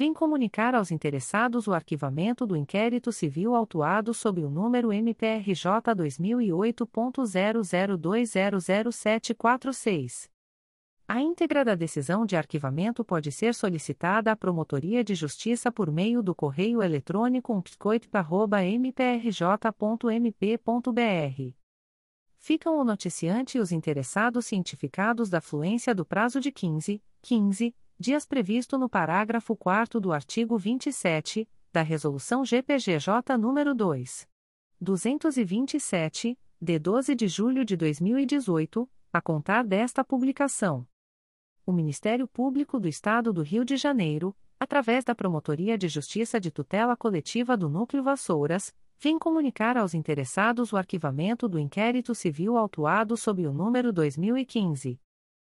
vem comunicar aos interessados o arquivamento do inquérito civil autuado sob o número MPRJ 2008.00200746. A íntegra da decisão de arquivamento pode ser solicitada à Promotoria de Justiça por meio do correio eletrônico umptcoit.mprj.mp.br ficam o noticiante e os interessados cientificados da fluência do prazo de 15, 15 dias previsto no parágrafo 4 do artigo 27 da Resolução GPGJ nº 2. 227, de 12 de julho de 2018, a contar desta publicação. O Ministério Público do Estado do Rio de Janeiro, através da Promotoria de Justiça de Tutela Coletiva do Núcleo Vassouras, vem comunicar aos interessados o arquivamento do inquérito civil autuado sob o número 2015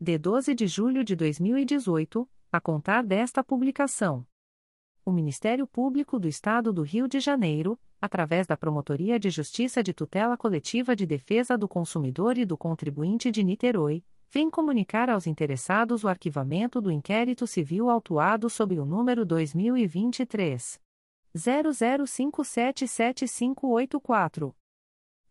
de 12 de julho de 2018, a contar desta publicação. O Ministério Público do Estado do Rio de Janeiro, através da Promotoria de Justiça de Tutela Coletiva de Defesa do Consumidor e do Contribuinte de Niterói, vem comunicar aos interessados o arquivamento do inquérito civil autuado sob o número 2023 00577584.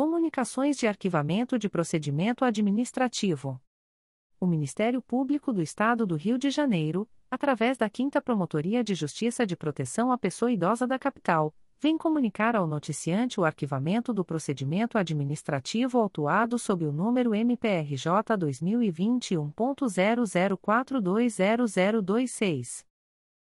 Comunicações de arquivamento de procedimento administrativo. O Ministério Público do Estado do Rio de Janeiro, através da 5 Promotoria de Justiça de Proteção à Pessoa Idosa da Capital, vem comunicar ao noticiante o arquivamento do procedimento administrativo autuado sob o número MPRJ 2021.00420026.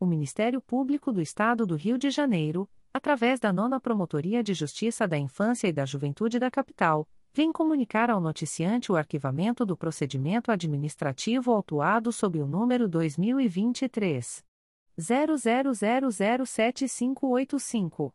o Ministério Público do Estado do Rio de Janeiro, através da Nona Promotoria de Justiça da Infância e da Juventude da Capital, vem comunicar ao noticiante o arquivamento do procedimento administrativo autuado sob o número 2023 00007585.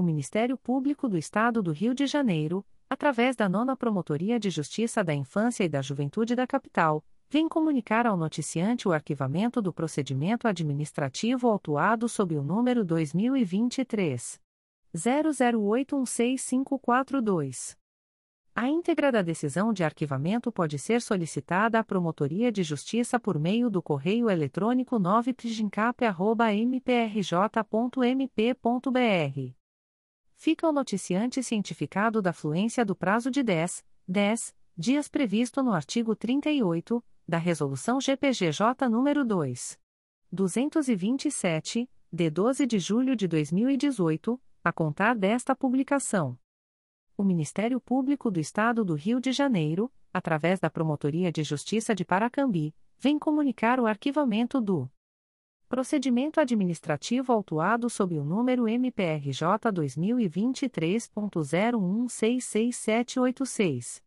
o Ministério Público do Estado do Rio de Janeiro, através da Nona Promotoria de Justiça da Infância e da Juventude da Capital, vem comunicar ao noticiante o arquivamento do procedimento administrativo autuado sob o número 2023 00816542. A íntegra da decisão de arquivamento pode ser solicitada à Promotoria de Justiça por meio do correio eletrônico 9prigincap.mprj.mp.br fica o noticiante cientificado da fluência do prazo de 10, 10 dias previsto no artigo 38 da Resolução GPGJ nº 2. 227, de 12 de julho de 2018, a contar desta publicação. O Ministério Público do Estado do Rio de Janeiro, através da Promotoria de Justiça de Paracambi, vem comunicar o arquivamento do Procedimento administrativo autuado sob o número MPRJ 2023.0166786.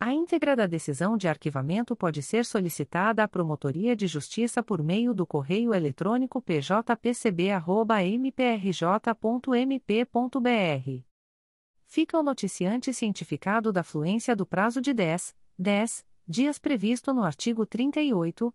A íntegra da decisão de arquivamento pode ser solicitada à Promotoria de Justiça por meio do correio eletrônico pjpcb.mprj.mp.br. Fica o noticiante cientificado da fluência do prazo de 10, 10 dias previsto no artigo 38